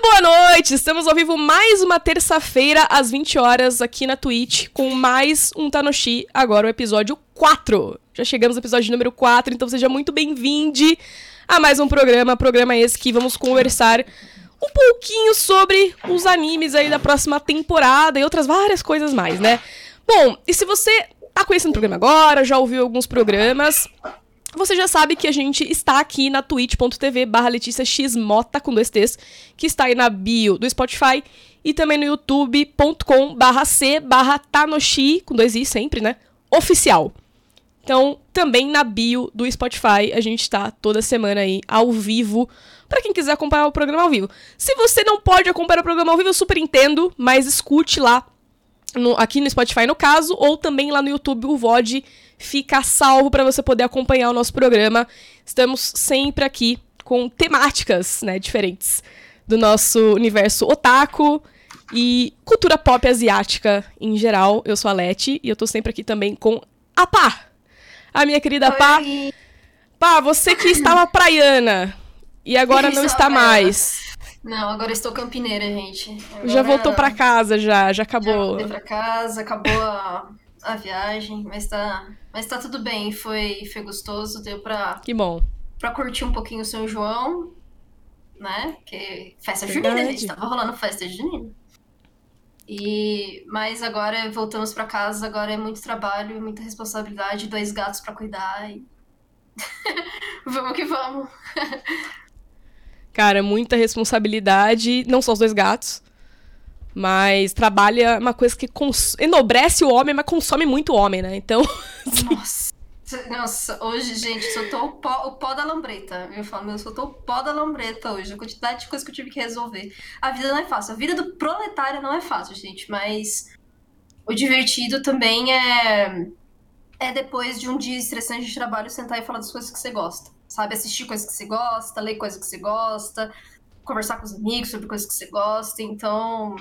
Muito boa noite! Estamos ao vivo mais uma terça-feira, às 20 horas, aqui na Twitch, com mais um Tanoshi, agora o episódio 4. Já chegamos ao episódio número 4, então seja muito bem-vindo a mais um programa. Programa esse que vamos conversar um pouquinho sobre os animes aí da próxima temporada e outras várias coisas mais, né? Bom, e se você tá conhecendo o programa agora, já ouviu alguns programas, você já sabe que a gente está aqui na twitch.tv barra Letícia Xmota com dois T's, que está aí na bio do Spotify e também no youtube.com barra C barra Tanoshi, com dois I sempre, né? Oficial. Então, também na bio do Spotify, a gente está toda semana aí ao vivo, para quem quiser acompanhar o programa ao vivo. Se você não pode acompanhar o programa ao vivo, eu super entendo, mas escute lá, no, aqui no Spotify no caso, ou também lá no YouTube o VOD fica salvo para você poder acompanhar o nosso programa. Estamos sempre aqui com temáticas, né, diferentes do nosso universo otaku e cultura pop asiática em geral. Eu sou a Leti e eu tô sempre aqui também com a Pá. A minha querida Oi. Pá. Pá, você que estava praiana e agora não está mais. Não, agora estou campineira, gente. Agora... Já voltou para casa, já, já acabou. Já voltei pra casa, acabou a, a viagem, mas tá, mas tá tudo bem, foi, foi gostoso, deu pra. Que bom. Pra curtir um pouquinho o São João, né? Que festa Verdade. junina, gente. Tava rolando festa junina. E, mas agora voltamos para casa, agora é muito trabalho, muita responsabilidade, dois gatos para cuidar e vamos que vamos. Cara, muita responsabilidade, não só os dois gatos, mas trabalha uma coisa que enobrece o homem, mas consome muito o homem, né? Então. Nossa. Nossa, hoje, gente, soltou o pó, o pó da lambreta. Eu falo, meu, soltou o pó da lambreta hoje. A quantidade de coisas que eu tive que resolver. A vida não é fácil. A vida do proletário não é fácil, gente. Mas o divertido também é. É depois de um dia estressante de trabalho sentar e falar das coisas que você gosta. Sabe? Assistir coisas que você gosta, ler coisas que você gosta, conversar com os amigos sobre coisas que você gosta. Então,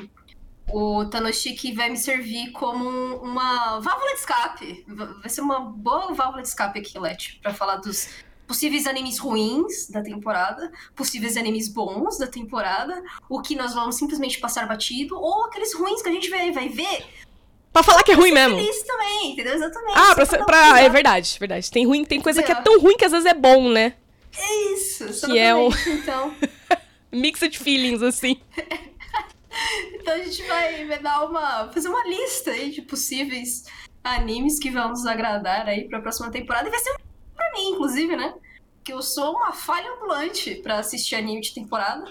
o Tanoshiki vai me servir como uma válvula de escape. Vai ser uma boa válvula de escape aqui, Let, para falar dos possíveis animes ruins da temporada, possíveis animes bons da temporada, o que nós vamos simplesmente passar batido, ou aqueles ruins que a gente vai, vai ver. Pra falar que é ruim mesmo. Feliz também, entendeu? Exatamente. Ah, pra, ser, pra é verdade, verdade. Tem ruim, tem coisa que é tão ruim que às vezes é bom, né? É isso, que é o então. Mixed feelings assim. Então a gente vai, dar uma. fazer uma lista aí de possíveis animes que vão nos agradar aí pra próxima temporada. E vai ser pra mim, inclusive, né? Que eu sou uma falha ambulante para assistir anime de temporada.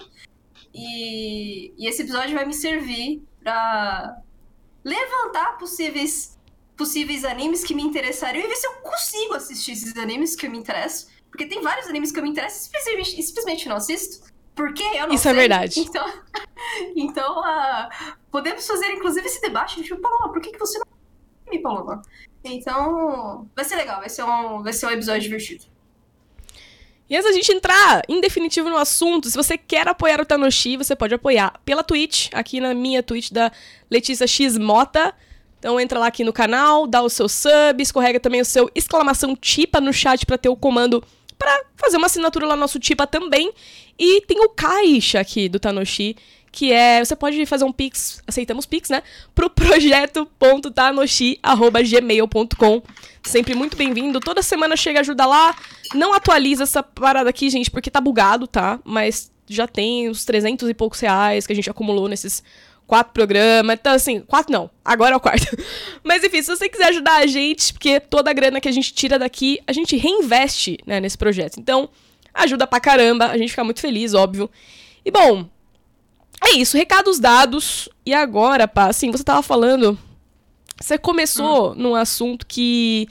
E, e esse episódio vai me servir pra levantar possíveis, possíveis animes que me interessariam e ver se eu consigo assistir esses animes que eu me interesso. Porque tem vários animes que eu me interesso e simplesmente, simplesmente não assisto. Por quê? Eu não Isso sei. é verdade. Então, então uh, podemos fazer, inclusive, esse debate. Tipo, Paloma, por que, que você não me Paloma? Então, vai ser legal. Vai ser um, vai ser um episódio divertido. E antes da gente entrar em definitivo no assunto, se você quer apoiar o Tanoshi, você pode apoiar pela Twitch, aqui na minha Twitch da Letícia X Mota. Então entra lá aqui no canal, dá o seu sub, escorrega também o seu exclamação tipa no chat para ter o comando para fazer uma assinatura lá no nosso Tipa também. E tem o caixa aqui do Tanoshi, que é. Você pode fazer um Pix, aceitamos Pix, né? Pro projeto.tanoshi.gmail.com. Sempre muito bem-vindo. Toda semana chega ajuda lá. Não atualiza essa parada aqui, gente, porque tá bugado, tá? Mas já tem uns 300 e poucos reais que a gente acumulou nesses quatro programas. Então, assim, quatro não. Agora é o quarto. Mas, enfim, se você quiser ajudar a gente, porque toda a grana que a gente tira daqui, a gente reinveste, né, nesse projeto. Então, ajuda pra caramba. A gente fica muito feliz, óbvio. E, bom, é isso. Recados dados. E agora, pá, assim, você tava falando... Você começou hum. num assunto que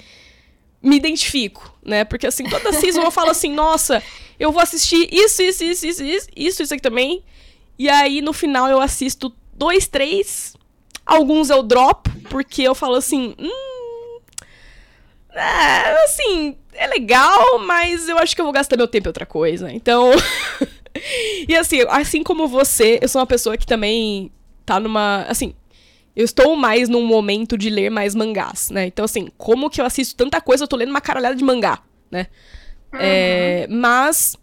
me identifico, né? Porque, assim, toda season eu falo assim, nossa, eu vou assistir isso, isso, isso, isso, isso, isso, isso aqui também. E aí, no final, eu assisto dois, três. Alguns eu dropo, porque eu falo assim. Hum. É, assim, é legal, mas eu acho que eu vou gastar meu tempo em outra coisa. Então. e assim, assim como você, eu sou uma pessoa que também tá numa. Assim, eu estou mais num momento de ler mais mangás, né? Então, assim, como que eu assisto tanta coisa, eu tô lendo uma caralhada de mangá, né? Uhum. É, mas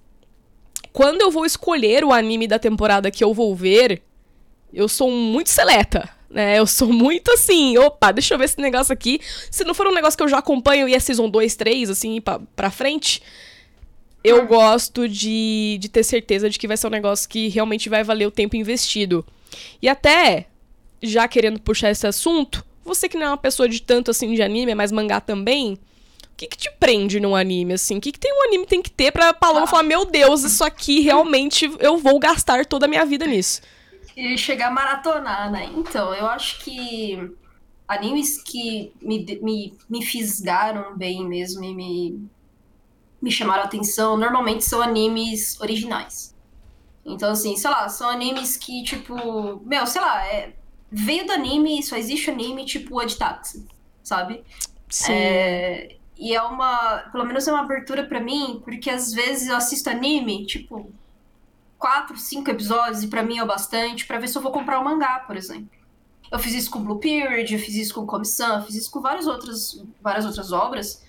quando eu vou escolher o anime da temporada que eu vou ver, eu sou muito seleta. Né, eu sou muito assim, opa, deixa eu ver esse negócio aqui. Se não for um negócio que eu já acompanho e é Season 2, 3, assim, pra, pra frente, eu ah. gosto de, de ter certeza de que vai ser um negócio que realmente vai valer o tempo investido. E até, já querendo puxar esse assunto, você que não é uma pessoa de tanto assim de anime, mas mangá também, o que, que te prende num anime, assim? O que, que tem um anime tem que ter pra Paloma ah. falar, meu Deus, isso aqui realmente eu vou gastar toda a minha vida nisso? E chegar a maratonar, né? Então, eu acho que animes que me, me, me fisgaram bem mesmo e me, me chamaram a atenção, normalmente são animes originais. Então, assim, sei lá, são animes que, tipo, meu, sei lá, é, veio do anime, só existe anime, tipo Aditaxi, sabe? Sim. É, e é uma, pelo menos é uma abertura para mim, porque às vezes eu assisto anime, tipo, quatro, cinco episódios, e para mim é o bastante, para ver se eu vou comprar um mangá, por exemplo. Eu fiz isso com Blue Period, eu fiz isso com Comissão, eu fiz isso com várias outras, várias outras obras,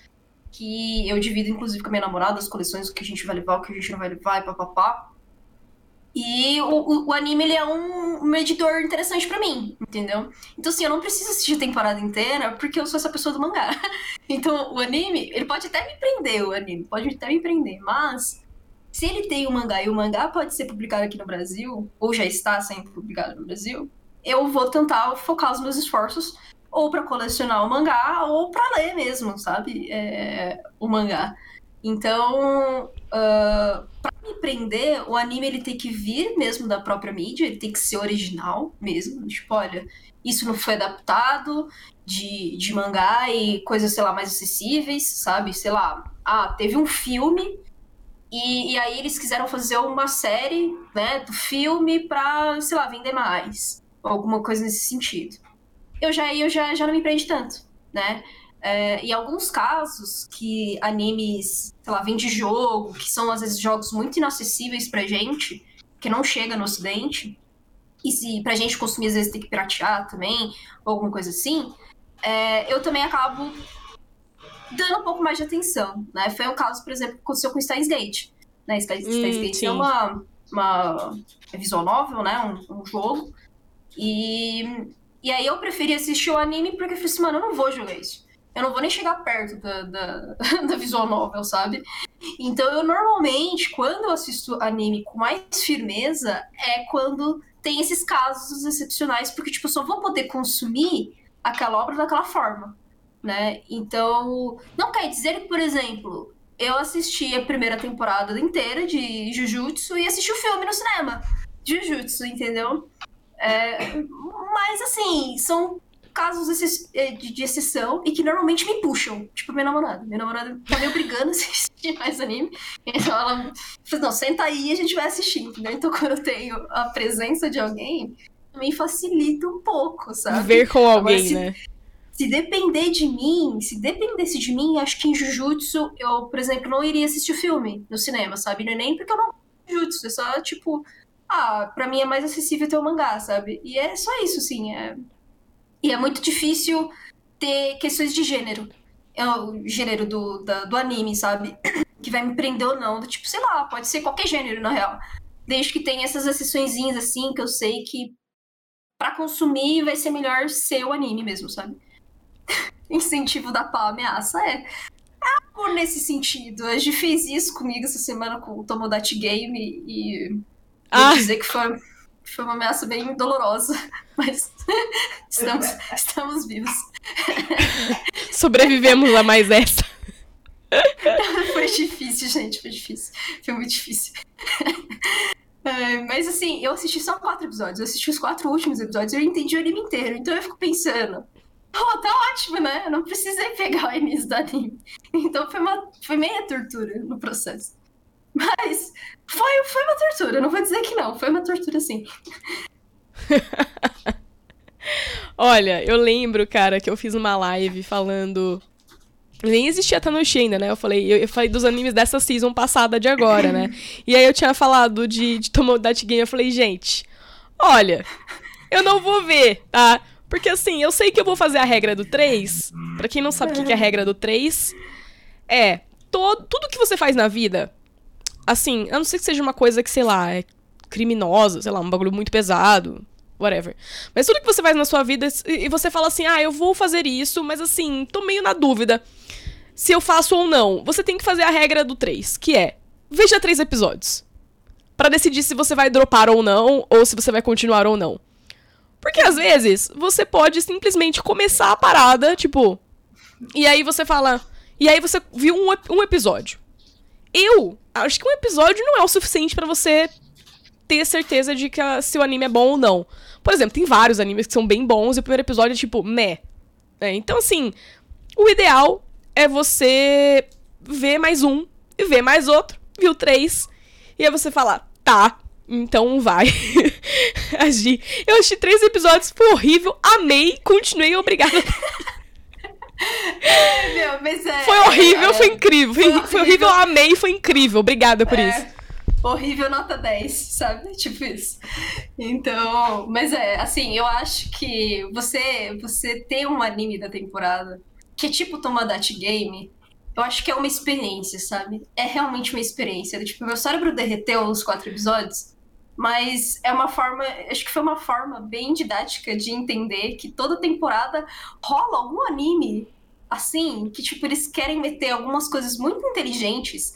que eu divido, inclusive, com a minha namorada, as coleções, o que a gente vai levar, o que a gente não vai levar, e papapá. E o, o, o, anime, ele é um medidor interessante para mim, entendeu? Então, assim, eu não preciso assistir a temporada inteira porque eu sou essa pessoa do mangá. Então, o anime, ele pode até me prender, o anime, pode até me prender, mas se ele tem um mangá e o mangá pode ser publicado aqui no Brasil, ou já está sendo publicado no Brasil, eu vou tentar focar os meus esforços ou para colecionar o mangá ou para ler mesmo, sabe? É, o mangá. Então, uh, para me prender, o anime ele tem que vir mesmo da própria mídia, ele tem que ser original mesmo. Tipo, olha, isso não foi adaptado de, de mangá e coisas, sei lá, mais acessíveis, sabe? Sei lá, ah, teve um filme e, e aí eles quiseram fazer uma série, né, do filme pra, sei lá, vender mais. Alguma coisa nesse sentido. Eu já, eu já, já não me prende tanto, né? É, em alguns casos que animes, sei lá, vêm de jogo, que são às vezes jogos muito inacessíveis pra gente, que não chega no ocidente, e se pra gente consumir às vezes tem que piratear também, ou alguma coisa assim, é, eu também acabo dando um pouco mais de atenção, né? Foi um caso, por exemplo, que aconteceu com Steins Gate. Né? Steins, hum, Gate é uma, uma é visual novel, né? Um, um jogo. E, e aí eu preferi assistir o anime porque eu falei assim, mano, eu não vou jogar isso eu não vou nem chegar perto da, da, da visual novel, sabe? Então eu normalmente, quando eu assisto anime com mais firmeza, é quando tem esses casos excepcionais, porque tipo, eu só vou poder consumir aquela obra daquela forma, né? Então, não quer dizer que, por exemplo, eu assisti a primeira temporada inteira de Jujutsu e assisti o filme no cinema. Jujutsu, entendeu? É, mas assim, são casos eh, de exceção e que normalmente me puxam. Tipo, minha namorada. Minha namorada tá me obrigando a assistir mais anime. Então ela falou, não, senta aí e a gente vai assistir, entendeu? Então quando eu tenho a presença de alguém, me facilita um pouco, sabe? Ver com alguém, Agora, se, né? Se depender de mim, se dependesse de mim, acho que em Jujutsu eu, por exemplo, não iria assistir o filme no cinema, sabe? Não é nem porque eu não Jujutsu, é só tipo, ah, pra mim é mais acessível ter o mangá, sabe? E é só isso, sim, é e é muito difícil ter questões de gênero. É o gênero do, da, do anime, sabe? Que vai me prender ou não. Tipo, sei lá, pode ser qualquer gênero, na real. Desde que tenha essas exceções assim, que eu sei que para consumir vai ser melhor ser o anime mesmo, sabe? Incentivo da pau ameaça, é. É por nesse sentido. A gente fez isso comigo essa semana com o Tomodachi Game e. Ah. dizer que foi foi uma ameaça bem dolorosa, mas estamos, estamos vivos. Sobrevivemos a mais essa. foi difícil, gente, foi difícil. Foi muito difícil. Mas assim, eu assisti só quatro episódios. Eu assisti os quatro últimos episódios e eu entendi o anime inteiro. Então eu fico pensando, oh, tá ótimo, né? Eu não precisei pegar o início do anime. Então foi, uma, foi meia tortura no processo. Mas foi, foi uma tortura, não vou dizer que não, foi uma tortura sim. Olha, eu lembro, cara, que eu fiz uma live falando. Nem existia Tanoshi ainda, né? Eu falei, eu, eu, falei dos animes dessa season passada de agora, né? E aí eu tinha falado de, de Tomodachi Game, eu falei, gente, olha, eu não vou ver, tá? Porque assim, eu sei que eu vou fazer a regra do 3. Pra quem não sabe o que é a regra do 3, é todo, tudo que você faz na vida, assim, a não ser que seja uma coisa que, sei lá, é criminosa, sei lá, um bagulho muito pesado, whatever. Mas tudo que você faz na sua vida e você fala assim, ah, eu vou fazer isso, mas assim, tô meio na dúvida se eu faço ou não. Você tem que fazer a regra do 3, que é, veja três episódios. para decidir se você vai dropar ou não, ou se você vai continuar ou não. Porque às vezes você pode simplesmente começar a parada, tipo. E aí você fala. E aí você viu um, um episódio. Eu acho que um episódio não é o suficiente para você ter certeza de que a, se o anime é bom ou não. Por exemplo, tem vários animes que são bem bons e o primeiro episódio é tipo, meh. É, então, assim, o ideal é você ver mais um e ver mais outro, viu três, e aí você falar, tá, então vai agir. Eu assisti três episódios, foi horrível, amei, continuei, obrigada. Meu, mas é, foi horrível, é, foi incrível. Foi, foi, foi horrível, amei, foi incrível. Obrigada por é, isso. Horrível nota 10, sabe? Tipo isso. Então, mas é, assim, eu acho que você, você ter um anime da temporada que é tipo Tomodachi Game, eu acho que é uma experiência, sabe? É realmente uma experiência. Tipo, meu cérebro derreteu os quatro episódios, mas é uma forma, acho que foi uma forma bem didática de entender que toda temporada rola algum anime assim, que tipo, eles querem meter algumas coisas muito inteligentes,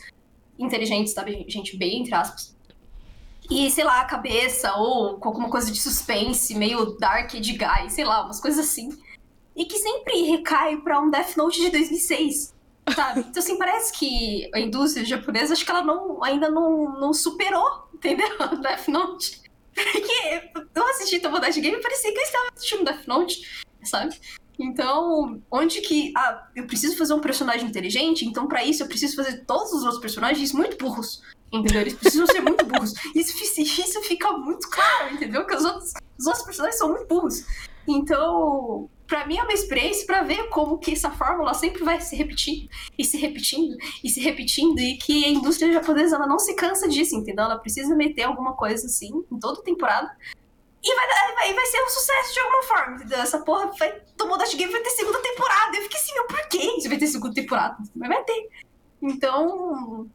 inteligentes, sabe, gente, bem entre aspas. E, sei lá, a cabeça, ou com alguma coisa de suspense, meio dark de guy, sei lá, umas coisas assim. E que sempre recai para um Death Note de 2006 sabe? Então, assim, parece que a indústria japonesa, acho que ela não, ainda não, não superou, entendeu? Death Note. Porque eu assisti Tomodachi Game e parecia que eu estava assistindo Death Note, sabe? Então, onde que. Ah, eu preciso fazer um personagem inteligente, então para isso eu preciso fazer todos os outros personagens muito burros. Entendeu? Eles precisam ser muito burros. Isso, isso fica muito claro, entendeu? Que os outros, os outros personagens são muito burros. Então, para mim é uma experiência para ver como que essa fórmula sempre vai se repetir e se repetindo e se repetindo e que a indústria japonesa ela não se cansa disso, entendeu? Ela precisa meter alguma coisa assim em toda temporada e vai, vai, vai ser um sucesso de alguma forma, entendeu? Essa porra vai, tomou Dash Game vai ter segunda temporada. Eu fiquei assim, meu, por que isso vai ter segunda temporada? Mas vai ter. Então,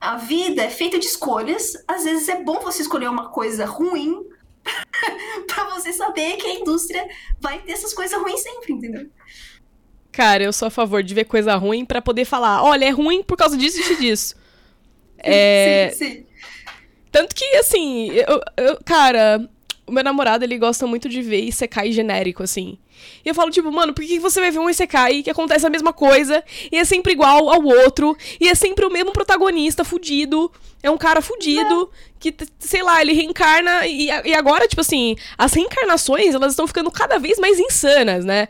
a vida é feita de escolhas. Às vezes é bom você escolher uma coisa ruim pra você saber que a indústria vai ter essas coisas ruins sempre, entendeu? Cara, eu sou a favor de ver coisa ruim para poder falar, olha, é ruim por causa disso e disso. É... Sim, sim. Tanto que, assim, eu, eu, cara, o meu namorado, ele gosta muito de ver Isekai genérico, assim. E eu falo, tipo, mano, por que você vai ver um Isekai que acontece a mesma coisa e é sempre igual ao outro e é sempre o mesmo protagonista fudido? É um cara fudido que, sei lá, ele reencarna e, e agora, tipo assim, as reencarnações, elas estão ficando cada vez mais insanas, né?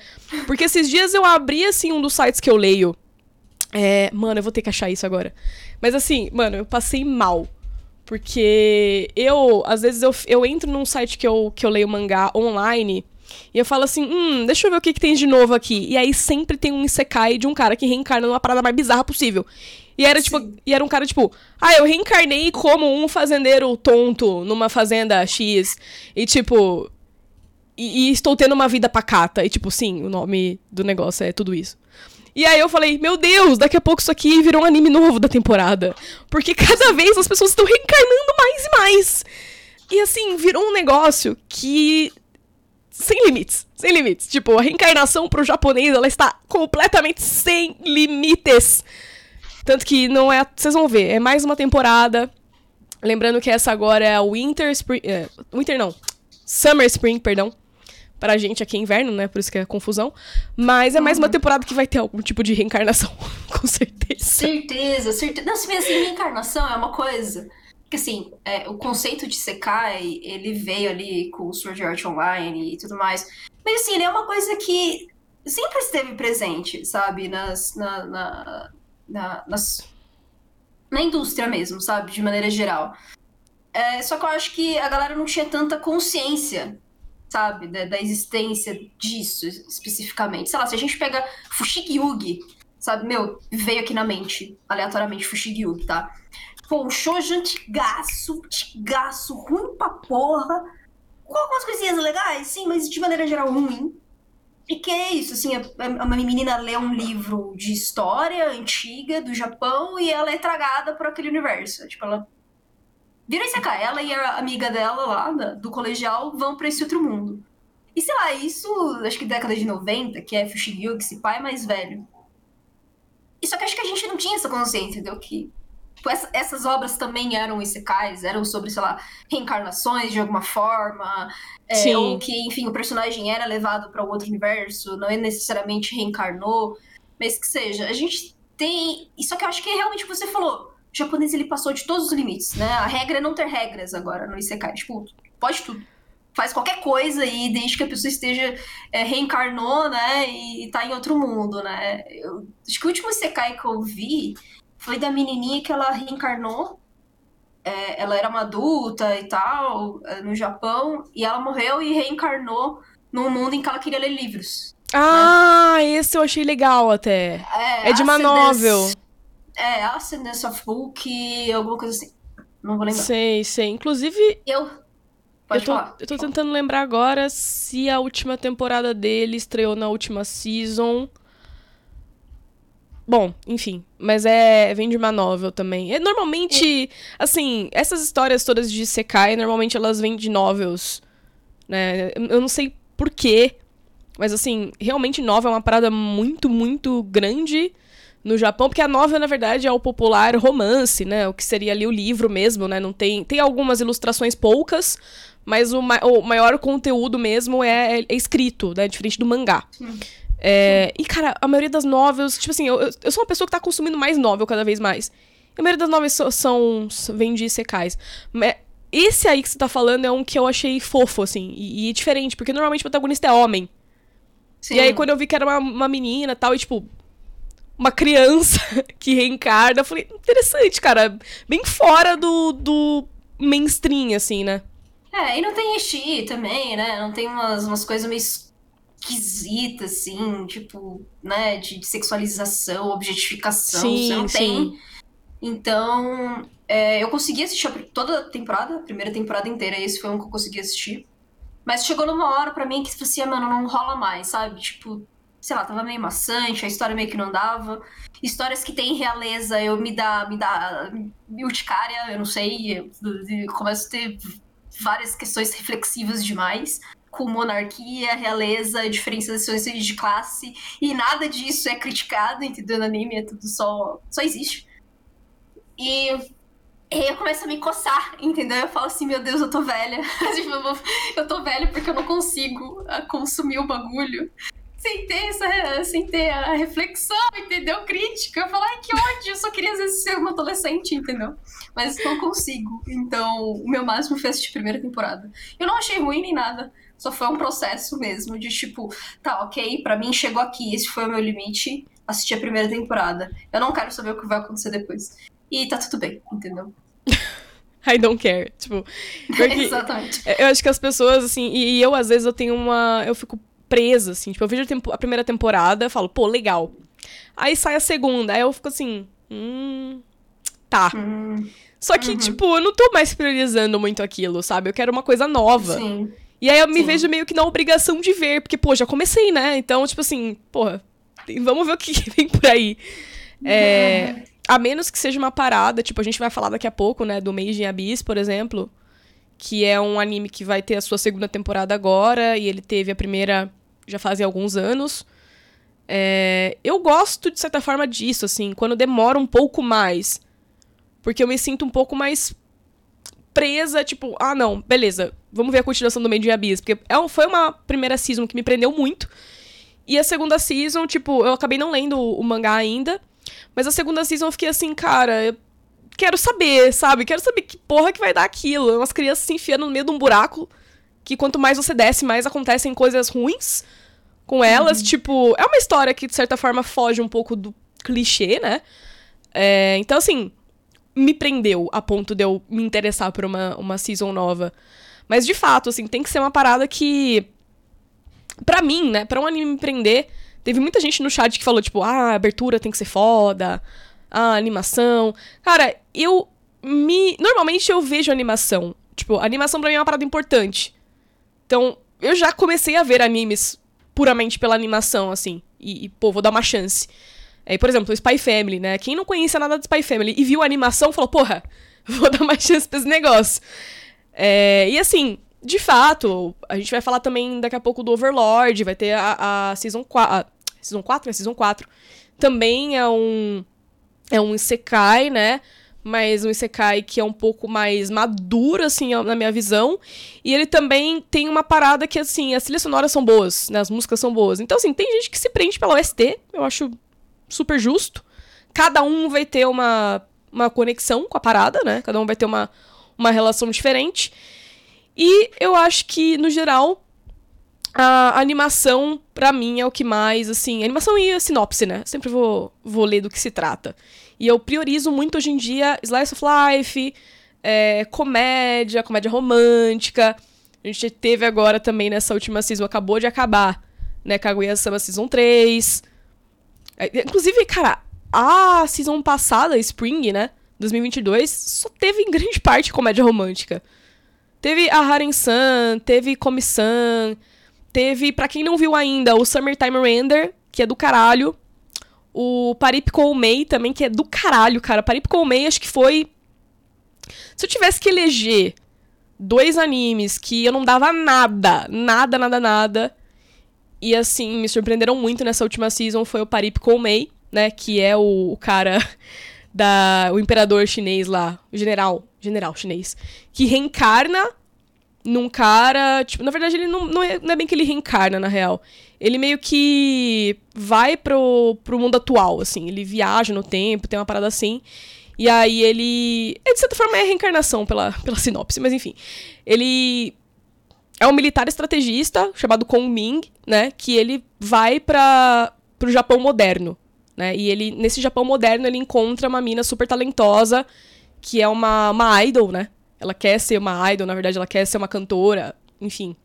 Porque esses dias eu abri, assim, um dos sites que eu leio. É, mano, eu vou ter que achar isso agora. Mas assim, mano, eu passei mal porque eu, às vezes, eu, eu entro num site que eu, que eu leio mangá online e eu falo assim, hum, deixa eu ver o que, que tem de novo aqui. E aí sempre tem um Isekai de um cara que reencarna numa parada mais bizarra possível. E era, tipo, e era um cara, tipo, ah, eu reencarnei como um fazendeiro tonto numa fazenda X. E, tipo. E, e, estou tendo uma vida pacata. E, tipo, sim, o nome do negócio é tudo isso. E aí eu falei, meu Deus, daqui a pouco isso aqui virou um anime novo da temporada. Porque cada vez as pessoas estão reencarnando mais e mais. E assim, virou um negócio que. Sem limites. Sem limites. Tipo, a reencarnação pro japonês, ela está completamente sem limites. Tanto que não é. Vocês vão ver, é mais uma temporada. Lembrando que essa agora é a Winter Spring. É, Winter não. Summer Spring, perdão pra gente aqui é inverno, né? Por isso que é confusão. Mas é mais uma uhum. temporada que vai ter algum tipo de reencarnação, com certeza. Certeza, certeza. Não, se vê assim, reencarnação é uma coisa. Que assim, é, o conceito de Sekai, ele veio ali com o Sword Art Online e tudo mais. Mas assim, ele é uma coisa que sempre esteve presente, sabe? Nas, na, na, na, nas, na indústria mesmo, sabe? De maneira geral. É, só que eu acho que a galera não tinha tanta consciência sabe? Da, da, existência disso especificamente. Sei lá, se a gente pega Fushigi sabe? Meu, veio aqui na mente, aleatoriamente, Fushigi tá? Pô, um shoujo antigaço, antigaço, ruim pra porra. Com algumas coisinhas legais, sim, mas de maneira geral ruim. E que é isso, assim, uma menina lê um livro de história antiga do Japão e ela é tragada por aquele universo. Tipo, ela vira Isekai. Ela e a amiga dela lá, do colegial, vão para esse outro mundo. E sei lá, isso, acho que década de 90, que é Fushigyo, que esse pai é mais velho. E só que acho que a gente não tinha essa consciência, entendeu? Que tipo, essa, essas obras também eram isekais, eram sobre, sei lá, reencarnações de alguma forma, é, ou que, enfim, o personagem era levado para outro universo, não é necessariamente reencarnou, mas que seja. A gente tem. Só que eu acho que realmente você falou. O japonês ele passou de todos os limites, né? A regra é não ter regras agora no Isekai. Tipo, pode tudo faz qualquer coisa aí, desde que a pessoa esteja é, reencarnou, né, e tá em outro mundo, né. Eu, acho que o último Sekai que eu vi foi da menininha que ela reencarnou, é, ela era uma adulta e tal, é, no Japão, e ela morreu e reencarnou num mundo em que ela queria ler livros. Ah, né? esse eu achei legal até. É, é de uma novel. É, Ascendance of Book, alguma coisa assim. Não vou lembrar. Sei, sei. Inclusive. Eu, Pode eu tô, falar. Eu tô tentando lembrar agora se a última temporada dele estreou na última season. Bom, enfim. Mas é. Vem de uma novel também. É, normalmente, é. assim, essas histórias todas de Sekai, normalmente elas vêm de novels. Né? Eu não sei porquê. Mas assim, realmente novel é uma parada muito, muito grande no Japão, porque a novel, na verdade, é o popular romance, né? O que seria ali o livro mesmo, né? Não tem. Tem algumas ilustrações poucas, mas o, ma o maior conteúdo mesmo é, é, escrito, né? Diferente do mangá. É, e, cara, a maioria das novels, tipo assim, eu, eu sou uma pessoa que tá consumindo mais novel cada vez mais. A maioria das novels são, são vem de secais. Esse aí que você tá falando é um que eu achei fofo, assim, e, e diferente, porque normalmente o protagonista é homem. Sim. E aí, quando eu vi que era uma, uma menina tal, e tipo, uma criança que reencarna, eu falei, interessante, cara. Bem fora do, do mainstream, assim, né? É, e não tem Ishi também, né? Não tem umas, umas coisas meio esquisitas, assim, tipo, né? De, de sexualização, objetificação. Sim, você não sim. tem. Então, é, eu consegui assistir toda a temporada, a primeira temporada inteira, esse foi um que eu consegui assistir. Mas chegou numa hora para mim que, tipo assim, ah, mano, não rola mais, sabe? Tipo, sei lá, tava meio maçante, a história meio que não dava. Histórias que tem realeza, eu me dá, me dá urticária, eu não sei, eu, começo a ter várias questões reflexivas demais, com monarquia, realeza, diferenciações de classe, e nada disso é criticado, entendeu? No anime é tudo só, só existe. E e eu começo a me coçar, entendeu? Eu falo assim, meu Deus, eu tô velha. tipo, eu tô velha porque eu não consigo ah, consumir o bagulho sem ter, essa, sem ter a reflexão, entendeu? Crítica. Eu falo, ai, que ódio, eu só queria às vezes ser uma adolescente, entendeu? Mas não consigo. Então, o meu máximo foi assistir a primeira temporada. Eu não achei ruim nem nada. Só foi um processo mesmo de tipo, tá, ok, para mim chegou aqui, esse foi o meu limite, assistir a primeira temporada. Eu não quero saber o que vai acontecer depois. E tá tudo bem, entendeu? I don't care. Tipo, Exatamente. Eu acho que as pessoas, assim, e eu às vezes eu tenho uma. Eu fico presa, assim. Tipo, eu vejo a, a primeira temporada, falo, pô, legal. Aí sai a segunda, aí eu fico assim, hum. Tá. Hum. Só que, uhum. tipo, eu não tô mais priorizando muito aquilo, sabe? Eu quero uma coisa nova. Sim. E aí eu me Sim. vejo meio que na obrigação de ver, porque, pô, já comecei, né? Então, tipo assim, porra, vamos ver o que vem por aí. É, a menos que seja uma parada, tipo, a gente vai falar daqui a pouco, né, do in Abyss, por exemplo, que é um anime que vai ter a sua segunda temporada agora, e ele teve a primeira já fazem alguns anos. É, eu gosto, de certa forma, disso, assim, quando demora um pouco mais. Porque eu me sinto um pouco mais presa, tipo, ah, não, beleza, vamos ver a continuação do Made in Abyss. Porque é, foi uma primeira season que me prendeu muito. E a segunda season, tipo, eu acabei não lendo o, mangá ainda. Mas a segunda season eu fiquei assim, cara, eu quero saber, sabe? Quero saber que porra que vai dar aquilo. Umas crianças se enfiando no meio de um buraco que quanto mais você desce, mais acontecem coisas ruins com elas. Uhum. Tipo, é uma história que, de certa forma, foge um pouco do clichê, né? É, então, assim, me prendeu a ponto de eu me interessar por uma, uma season nova. Mas, de fato, assim, tem que ser uma parada que. Pra mim, né? Pra um anime me prender. Teve muita gente no chat que falou, tipo, ah, a abertura tem que ser foda. A animação. Cara, eu me. Normalmente eu vejo animação. Tipo, animação pra mim é uma parada importante. Então, eu já comecei a ver animes puramente pela animação, assim. E, e, pô, vou dar uma chance. É, por exemplo, o Spy Family, né? Quem não conhecia nada do Spy Family e viu a animação falou, porra, vou dar uma chance pra esse negócio. É, e assim, de fato, a gente vai falar também daqui a pouco do Overlord, vai ter a, a Season 4. A, season 4, né? Season 4. Também é um. É um Isekai, né? Mas um Isekai que é um pouco mais maduro, assim, na minha visão. E ele também tem uma parada que, assim, as trilhas sonoras são boas, né? As músicas são boas. Então, assim, tem gente que se prende pela OST, eu acho super justo. Cada um vai ter uma, uma conexão com a parada, né? Cada um vai ter uma, uma relação diferente. E eu acho que, no geral, a animação, para mim, é o que mais, assim. Animação e a sinopse, né? Sempre vou, vou ler do que se trata. E eu priorizo muito hoje em dia Slice of Life, é, comédia, comédia romântica. A gente teve agora também nessa última season, acabou de acabar, né? Kaguya-sama Season 3. É, inclusive, cara, a season passada, Spring, né? 2022, só teve em grande parte comédia romântica. Teve a Haren-san, teve Komi-san, teve, para quem não viu ainda, o Summertime Render, que é do caralho. O Parip Koumei também, que é do caralho, cara. Parip Koumei acho que foi... Se eu tivesse que eleger dois animes que eu não dava nada, nada, nada, nada, e assim, me surpreenderam muito nessa última season, foi o Parip Koumei, né, que é o, o cara da o imperador chinês lá, o general, general chinês, que reencarna num cara, tipo, na verdade ele não, não, é, não é bem que ele reencarna na real. Ele meio que vai pro, pro mundo atual, assim, ele viaja no tempo, tem uma parada assim. E aí ele. É, de certa forma é reencarnação pela, pela sinopse, mas enfim. Ele é um militar estrategista chamado Kong Ming, né? Que ele vai para pro Japão moderno né? E ele, nesse Japão moderno, ele encontra uma mina super talentosa, que é uma, uma idol, né? Ela quer ser uma idol, na verdade, ela quer ser uma cantora, enfim,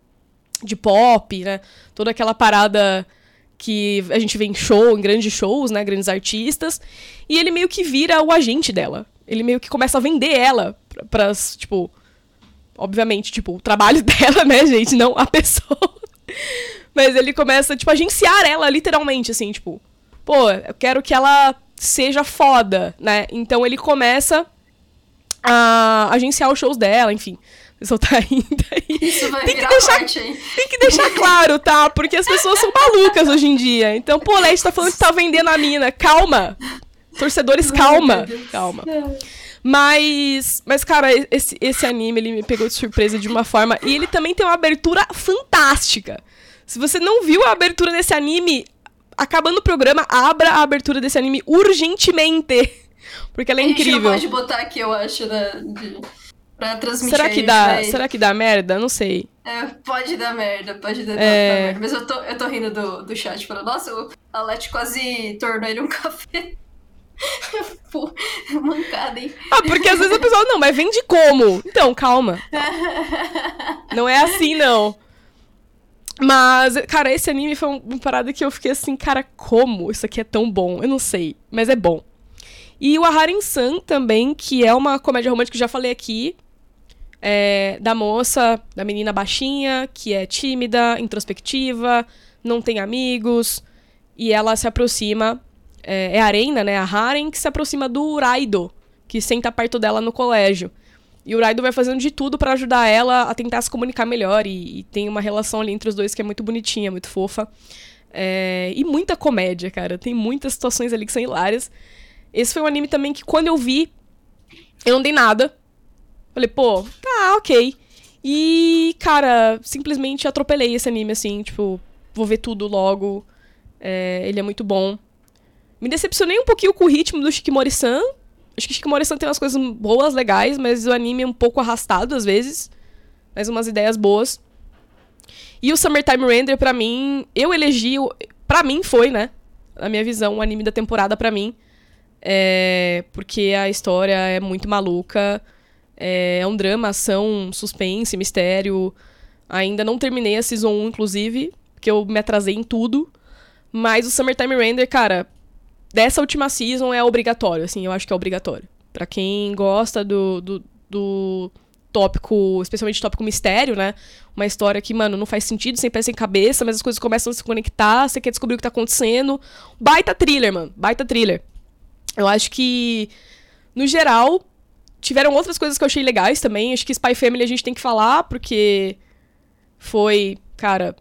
de pop, né? Toda aquela parada que a gente vê em show, em grandes shows, né? Grandes artistas. E ele meio que vira o agente dela. Ele meio que começa a vender ela para tipo. Obviamente, tipo, o trabalho dela, né, gente? Não a pessoa. Mas ele começa, tipo, a agenciar ela, literalmente, assim, tipo pô, eu quero que ela seja foda, né? Então ele começa a agenciar os shows dela, enfim. Tá indo aí. Isso vai tem que deixar, parte, hein? Tem que deixar claro, tá? Porque as pessoas são malucas hoje em dia. Então, pô, Leste tá falando que tá vendendo a mina. Calma. Torcedores, calma. Calma. Mas, mas cara, esse, esse anime, ele me pegou de surpresa de uma forma. E ele também tem uma abertura fantástica. Se você não viu a abertura desse anime, acabando o programa, abra a abertura desse anime urgentemente. Porque ela é incrível. A gente não pode botar aqui, eu acho, né, de, pra transmitir. Será que dá? Será que dá merda? Não sei. É, pode dar merda, pode dar, É. merda. Mas eu tô, eu tô rindo do, do chat, falando, nossa, o Alete quase tornou ele um café. Pô, mancada, hein? Ah, porque às vezes a pessoa, não, mas vende como? Então, calma. Não é assim, não. Mas, cara, esse anime foi um- uma parada que eu fiquei assim, cara, como isso aqui é tão bom? Eu não sei, mas é bom. E o Aharen-san também, que é uma comédia romântica que eu já falei aqui, é, da moça, da menina baixinha, que é tímida, introspectiva, não tem amigos, e ela se aproxima, é, é a Arena, né, a Haren, que se aproxima do Raido, que senta perto dela no colégio. E o Raido vai fazendo de tudo pra ajudar ela a tentar se comunicar melhor. E, e tem uma relação ali entre os dois que é muito bonitinha, muito fofa. É, e muita comédia, cara. Tem muitas situações ali que são hilárias. Esse foi um anime também que quando eu vi, eu não dei nada. Falei, pô, tá, ok. E, cara, simplesmente atropelei esse anime, assim, tipo, vou ver tudo logo. É, ele é muito bom. Me decepcionei um pouquinho com o ritmo do Shikimori-san. Acho que Shikimori-san tem umas coisas boas, legais, mas o anime é um pouco arrastado às vezes. Mas umas ideias boas. E o Summertime Render, pra mim, eu elegi. Pra mim foi, né? Na minha visão, o anime da temporada pra mim. É, porque a história é muito maluca. É, é um drama, ação, suspense, mistério. Ainda não terminei a Season 1, inclusive, porque eu me atrasei em tudo. Mas o Summertime Render, cara, dessa última season é obrigatório, assim, eu acho que é obrigatório. Pra quem gosta do, do, do tópico, especialmente tópico mistério, né? Uma história que, mano, não faz sentido, sem pé sem cabeça, mas as coisas começam a se conectar, você quer descobrir o que tá acontecendo. Baita thriller, mano. Baita thriller. Eu acho que, no geral, tiveram outras coisas que eu achei legais também. Acho que Spy Family a gente tem que falar, porque foi, cara,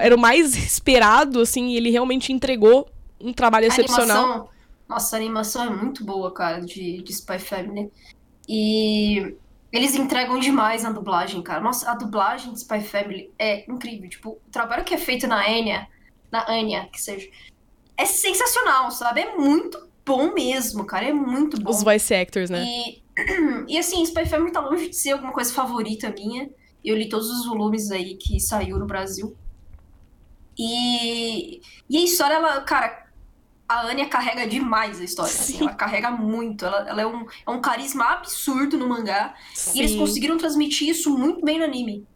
era o mais esperado, assim, e ele realmente entregou um trabalho excepcional. Animação, nossa, a animação é muito boa, cara, de, de Spy Family. E eles entregam demais na dublagem, cara. Nossa, a dublagem de Spy Family é incrível. Tipo, o trabalho que é feito na Anya, na Anya, que seja, é sensacional, sabe? É muito bom mesmo, cara. É muito bom. Os voice actors, né? E, e assim, Spy Family tá longe de ser alguma coisa favorita minha. Eu li todos os volumes aí que saiu no Brasil. E, e a história, ela, cara, a Anya carrega demais a história. Assim, ela carrega muito. Ela, ela é, um, é um carisma absurdo no mangá. Sim. E eles conseguiram transmitir isso muito bem no anime.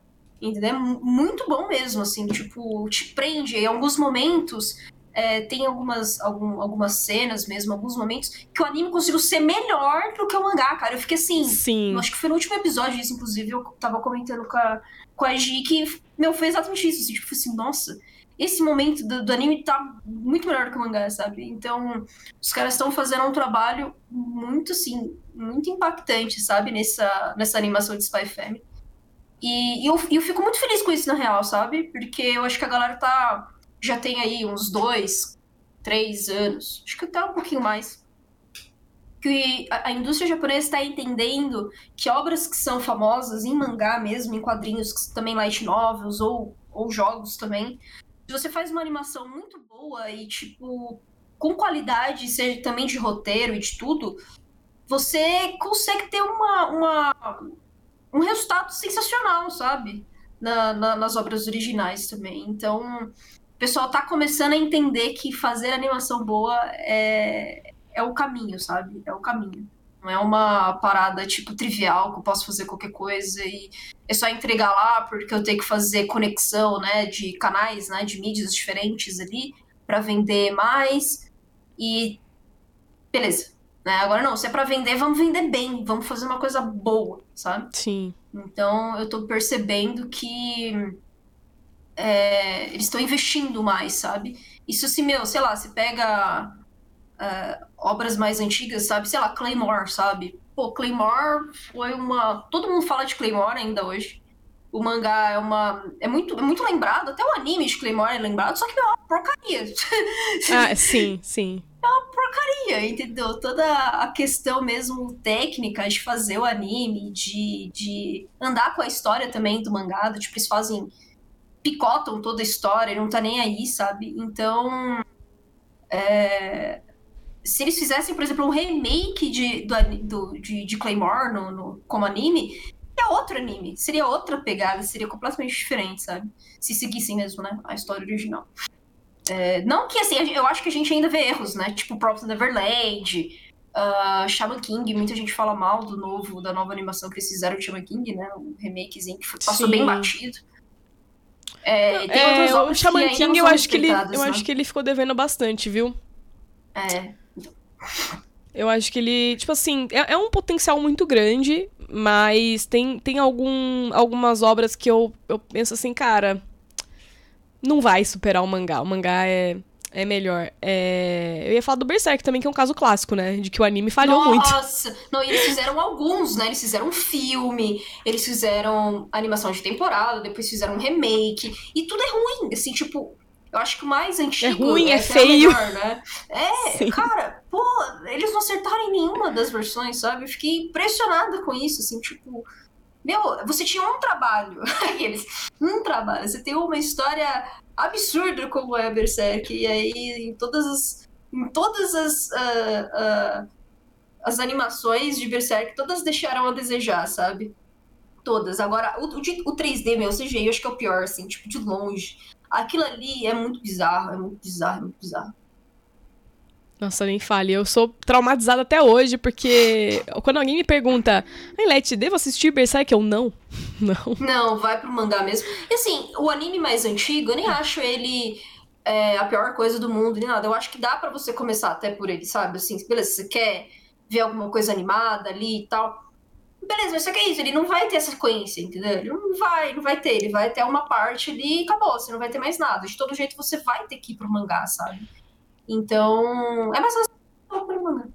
Entendeu? É muito bom mesmo, assim, tipo, te prende. Em alguns momentos, é, tem algumas, algum, algumas cenas mesmo, alguns momentos, que o anime conseguiu ser melhor do que o mangá, cara. Eu fiquei assim. Sim. Acho que foi no último episódio isso, inclusive, eu tava comentando com a, com a Gi, que, meu, foi exatamente isso. Assim, tipo, assim, nossa esse momento do, do, anime tá muito melhor que o mangá, sabe? Então, os caras estão fazendo um trabalho muito, assim, muito impactante, sabe? Nessa, nessa animação de Spy Family. E, e eu, eu fico muito feliz com isso, na real, sabe? Porque eu acho que a galera tá. Já tem aí uns dois, três anos, acho que até um pouquinho mais. Que a, indústria japonesa está entendendo que obras que são famosas em mangá mesmo, em quadrinhos, também light novels ou, ou jogos também, se você faz uma animação muito boa e, tipo, com qualidade, seja também de roteiro e de tudo, você consegue ter uma, uma um resultado sensacional, sabe? Na, na, nas obras originais também. Então, o pessoal tá começando a entender que fazer animação boa é, é o caminho, sabe? É o caminho. Não é uma parada, tipo, trivial, que eu posso fazer qualquer coisa e é só entregar lá porque eu tenho que fazer conexão, né, de canais, né, de mídias diferentes ali para vender mais e beleza. Né? Agora não, se é para vender, vamos vender bem, vamos fazer uma coisa boa, sabe? Sim. Então eu tô percebendo que é, eles estão investindo mais, sabe? Isso se, meu, sei lá, se pega uh, obras mais antigas, sabe? Sei lá, Claymore, sabe? Pô, Claymore foi uma. Todo mundo fala de Claymore ainda hoje. O mangá é uma. É muito, é muito lembrado, até o anime de Claymore é lembrado, só que é uma porcaria. Ah, sim, sim. É uma porcaria, entendeu? Toda a questão mesmo técnica de fazer o anime, de, de andar com a história também do mangá, tipo, eles fazem. Picotam toda a história, não tá nem aí, sabe? Então. É, se eles fizessem, por exemplo, um remake de, do, do de, de, Claymore no, no, como anime, é outro anime. Seria outra pegada, seria completamente diferente, sabe? Se seguissem mesmo, né? A história original. É, não que, assim, eu acho que a gente ainda vê erros, né? Tipo, Props Neverland, uh, Shaman King, muita gente fala mal do novo, da nova animação que eles fizeram de Shaman King, né? Um remakezinho que passou Sim. bem batido. É, é, o Shaman King, eu acho que ele, eu né? acho que ele ficou devendo bastante, viu? É. Eu acho que ele, tipo assim, é, é, um potencial muito grande, mas tem, tem algum, algumas obras que eu, eu penso assim, cara, não vai superar o mangá. O mangá é, é melhor. É... Eu ia falar do Berserk também, que é um caso clássico, né? De que o anime falhou Nossa! muito. Nossa! Não, e eles fizeram alguns, né? Eles fizeram um filme, eles fizeram animação de temporada, depois fizeram um remake. E tudo é ruim, assim, tipo, eu acho que o mais antigo. É ruim, é, é feio. Melhor, né? É, Sim. cara, pô, eles não acertaram em nenhuma das versões, sabe? Eu fiquei impressionada com isso, assim, tipo. Meu, você tinha um trabalho, eles, um trabalho, você tem uma história absurda como é Berserk, e aí em todas as, em todas as, uh, uh, as animações de Berserk, todas deixaram a desejar, sabe? Todas. Agora, o, o, o 3D, meu, o CGI, eu acho que é o pior, assim, tipo, de longe. Aquilo ali é muito bizarro, é muito bizarro, é muito bizarro. Nossa, nem fale. Eu sou traumatizada até hoje, porque quando alguém me pergunta, Ailete, devo assistir Berserk? Eu não. Não. Não, vai pro mangá mesmo. E assim, o anime mais antigo, eu nem acho ele é, a pior coisa do mundo, nem nada. Eu acho que dá para você começar até por ele, sabe? Assim, beleza, você quer ver alguma coisa animada ali e tal Beleza, mas só que é isso, ele não vai ter essa sequência, entendeu? Ele não vai, não vai ter, ele vai ter uma parte ali e acabou, você não vai ter mais nada. De todo jeito você vai ter que ir pro mangá, sabe? Então, é mais fácil pro mangá.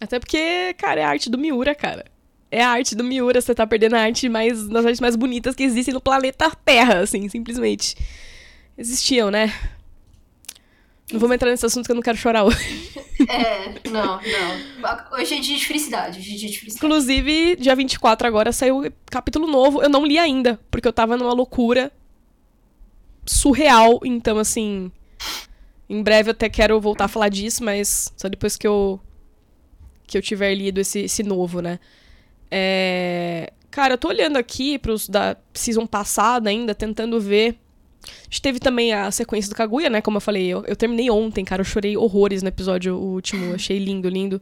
Até porque, cara, é a arte do Miura, cara. É a arte do Miura, você tá perdendo a arte mais, das artes mais bonitas que existem no planeta Terra, assim, simplesmente. Existiam, né? Não vamos entrar nesse assunto que eu não quero chorar hoje. É, não, não. Hoje é dia de felicidade, hoje é dia de felicidade. Inclusive, dia 24 agora saiu capítulo novo. Eu não li ainda, porque eu tava numa loucura surreal. Então, assim. Em breve eu até quero voltar a falar disso, mas só depois que eu. que eu tiver lido esse, esse novo, né? É. Cara, eu tô olhando aqui pros da season passada ainda, tentando ver a gente teve também a sequência do Kaguya, né? Como eu falei, eu, eu terminei ontem, cara. Eu chorei horrores no episódio último. Achei lindo, lindo.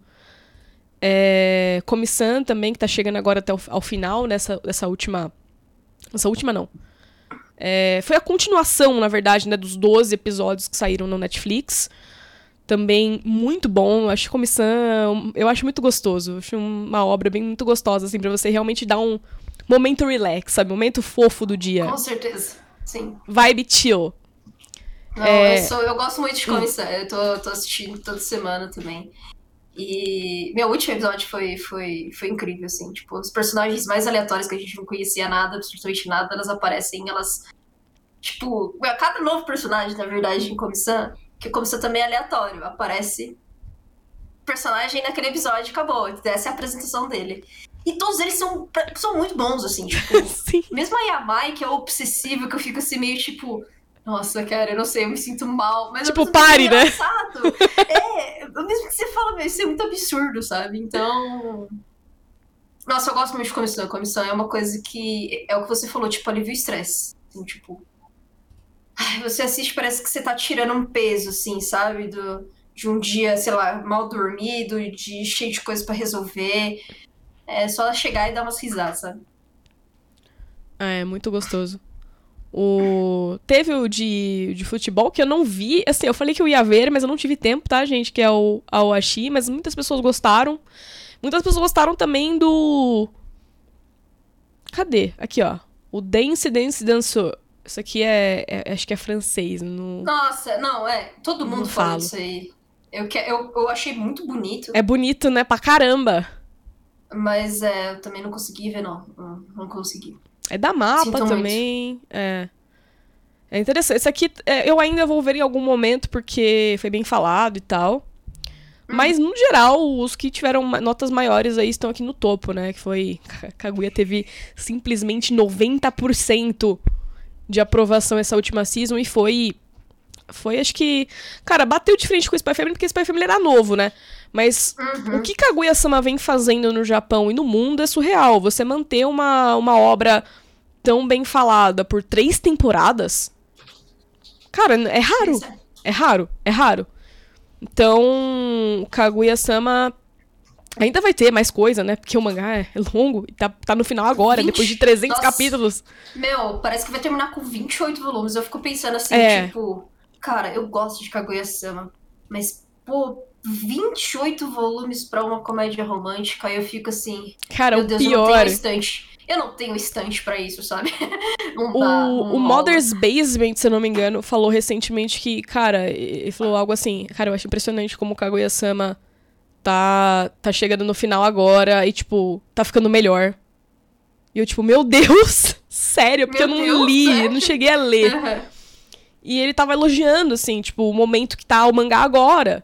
É, Comissão também, que tá chegando agora até o, ao final nessa dessa última. Essa última não. É, foi a continuação, na verdade, né, dos 12 episódios que saíram no Netflix. Também muito bom. Acho Comissão. Eu acho muito gostoso. Acho uma obra bem muito gostosa, assim, pra você realmente dar um momento relax, sabe? Um momento fofo do dia. Com certeza. Sim. Vibe chill. Não, é... eu, sou, eu gosto muito de comissão. Eu tô, tô assistindo toda semana também. E meu último episódio foi, foi, foi incrível, assim. Tipo, os personagens mais aleatórios que a gente não conhecia nada, absolutamente nada, elas aparecem, elas. Tipo, cada novo personagem, na verdade, em comissão, que comissão também é aleatório, aparece personagem naquele episódio acabou. Essa é a apresentação dele. E todos eles são, são muito bons, assim, tipo. mesmo a Yamai, que é obsessivo, que eu fico assim, meio tipo. Nossa, cara, eu não sei, eu me sinto mal. Mas tipo, pare, né? é, mesmo que você fala, isso é muito absurdo, sabe? Então. Nossa, eu gosto muito de comissão. Comissão é uma coisa que. É o que você falou, tipo, alivia o estresse. Assim, tipo. Você assiste, parece que você tá tirando um peso, assim, sabe? Do, de um dia, sei lá, mal dormido, de cheio de coisa para resolver. É só chegar e dar umas risadas, sabe? É, muito gostoso. O... Teve o de, de futebol que eu não vi. Assim, eu falei que eu ia ver, mas eu não tive tempo, tá, gente? Que é o Aoashi, mas muitas pessoas gostaram. Muitas pessoas gostaram também do. Cadê? Aqui, ó. O Dance Dance Dançou. Isso aqui é, é, Acho que é francês. No... Nossa, não, é. Todo mundo fala isso aí. Eu, que, eu, eu achei muito bonito. É bonito, né? Pra caramba. Mas é, eu também não consegui ver, não. Não, consegui. É da mapa Sinto também. Muito. É. É interessante. Esse aqui é, eu ainda vou ver em algum momento, porque foi bem falado e tal. Hum. Mas, no geral, os que tiveram notas maiores aí estão aqui no topo, né? Que foi. Kaguya teve simplesmente 90% de aprovação essa última season e foi. Foi, acho que. Cara, bateu de frente com o Spy Family porque o Spy Family era novo, né? Mas uhum. o que Kaguya-sama vem fazendo no Japão e no mundo é surreal. Você manter uma, uma obra tão bem falada por três temporadas. Cara, é raro. É raro, é raro. Então, Kaguya-sama ainda vai ter mais coisa, né? Porque o mangá é longo e tá, tá no final agora, 20? depois de 300 Nossa. capítulos. Meu, parece que vai terminar com 28 volumes. Eu fico pensando assim, é. tipo, cara, eu gosto de Kaguya-sama, mas, pô, 28 volumes para uma comédia romântica, eu fico assim. Cara, meu o Deus, pior. Eu não tenho estante. Eu não tenho estante para isso, sabe? o, o Mother's Basement, se eu não me engano, falou recentemente que, cara, ele falou algo assim. Cara, eu acho impressionante como o Kaguya-sama tá, tá chegando no final agora e, tipo, tá ficando melhor. E eu, tipo, meu Deus! Sério, porque meu eu não Deus, li, sério? eu não cheguei a ler. Uhum. E ele tava elogiando, assim, tipo, o momento que tá o mangá agora.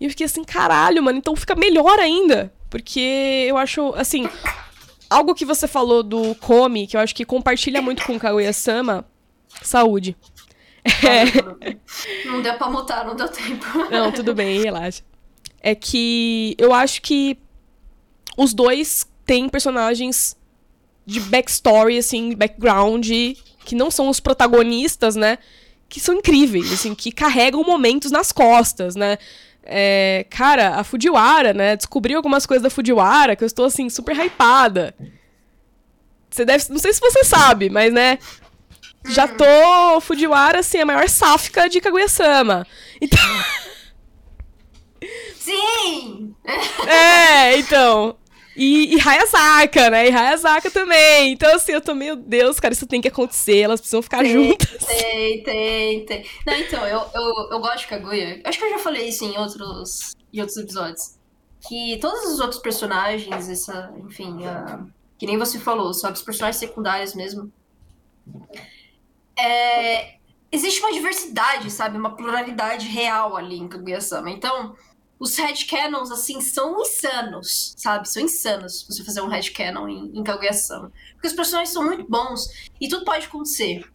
E eu fiquei assim, caralho, mano, então fica melhor ainda. Porque eu acho, assim, algo que você falou do Come, que eu acho que compartilha muito com Kaguya-sama, saúde. É... Não deu pra mutar, não deu tempo. Não, tudo bem, relaxa. É que eu acho que os dois têm personagens de backstory, assim, background, que não são os protagonistas, né? Que são incríveis, assim, que carregam momentos nas costas, né? É, cara, a Fujiwara, né? Descobri algumas coisas da Fujiwara que eu estou, assim, super hypada. Você deve. Não sei se você sabe, mas, né? Já tô. Fujiwara, assim, a maior sáfica de Kaguya-sama. Então. Sim! É, então. E, e Hayasaka, né? E Hayasaka também. Então, assim, eu tô, meu Deus, cara, isso tem que acontecer, elas precisam ficar Tem, juntas. Tem, tem, tem. Não, então, eu, eu, eu gosto de Kaguya. Acho que eu já falei isso em outros, em outros episódios. Que todos os outros personagens, essa, enfim, a- que nem você falou, sabe, os personagens secundários mesmo. É, existe uma diversidade, sabe? Uma pluralidade real ali em Kaguya-sama. Então, os headcanons, assim, são insanos, sabe? São insanos você fazer um headcanon em, em Kaguya-sama. Porque os personagens são muito bons e tudo pode acontecer.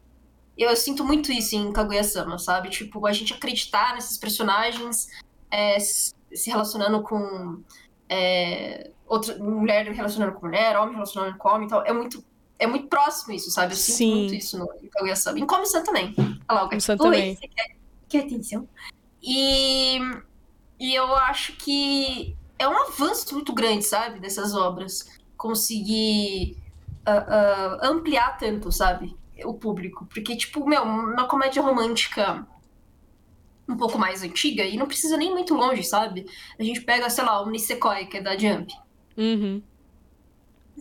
Eu sinto muito isso em Kaguya-sama, sabe? Tipo, a gente acreditar nesses personagens é, se relacionando com é, outra mulher relacionando com mulher, homem relacionando com homem e tal. É muito, é muito próximo isso, sabe? Eu sinto Sim. muito isso no em Kaguya-sama. Em Komi-san também. Olha lá, o Komi-san também. você quer, quer atenção? E, e eu acho que é um avanço muito grande, sabe? Dessas obras. Conseguir ah, ah, ampliar tanto, sabe? O público. Porque, tipo, meu, uma comédia romântica um pouco mais antiga, e não precisa nem muito longe, sabe? A gente pega, sei lá, o Nisekoi, que é da Jump. Uhum.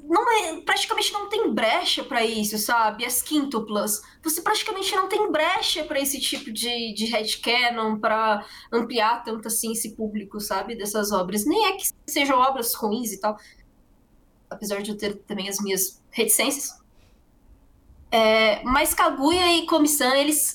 Não é, praticamente não tem brecha pra isso, sabe? As quíntuplas, você praticamente não tem brecha pra esse tipo de, de headcanon, pra ampliar tanto assim esse público, sabe? Dessas obras. Nem é que sejam obras ruins e tal, apesar de eu ter também as minhas reticências. É, mas Kaguya e Komi-san, eles.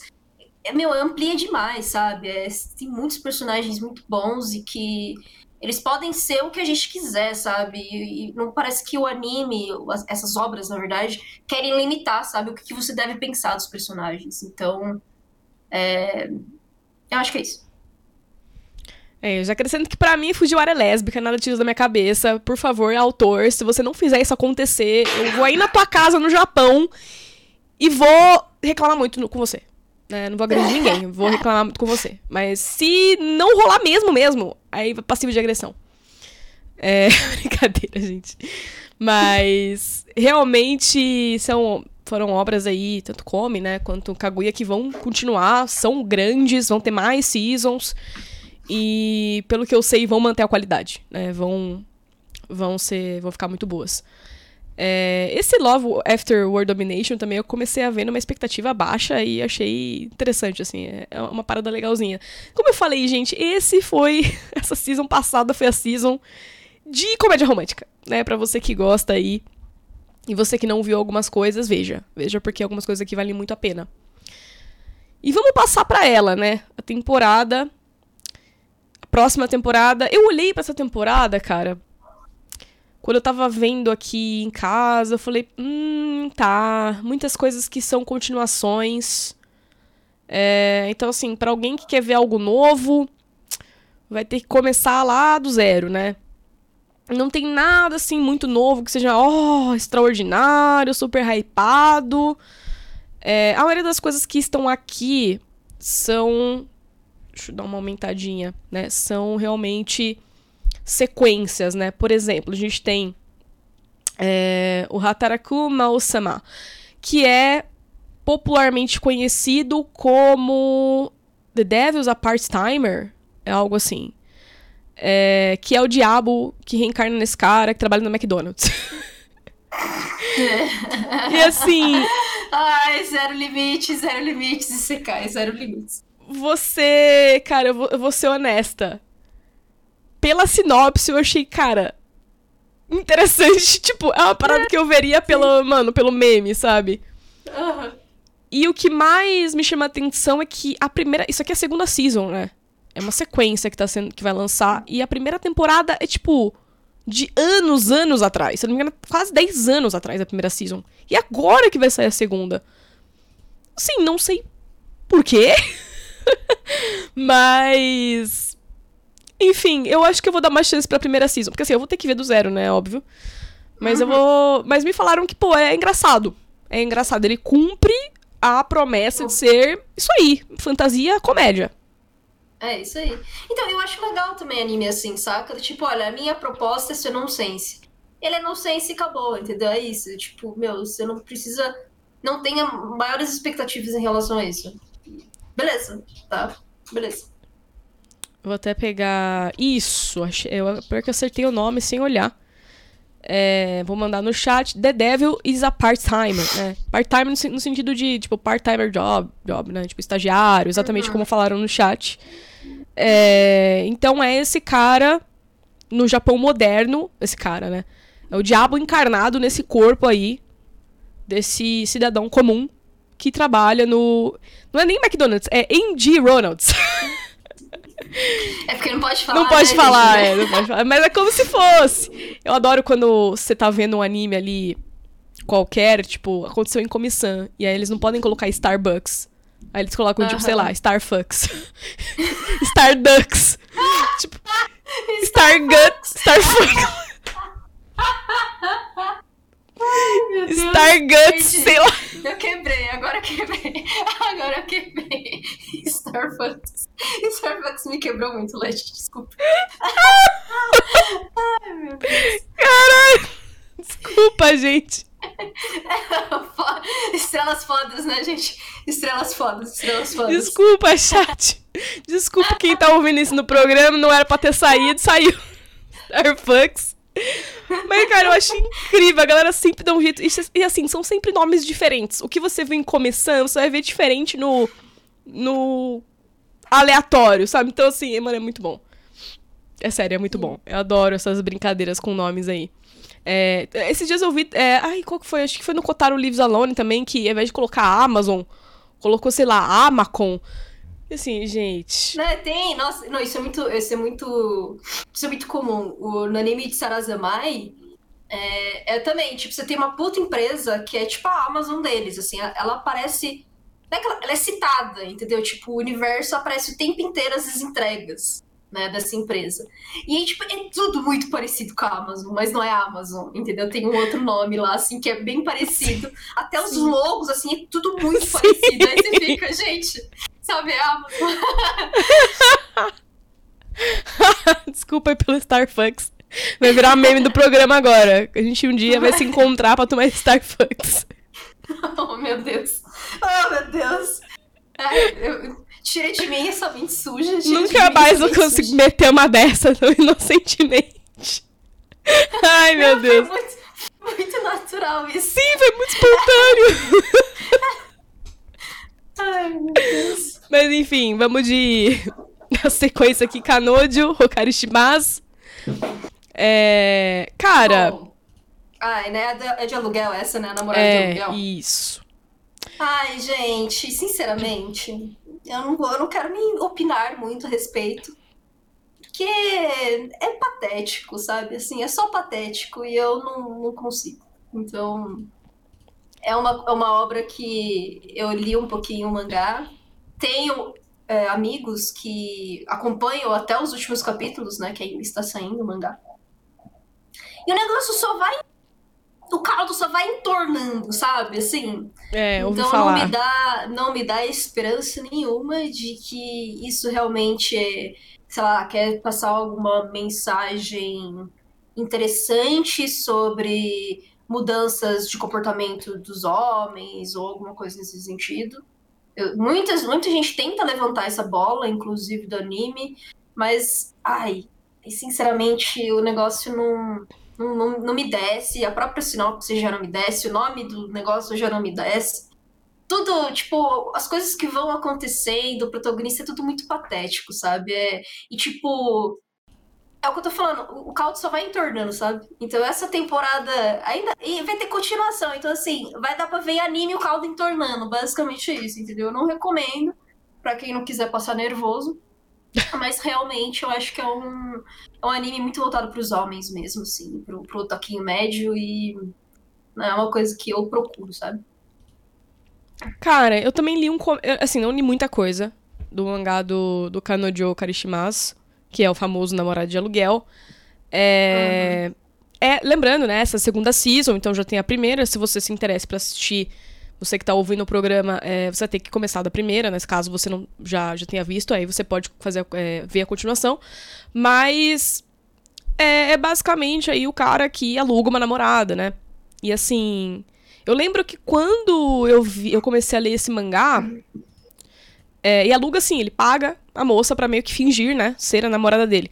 é, Meu, amplia demais, sabe? É, tem muitos personagens muito bons e que eles podem ser o que a gente quiser, sabe? E, não parece que o anime, as- essas obras, na verdade, querem limitar, sabe? O que, você deve pensar dos personagens. Então, é, eu acho que é isso. É, eu já acrescento que pra mim Fujiwara é lésbica, nada tira da minha cabeça. Por favor, autor, se você não fizer isso acontecer, eu vou aí na tua casa no Japão e vou reclamar muito no- com você. Né? Não vou agredir ninguém, vou reclamar muito com você. Mas se não rolar mesmo, mesmo, aí passivo de agressão. É brincadeira, gente. Mas realmente são foram obras aí, tanto Come, né, quanto Kaguya, que vão continuar, são grandes, vão ter mais seasons. E pelo que eu sei, vão manter a qualidade, né? Vão vão ser, vão ficar muito boas. É, esse Love After World Domination também eu comecei a ver numa expectativa baixa e achei interessante, assim, é é uma parada legalzinha. Como eu falei, gente, esse foi, essa season passada foi a season de comédia romântica, né? Pra você que gosta aí e você que não viu algumas coisas, veja. Veja porque algumas coisas aqui valem muito a pena. E vamos passar pra ela, né? A temporada próxima temporada. Eu olhei pra essa temporada, cara. Quando eu tava vendo aqui em casa, eu falei, hum, tá. Muitas coisas que são continuações. É, então, assim, pra alguém que quer ver algo novo, vai ter que começar lá do zero, né? Não tem nada, assim, muito novo que seja, oh, extraordinário, super hypado. É, a maioria das coisas que estão aqui são. Deixa eu dar uma aumentadinha, né? São realmente sequências, né? Por exemplo, a gente tem é, o Hataraku Mao-sama, que é popularmente conhecido como The Devil's a Part-Timer, é algo assim. É, que é o diabo que reencarna nesse cara que trabalha no McDonald's. e assim, Ai, zero limites, zero limites, e você cai, zero limites. você. Cara, eu vou, eu vou ser honesta. Pela sinopse, eu achei, cara. Interessante. Tipo, é uma parada que eu veria pelo, mano, pelo meme, sabe? Aham. E o que mais me chama a atenção é que a primeira. Isso aqui é a segunda season, né? É uma sequência que, tá sendo, que vai lançar. E a primeira temporada é, tipo, de anos, anos atrás. Se eu não me engano, quase 10 anos atrás da primeira season. E agora que vai sair a segunda. Sim, não sei por quê. Mas. Enfim, eu acho que eu vou dar mais chance pra primeira season. Porque assim, eu vou ter que ver do zero, né? Óbvio. Mas eu vou. Mas me falaram que, pô, é engraçado. É engraçado. Ele cumpre a promessa de ser isso aí. Fantasia, comédia. É isso aí. Então, eu acho legal também anime assim, saca? Tipo, olha, a minha proposta é ser nonsense. Ele é nonsense e acabou, entendeu? É isso. Tipo, meu, você não precisa. Não tenha maiores expectativas em relação a isso. Beleza, tá? Beleza. Vou até pegar. Isso, achei... eu, pior que eu acertei o nome sem olhar. É, vou mandar no chat. The Devil is a part-timer, né? Part-timer no, no, sentido de, tipo, part-timer job, job, né? Tipo, estagiário, exatamente uhum. como falaram no chat. É, então é esse cara no Japão moderno, esse cara, né? É o diabo encarnado nesse corpo aí, desse cidadão comum que trabalha no. Não é nem McDonald's, é MG Ronalds. É porque não pode falar. Não pode né, falar, é, não pode falar. Mas é como se fosse. Eu adoro quando você tá vendo um anime ali qualquer, tipo, aconteceu em comissão. E aí eles não podem colocar Starbucks. Aí eles colocam, uh -huh. tipo, sei lá, Starfucks. Starducks. tipo, Starguts. Starfucks. Starguts, sei lá. Eu quebrei, agora eu quebrei. Agora eu quebrei. Starbucks. Starbucks me quebrou muito, Leti, desculpa. Ai, meu Deus. Caralho. Desculpa, gente. Estrelas fodas, né, gente? Estrelas fodas, estrelas fodas. Desculpa, chat. Desculpa quem tá ouvindo isso no programa, não era pra ter saído, saiu. Starbucks. Mas, cara, eu acho incrível. A galera sempre dá um jeito. E, assim, são sempre nomes diferentes. O que você vem começando, você vai ver diferente no. no. Aleatório, sabe? Então, assim, mano, é muito bom. É sério, é muito bom. Eu adoro essas brincadeiras com nomes aí. É, esses dias eu vi. É, ai, qual que foi? Acho que foi no Kotaro Lives Alone também, que ao invés de colocar Amazon, colocou, sei lá, Amacon. Assim, gente. Né, tem, nossa, não, isso é muito. Isso é muito. Isso é muito comum. O, no anime de Sarazamai. É, é também, tipo, você tem uma puta empresa que é tipo a Amazon deles, assim, ela aparece. Não é ela, ela é citada, entendeu? Tipo, o universo aparece o tempo inteiro as entregas né, dessa empresa. E aí, tipo, é tudo muito parecido com a Amazon, mas não é a Amazon, entendeu? Tem um outro nome lá, assim, que é bem parecido. Até os Sim. logos, assim, é tudo muito Sim. parecido. Aí você fica, gente, sabe, é a Amazon. Desculpa aí pelo Starfucks. Vai virar meme do programa agora. A gente um dia vai se encontrar pra tomar Starfucks. Oh, meu Deus. Oh, meu Deus. É, eu, Tira de mim essa mente suja. Nunca mais vou conseguir meter uma dessa tão inocentemente. Ai, meu Não, Deus. Foi muito, muito natural isso. Sim, foi muito espontâneo. Ai, meu Deus. Mas enfim, vamos de. Na sequência aqui, Kanojo, Hokari Shimasu. É. Cara. Bom. Ai, né? É de aluguel essa, né? A namorada é, de aluguel. Isso. Ai, gente, sinceramente, eu não, vou, eu não quero nem opinar muito a respeito. Porque é patético, sabe? Assim, é só patético e eu não, não consigo. Então, é uma, é uma obra que eu li um pouquinho o mangá. Tenho é, amigos que acompanham até os últimos capítulos, né? Que ainda está saindo o mangá. E o negócio só vai o caldo só vai entornando, sabe? Assim. É, então falar. não me dá, não me dá esperança nenhuma de que isso realmente é, sei lá, quer passar alguma mensagem interessante sobre mudanças de comportamento dos homens ou alguma coisa nesse sentido. Eu, muitas, muita gente tenta levantar essa bola, inclusive do anime, mas ai, sinceramente o negócio não não, não, não me desce, a própria sinopse já não me desce, o nome do negócio já não me desce. Tudo, tipo, as coisas que vão acontecendo, o protagonista é tudo muito patético, sabe? É, e tipo, é o que eu tô falando, o caldo só vai entornando, sabe? Então essa temporada ainda. E vai ter continuação. Então, assim, vai dar pra ver anime o caldo entornando. Basicamente isso, entendeu? Eu não recomendo para quem não quiser passar nervoso. Mas realmente eu acho que é um, é um anime muito voltado para os homens mesmo, assim, pro, pro toquinho médio e é uma coisa que eu procuro, sabe? Cara, eu também li um. Assim, não li muita coisa do mangá do, do Kanojo Karishimasu, que é o famoso namorado de aluguel. É. Uhum. É, lembrando, né, essa segunda season, então já tem a primeira. Se você se interessa para assistir você que está ouvindo o programa, é, você vai ter que começar da primeira, nesse caso você não já, já tenha visto, aí você pode fazer, é, ver a continuação. Mas é, é, basicamente aí o cara que aluga uma namorada, né? E assim. Eu lembro que quando eu, vi, eu comecei a ler esse mangá. É, e aluga assim, ele paga a moça para meio que fingir, né? Ser a namorada dele.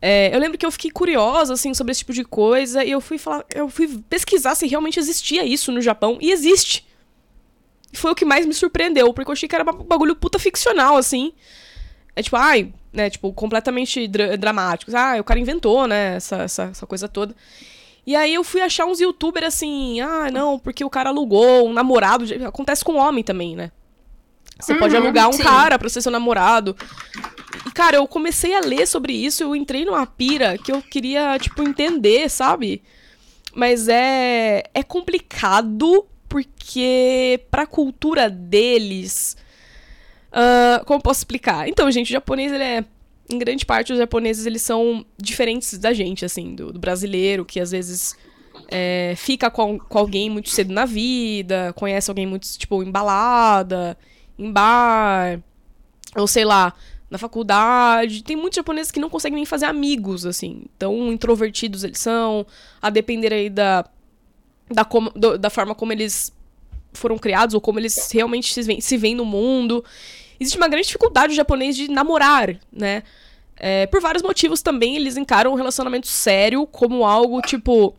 É, eu lembro que eu fiquei curiosa, assim, sobre esse tipo de coisa, e eu fui falar, eu fui pesquisar se realmente existia isso no Japão, e existe. E foi o que mais me surpreendeu, porque eu achei que era um bagulho puta ficcional, assim. É tipo, ai, né, tipo, completamente dra dramáticos. Ah, o cara inventou, né, essa, essa, essa coisa toda. E aí eu fui achar uns youtubers assim, ah, não, porque o cara alugou um namorado. Acontece com homem também, né? Você uhum, pode alugar um sim. cara pra ser seu namorado. E, cara, eu comecei a ler sobre isso, eu entrei numa pira que eu queria, tipo, entender, sabe? Mas é. É complicado porque, pra cultura deles. Uh, como posso explicar? Então, gente, o japonês, ele é. Em grande parte, os japoneses, eles são diferentes da gente, assim, do, do brasileiro, que às vezes é, fica com, com alguém muito cedo na vida, conhece alguém muito, tipo, embalada em bar, ou sei lá, na faculdade. Tem muitos japoneses que não conseguem nem fazer amigos, assim. Tão introvertidos eles são, a depender aí da, da, como, do, da forma como eles foram criados ou como eles realmente se veem, se veem no mundo. Existe uma grande dificuldade do japonês de namorar, né? É, por vários motivos também, eles encaram um relacionamento sério como algo tipo.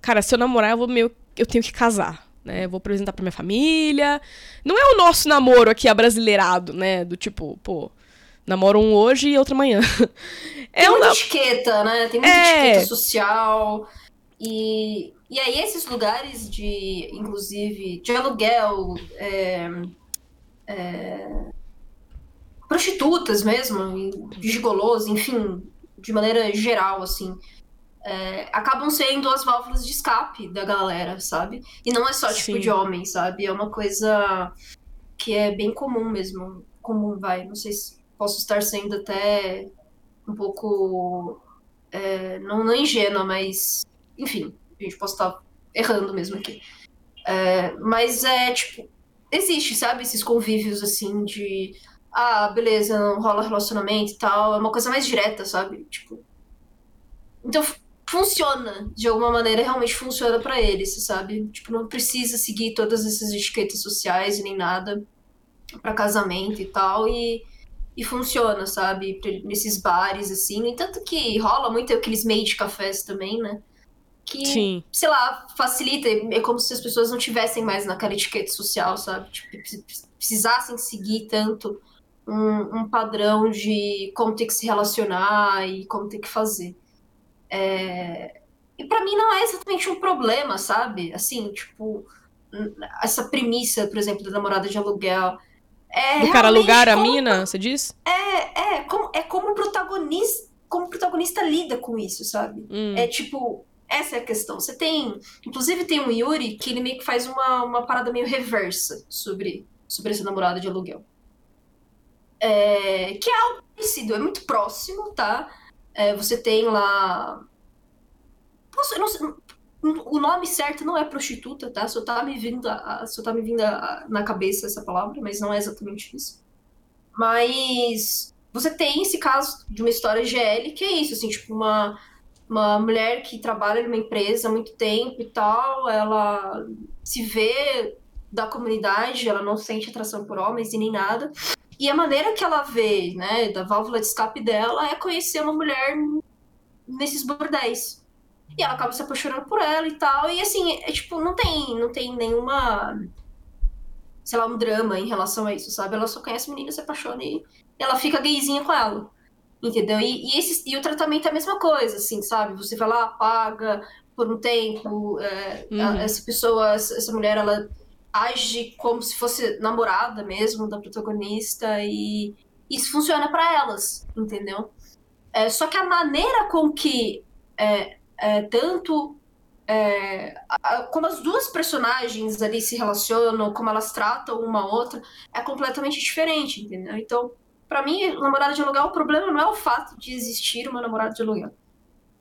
Cara, se eu namorar, eu vou meio. Eu tenho que casar né? Vou apresentar pra minha família. Não é o nosso namoro aqui abrasileirado, né? Do tipo, pô, namoro um hoje e outro amanhã. É Tem muita etiqueta, né? Tem muita é... etiqueta social. E, e aí esses lugares de, inclusive, de aluguel, é, é, prostitutas mesmo, gigolos, enfim, de maneira geral, assim é, acabam sendo as válvulas de escape da galera, sabe? E não é só tipo Sim. de homem, sabe? É uma coisa que é bem comum mesmo. Comum, vai. Não sei se posso estar sendo até um pouco. É, não, não ingênua, mas. Enfim, a gente pode estar errando mesmo aqui. É, mas é tipo. Existe, sabe? Esses convívios assim de. Ah, beleza, não rola relacionamento e tal. É uma coisa mais direta, sabe? Tipo. Então, funciona, de alguma maneira, realmente funciona para eles, sabe? Tipo, não precisa seguir todas essas etiquetas sociais nem nada para casamento e tal, e, e funciona, sabe? Nesses bares, assim. No entanto que rola muito aqueles made cafés também, né? Que, Sim. sei lá, facilita, é como se as pessoas não tivessem mais naquela etiqueta social, sabe? Tipo, precisassem seguir tanto um, um padrão de como ter que se relacionar e como ter que fazer. É... E para mim não é exatamente um problema, sabe? Assim, tipo, essa premissa, por exemplo, da namorada de aluguel. É Do cara alugar a mina, você diz? É, é como, é como o protagonista, como o protagonista lida com isso, sabe? Hum. É tipo, essa é a questão. Você tem. Inclusive tem um Yuri que ele meio que faz uma, uma parada meio reversa sobre, sobre essa namorada de aluguel. É, que é algo parecido, é muito próximo, tá? É, você tem lá. Posso, não, o nome certo não é prostituta, tá? Só tá me vindo, a, só tá me vindo a, na cabeça essa palavra, mas não é exatamente isso. Mas você tem esse caso de uma história GL que é isso, assim, tipo, uma, uma mulher que trabalha numa empresa há muito tempo e tal, ela se vê da comunidade, ela não sente atração por homens e nem nada. E a maneira que ela vê, né, da válvula de escape dela é conhecer uma mulher nesses bordéis. E ela acaba se apaixonando por ela e tal. E assim, é tipo, não tem, não tem nenhuma, sei lá, um drama em relação a isso, sabe? Ela só conhece a menina, se apaixona e ela fica gayzinha com ela. Entendeu? E, e, esse, e o tratamento é a mesma coisa, assim, sabe? Você vai lá, paga por um tempo, é, uhum. essa pessoa, essa mulher, ela age como se fosse namorada mesmo da protagonista e isso funciona para elas, entendeu? É, só que a maneira com que é, é, tanto é, a, como as duas personagens ali se relacionam, como elas tratam uma a outra, é completamente diferente, entendeu? Então, para mim, namorada de aluguel, o problema não é o fato de existir uma namorada de aluguel.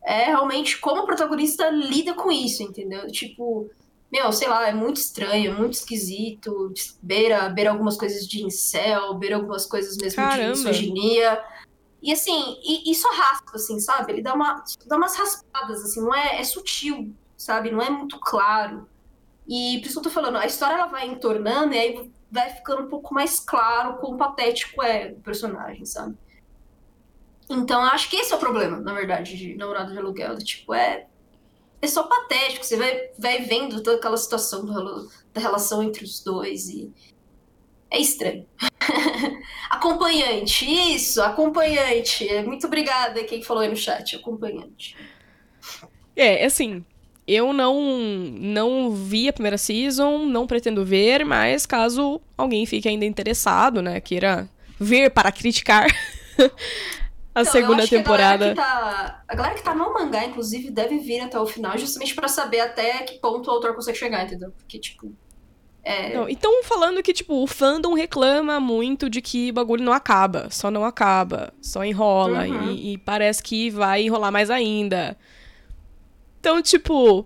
É realmente como o protagonista lida com isso, entendeu? Tipo, meu, sei lá, é muito estranho, muito esquisito, beira, beira algumas coisas de incel, beira algumas coisas mesmo Caramba. de misoginia. E assim, e, e só raspa, assim, sabe? Ele dá, uma, dá umas raspadas, assim, não é, é sutil, sabe? Não é muito claro. E por isso que eu tô falando, a história ela vai entornando e aí vai ficando um pouco mais claro quão patético é o personagem, sabe? Então, eu acho que esse é o problema, na verdade, de namorado de aluguel. Tipo, é. É só patético. Você vai, vai vendo toda aquela situação do, da relação entre os dois e. É estranho. acompanhante, isso, acompanhante. Muito obrigada quem falou aí no chat, acompanhante. É, assim, eu não não vi a primeira season, não pretendo ver, mas caso alguém fique ainda interessado, né, queira ver para criticar a então, segunda temporada. A galera, tá, a galera, que tá, no mangá, inclusive, deve vir até o final, justamente para saber até que ponto o autor consegue chegar, entendeu? Porque, tipo. É... Não, então, falando que, tipo, o fandom reclama muito de que o bagulho não acaba, só não acaba, só enrola, uhum. e, e parece que vai enrolar mais ainda. Então, tipo,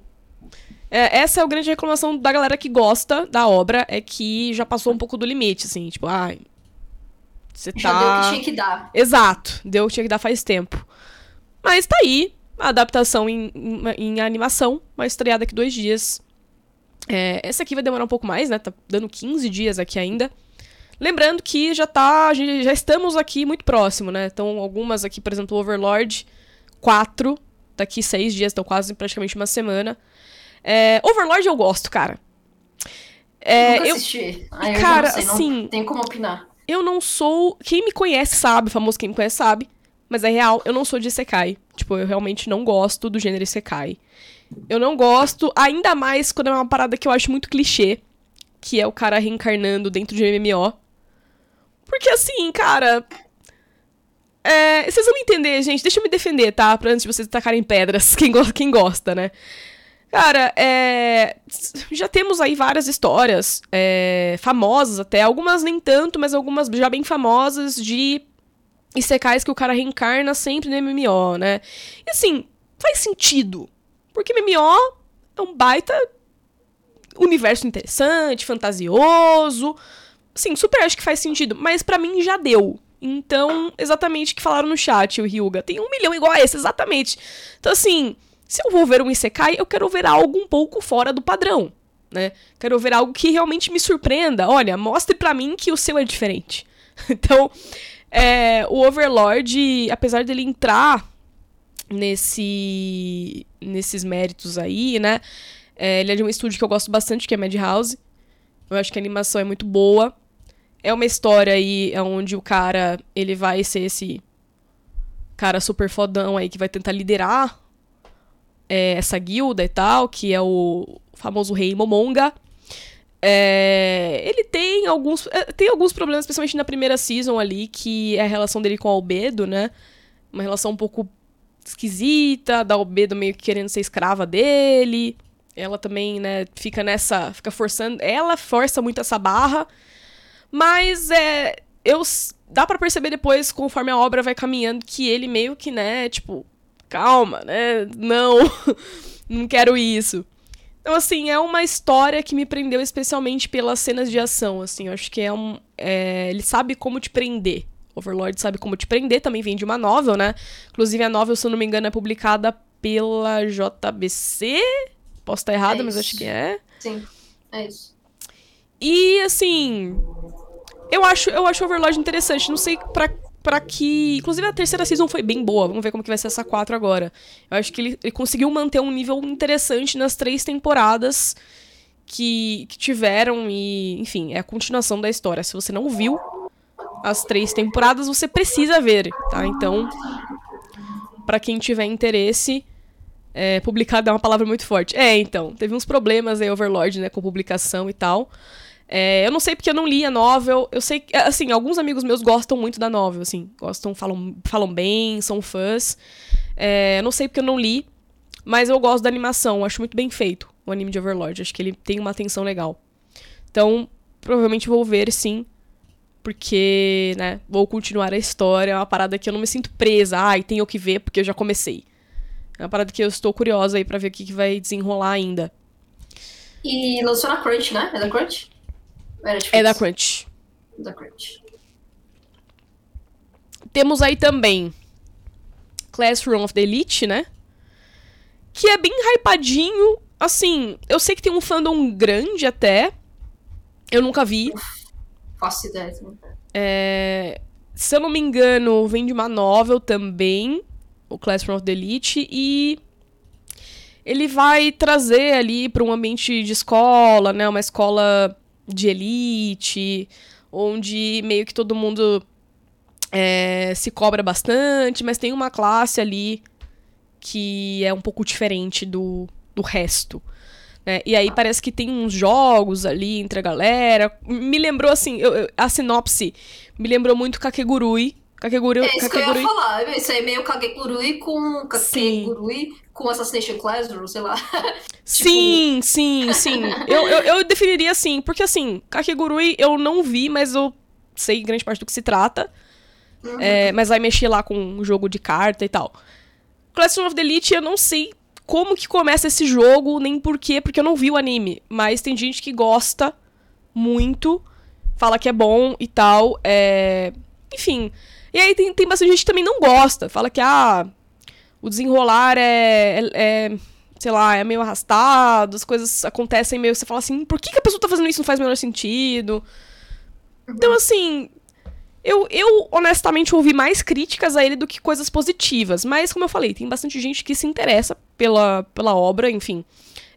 é, essa é a grande reclamação da galera que gosta da obra, é que já passou um pouco do limite, assim, tipo, ai, ah, você tá... Já deu o que tinha que dar. Exato, deu o que tinha que dar faz tempo. Mas tá aí, a adaptação em, em, em animação, vai estrear daqui dois dias. É, essa aqui vai demorar um pouco mais, né? Tá dando 15 dias aqui ainda. Lembrando que já tá. Já estamos aqui muito próximo, né? Então, algumas aqui, por exemplo, Overlord 4, daqui seis dias, então quase praticamente uma semana. É, Overlord eu gosto, cara. É, assisti. Eu, Ai, cara, eu não sei, assim, não tem como opinar. Eu não sou. Quem me conhece sabe, famoso quem me conhece sabe. Mas é real, eu não sou de Isekai. Tipo, eu realmente não gosto do gênero Isekai. Eu não gosto, ainda mais quando é uma parada que eu acho muito clichê. Que é o cara reencarnando dentro de um MMO. Porque assim, cara. É, vocês vão entender, gente. Deixa eu me defender, tá? Pra antes de vocês tacarem pedras. Quem, go quem gosta, né? Cara, é... já temos aí várias histórias é... famosas até, algumas nem tanto, mas algumas já bem famosas de Isekais que o cara reencarna sempre no MMO, né? E assim, faz sentido. Porque MMO é um baita universo interessante, fantasioso. Sim, super acho que faz sentido, mas para mim já deu. Então, exatamente o que falaram no chat, o Ryuga. Tem um milhão igual a esse, exatamente. Então, assim, se eu vou ver um Isekai, eu quero ver algo um pouco fora do padrão, né? Quero ver algo que realmente me surpreenda. Olha, mostre para mim que o seu é diferente. então, é, o Overlord, apesar dele entrar nesse nesses méritos aí, né? É, ele é de um estúdio que eu gosto bastante, que é Madhouse. Eu acho que a animação é muito boa. É uma história aí onde o cara, ele vai ser esse cara super fodão aí que vai tentar liderar é, essa guilda e tal, que é o famoso rei Momonga. É, ele tem alguns, é, tem alguns problemas, especialmente na primeira season ali, que é a relação dele com o Albedo, né? Uma relação um pouco esquisita, da Albedo meio que querendo ser escrava dele. Ela também, né, fica nessa. Fica forçando. Ela força muito essa barra. Mas é. Eu. Dá para perceber depois, conforme a obra vai caminhando, que ele meio que, né, tipo, calma, né? Não, não quero isso. Então, assim, é uma história que me prendeu especialmente pelas cenas de ação, assim. Eu acho que é um... É, ele sabe como te prender. Overlord sabe como te prender, também vem de uma novel, né? Inclusive, a novel, se eu não me engano, é publicada pela JBC. Posso estar errada, é mas acho que é. Sim, é isso. E, assim... Eu acho, eu acho Overlord interessante. Não sei pra para que. Inclusive a terceira season foi bem boa. Vamos ver como que vai ser essa 4 agora. Eu acho que ele, ele conseguiu manter um nível interessante nas três temporadas que, que tiveram. E, enfim, é a continuação da história. Se você não viu as três temporadas, você precisa ver, tá? Então, para quem tiver interesse. É, publicado é uma palavra muito forte. É, então, teve uns problemas aí, Overlord, né, com publicação e tal. É, eu não sei porque eu não li a novel. Eu sei que, assim, alguns amigos meus gostam muito da novel, assim. Gostam, falam, falam bem, são fãs. É, eu não sei porque eu não li, mas eu gosto da animação. Acho muito bem feito o anime de Overlord. Acho que ele tem uma atenção legal. Então, provavelmente vou ver, sim. Porque, né, vou continuar a história. É uma parada que eu não me sinto presa. Ai, ah, tenho que ver porque eu já comecei. É uma parada que eu estou curiosa aí pra ver o que, que vai desenrolar ainda. E lançou na Crunch, né? É da Crunch? É da Crunch. Da Crunch. Temos aí também Classroom of the Elite, né? Que é bem hypadinho. Assim, eu sei que tem um fandom grande até. Eu nunca vi. Faço ideia. É... se eu não me engano, vem de uma novel também, o Classroom of the Elite, e ele vai trazer ali para um ambiente de escola, né, uma escola de elite, onde meio que todo mundo é, se cobra bastante, mas tem uma classe ali que é um pouco diferente do, do resto. Né? E aí parece que tem uns jogos ali entre a galera. Me lembrou assim, eu, eu, a sinopse me lembrou muito Kakegurui. Kakegurui, é isso Kakegurui... que eu ia falar. Isso aí é meio Kakegurui com Kakegurui com Assassination Classroom, sei lá. Sim, tipo... sim, sim. eu, eu, eu definiria assim, porque assim, Kakegurui eu não vi, mas eu sei grande parte do que se trata. Uhum. É, mas vai mexer lá com um jogo de carta e tal. Classroom of the Elite eu não sei como que começa esse jogo, nem porquê, porque eu não vi o anime. Mas tem gente que gosta muito, fala que é bom e tal. É... Enfim. E aí tem, tem bastante gente que também não gosta. Fala que, ah, o desenrolar é, é, é sei lá, é meio arrastado, as coisas acontecem meio. Você fala assim, por que, que a pessoa tá fazendo isso? Não faz o menor sentido. Então, uhum. assim, eu, eu, honestamente, ouvi mais críticas a ele do que coisas positivas. Mas, como eu falei, tem bastante gente que se interessa pela, pela obra, enfim.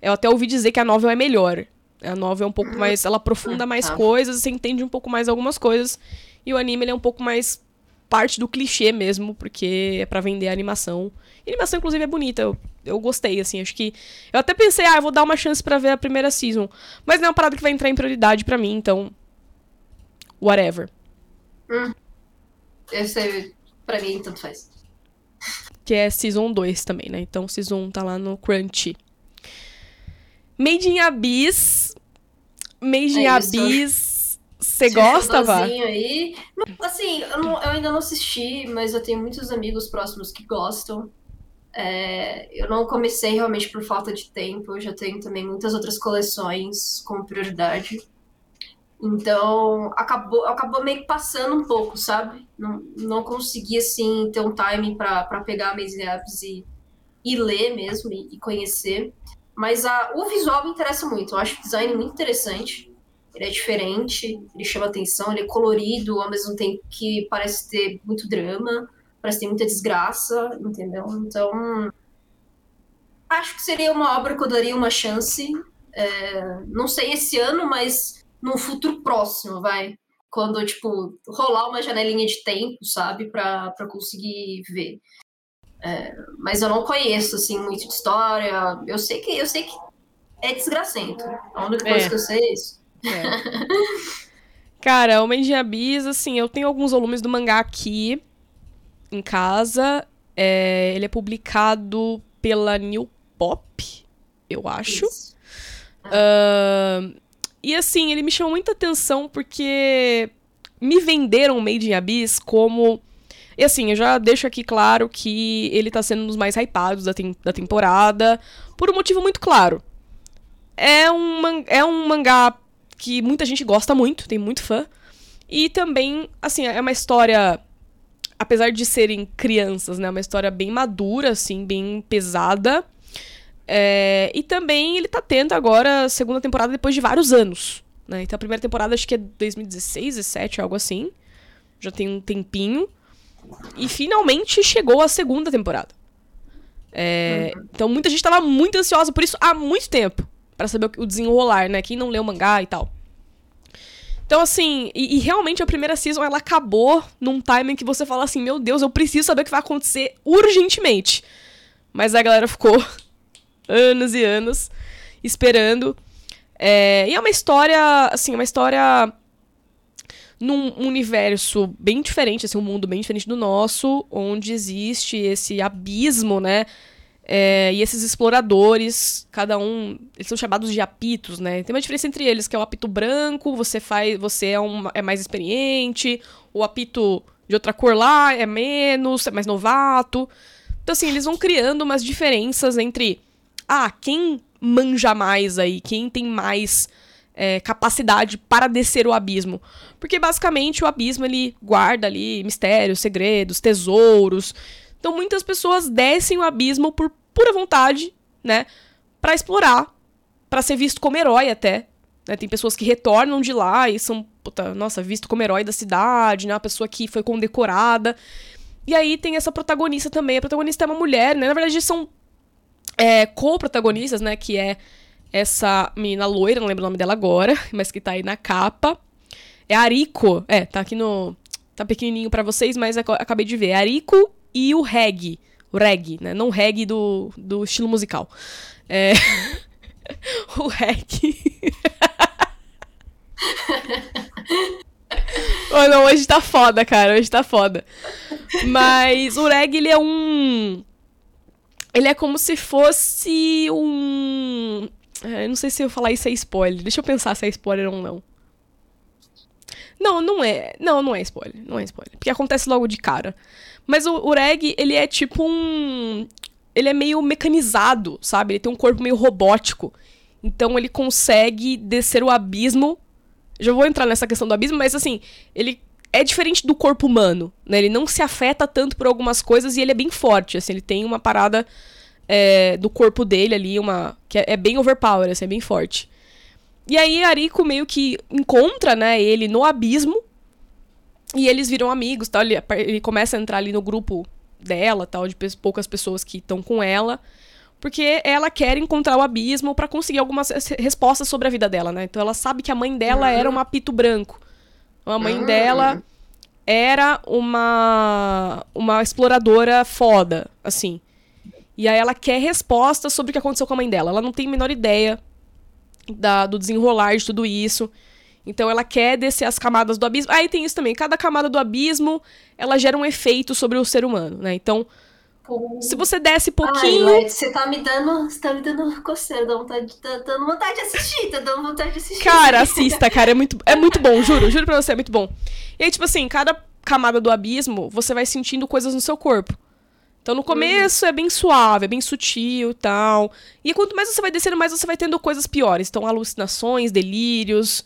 Eu até ouvi dizer que a novel é melhor. A novel é um pouco uhum. mais. Ela aprofunda uhum. mais tá. coisas, você entende um pouco mais algumas coisas. E o anime ele é um pouco mais parte do clichê mesmo, porque é para vender a animação. E a animação, inclusive, é bonita. Eu, eu gostei, assim. Acho que. Eu até pensei, ah, eu vou dar uma chance para ver a primeira season. Mas não é uma parada que vai entrar em prioridade para mim, então. Whatever. Hum. Esse, pra mim, tanto faz. Que é Season 2 também, né? Então, Season 1 tá lá no Crunchy. Made in Abyss. Made in é Abyss. Você gosta, Vá? aí. Assim, eu, não, eu, ainda não assisti, mas eu tenho muitos amigos próximos que gostam. É, eu não comecei realmente por falta de tempo. Eu já tenho também muitas outras coleções como prioridade. Então, acabou, acabou meio que passando um pouco, sabe? Não, não consegui, assim, ter um time para pegar Amazing Apps e, e ler mesmo, e, e conhecer. Mas a, o visual me interessa muito. Eu acho o design muito interessante. Ele é diferente, ele chama atenção, ele é colorido, ao mesmo tempo que parece ter muito drama, parece ter muita desgraça, entendeu? Então, acho que seria uma obra que eu daria uma chance. É, não sei esse ano, mas num futuro próximo, vai. Quando, tipo, rolar uma janelinha de tempo, sabe? Pra, pra conseguir ver. É, mas eu não conheço, assim, muito de história. Eu sei que, eu sei que é desgracento. A única coisa é. que eu sei é isso. É. Cara, Homem de Abyss, assim, eu tenho alguns volumes do mangá aqui em casa. É, ele é publicado pela New Pop, eu acho. Uh, e assim, ele me chamou muita atenção porque me venderam Made in Abyss como. E assim, eu já deixo aqui claro que ele tá sendo um dos mais hypados da, tem da temporada, por um motivo muito claro. É um, é um mangá que muita gente gosta muito, tem muito fã. E também, assim, é uma história. Apesar de serem crianças, né? Uma história bem madura, assim, bem pesada. É, e também ele tá tendo agora a segunda temporada depois de vários anos. Né? Então a primeira temporada acho que é 2016, 2017, algo assim. Já tem um tempinho. E finalmente chegou a segunda temporada. É, uhum. Então muita gente tava muito ansiosa por isso há muito tempo. Para saber o desenrolar, né? Quem não leu o mangá e tal. Então, assim, e, e, realmente a primeira season ela acabou num timing que você fala assim: Meu Deus, eu preciso saber o que vai acontecer urgentemente. Mas a galera ficou anos e anos esperando. É, e é uma história, assim, uma história num universo bem diferente, assim, um mundo bem diferente do nosso, onde existe esse abismo, né? É, e esses exploradores, cada um, eles são chamados de apitos, né? Tem uma diferença entre eles, que é o apito branco, você faz, você é, um, é mais experiente, o apito de outra cor lá é menos, é mais novato. Então, assim, eles vão criando umas diferenças entre ah, quem manja mais aí, quem tem mais é, capacidade para descer o abismo. Porque basicamente o abismo ele guarda ali mistérios, segredos, tesouros. Então muitas pessoas descem o abismo por pura vontade, né, para explorar, para ser visto como herói até, Né? Tem pessoas que retornam de lá e são, puta, nossa, visto como herói da cidade, né? Uma pessoa que foi condecorada. E aí tem essa protagonista também. A protagonista é uma mulher, né? Na verdade, são é, co-protagonistas, né? Que é essa menina loira, não lembro o nome dela agora, mas que tá aí na capa. É Ariko. É, tá aqui no. Tá pequenininho para vocês, mas acabei de ver. É Ariko e o Reg. O Reg, né? Não o Reg do, do estilo musical. É. o Reg. oh, não, hoje tá foda, cara. Hoje tá foda. Mas o Reg, ele é um. Ele é como se fosse um. É, eu não sei se eu falar isso é spoiler. Deixa eu pensar se é spoiler ou não. Não, não é. Não, não é spoiler. Não é spoiler. Porque acontece logo de cara. Mas o, o ele é tipo um. Ele é meio mecanizado, sabe? Ele tem um corpo meio robótico. Então ele consegue descer o abismo. Já vou entrar nessa questão do abismo, mas assim, ele é diferente do corpo humano, né? Ele não se afeta tanto por algumas coisas e ele é bem forte, assim, ele tem uma parada é, do corpo dele ali, uma que é, é bem overpower, assim, é bem forte. E aí Ariko meio que encontra, né, ele no abismo e eles viram amigos, tal, ele, ele começa a entrar ali no grupo dela, tal, de poucas pessoas que estão com ela porque ela quer encontrar o abismo para conseguir algumas respostas sobre a vida dela, né? Então ela sabe que a mãe dela uhum. era um apito branco. A mãe uhum. dela era uma uma exploradora foda, assim. E aí ela quer respostas sobre o que aconteceu com a mãe dela. Ela não tem a menor ideia da, do desenrolar de tudo isso. Então ela quer descer as camadas do abismo. Aí tem isso também. Cada camada do abismo, ela gera um efeito sobre o ser humano, né? Então, se você desce pouquinho. Ai, você tá me dando. Você tá me dando coceira, dá vontade, tá dando vontade de assistir, tá dando vontade de assistir. Cara, assista, cara. É muito, é muito bom, juro, juro pra você, é muito bom. E aí, tipo assim, cada camada do abismo, você vai sentindo coisas no seu corpo. Então no começo uhum. é bem suave, é bem sutil e tal. E quanto mais você vai descendo, mais você vai tendo coisas piores. Então alucinações, delírios,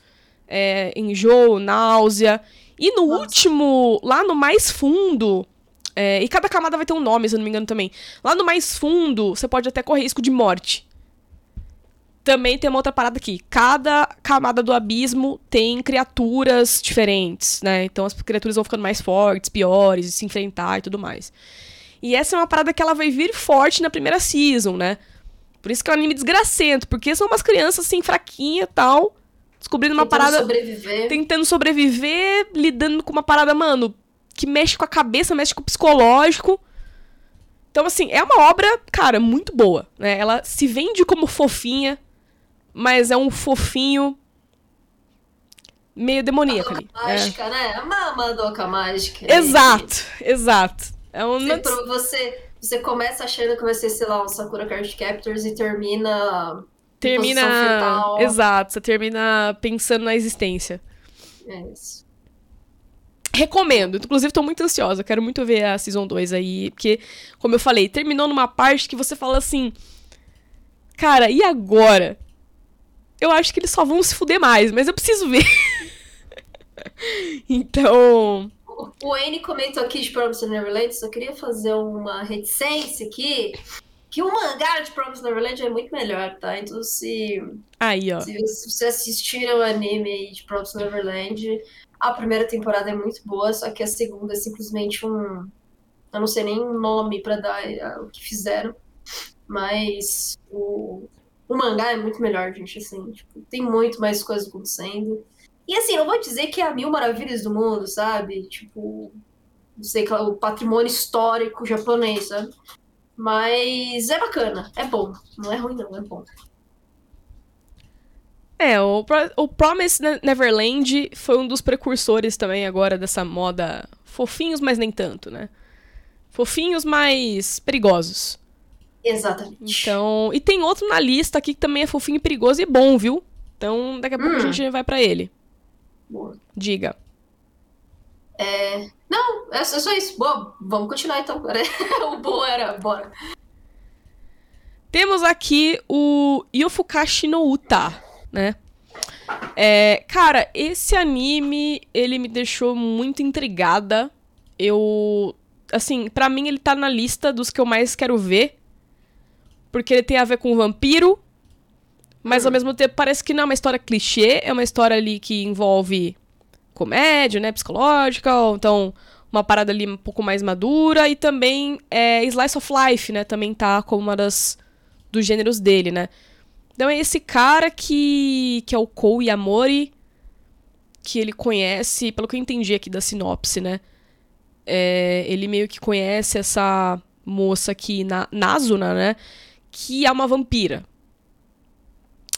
é, enjoo, náusea. E no Nossa. último, lá no mais fundo, é, e cada camada vai ter um nome, se eu não me engano também. Lá no mais fundo, você pode até correr risco de morte. Também tem uma outra parada aqui. Cada camada do abismo tem criaturas diferentes, né? Então as criaturas vão ficando mais fortes, piores, se enfrentar e tudo mais. E essa é uma parada que ela vai vir forte na primeira season, né? Por isso que é um anime desgracento, porque são umas crianças assim, fraquinha e tal, descobrindo uma tentando parada. Sobreviver. Tentando sobreviver, lidando com uma parada, mano, que mexe com a cabeça, mexe com o psicológico. Então, assim, é uma obra, cara, muito boa, né? Ela se vende como fofinha, mas é um fofinho meio demoníaco ali. Mágica, é. né? A madoca mágica. Exato, exato. É um... Você, você, você começa achando que vai ser, sei lá, um Sakura Card Captors e termina... Termina... Exato, você termina pensando na existência. É isso. Recomendo. Inclusive, tô muito ansiosa. Quero muito ver a Season 2 aí. Porque, como eu falei, terminou numa parte que você fala assim. Cara, e agora? Eu acho que eles só vão se fuder mais, mas eu preciso ver. então. O N comentou aqui de Promise Neverland, só queria fazer uma reticência aqui. Que o mangá de Promise Neverland é muito melhor, tá? Então se. Aí, ó. Se, se você assistir o anime de Promise Neverland, a primeira temporada é muito boa, só que a segunda é simplesmente um. Eu não sei nem o nome para dar é, o que fizeram. Mas o, o mangá é muito melhor, gente. Assim, tipo, tem muito mais coisas acontecendo. E assim, não vou dizer que é a mil maravilhas do mundo, sabe? Tipo, não sei, o patrimônio histórico japonês, sabe? Mas é bacana, é bom. Não é ruim, não, é bom. É, o, o Promise Neverland foi um dos precursores também agora dessa moda fofinhos, mas nem tanto, né? Fofinhos, mas perigosos. Exatamente. Então, e tem outro na lista aqui que também é fofinho, perigoso e bom, viu? Então, daqui a pouco a hum. gente vai para ele. Boa. Diga. É... Não, é só isso. Boa, vamos continuar então. o bom era, bora. Temos aqui o Yofukashi no Uta né? É, cara, esse anime, ele me deixou muito intrigada. Eu. Assim, para mim ele tá na lista dos que eu mais quero ver. Porque ele tem a ver com vampiro, Mas ao mesmo tempo parece que não é uma história clichê, é uma história ali que envolve comédia, né, psicológica, ou então uma parada ali um pouco mais madura e também é slice of life, né, também tá como uma das dos gêneros dele, né? Então é esse cara que que é o Kou Yamori, que ele conhece, pelo que eu entendi aqui da sinopse, né? É, ele meio que conhece essa moça aqui, na, Nazuna, né? Que é uma vampira.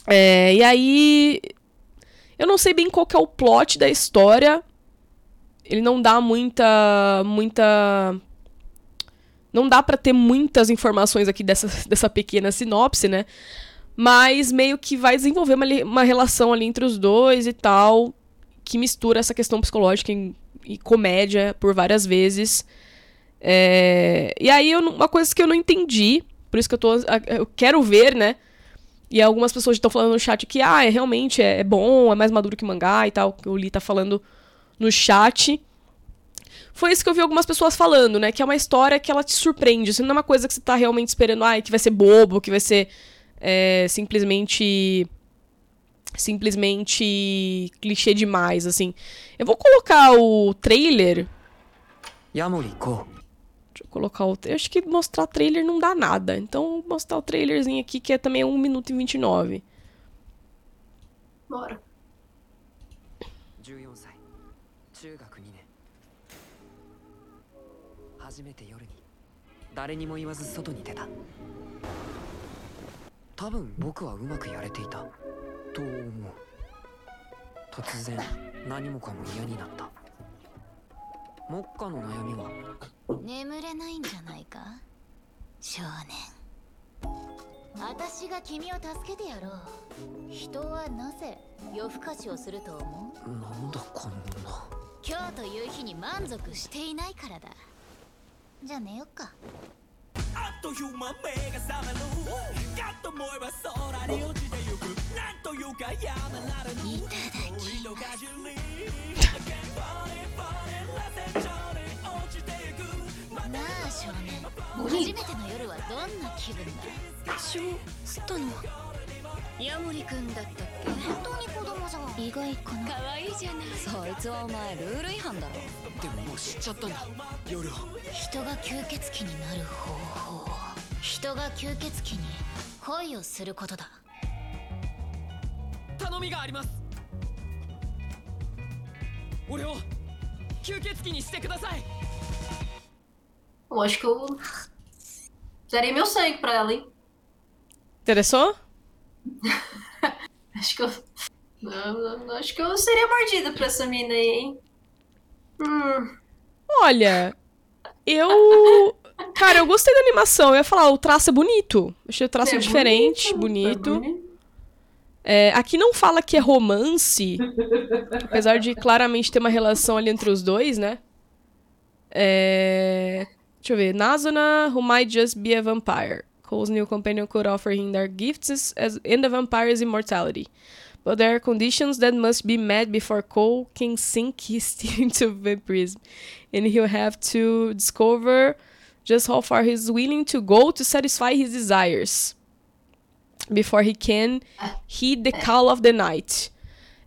É, e aí. Eu não sei bem qual que é o plot da história. Ele não dá muita. muita. Não dá para ter muitas informações aqui dessa, dessa pequena sinopse, né? Mas meio que vai desenvolver uma, uma relação ali entre os dois e tal. Que mistura essa questão psicológica e, e comédia por várias vezes. É, e aí, eu, uma coisa que eu não entendi, por isso que eu tô. Eu quero ver, né? E algumas pessoas estão falando no chat que, ah, é, realmente é, é, bom, é mais maduro que mangá e tal, que o Lee tá falando no chat. Foi isso que eu vi algumas pessoas falando, né? Que é uma história que ela te surpreende. Isso não é uma coisa que você tá realmente esperando, ah, que vai ser bobo, que vai ser é, simplesmente. Simplesmente clichê demais, assim. Eu vou colocar o trailer. Yamori-ko. Deixa eu colocar o. Eu acho que mostrar trailer não dá nada. Então, vou mostrar o trailerzinho aqui, que é também 1 minuto e 29. Bora. 14歳中学2年初めて夜に誰にも言わず外に出た多分僕はうまくやれていたと思う突然何もかも嫌になった 目下の悩みは？眠れないんじゃないか？少年。私が君を助けてやろう。人はなぜ夜更かしをすると思う？なんだこの女今日という日に満足していないからだ。じゃあ寝よっか。あっという間目が覚める。かと思えば空に落ちてゆく。なんというかやめられぬ。いただきますなあ少年初めての夜はどんな気分だショスタのヤモリ君だったっけ？本当に子供じゃん意外かな可愛いじゃない。そいつはお前ルール違反だろ。でももう知っちゃったんだ。夜は人が吸血鬼になる方法。人が吸血鬼に恋をすることだ。頼みがあります。俺を吸血鬼にしてください。Eu acho que eu daria meu sangue pra ela, hein? Interessou? acho que eu. Acho que eu seria mordida pra essa mina aí, hein? Hum. Olha, eu. Cara, eu gostei da animação. Eu ia falar, o traço é bonito. Achei o traço É diferente, bonito, bonito. é É, aqui não fala que é romance, apesar de claramente ter uma relação ali entre os dois, né? É... Deixa eu ver. Nazuna, who might just be a vampire. Cole's new companion could offer him their gifts as in the vampire's immortality. But there are conditions that must be met before Cole can sink his teeth into vampirism. And he'll have to discover just how far he's willing to go to satisfy his desires. Before he can heed the call of the night.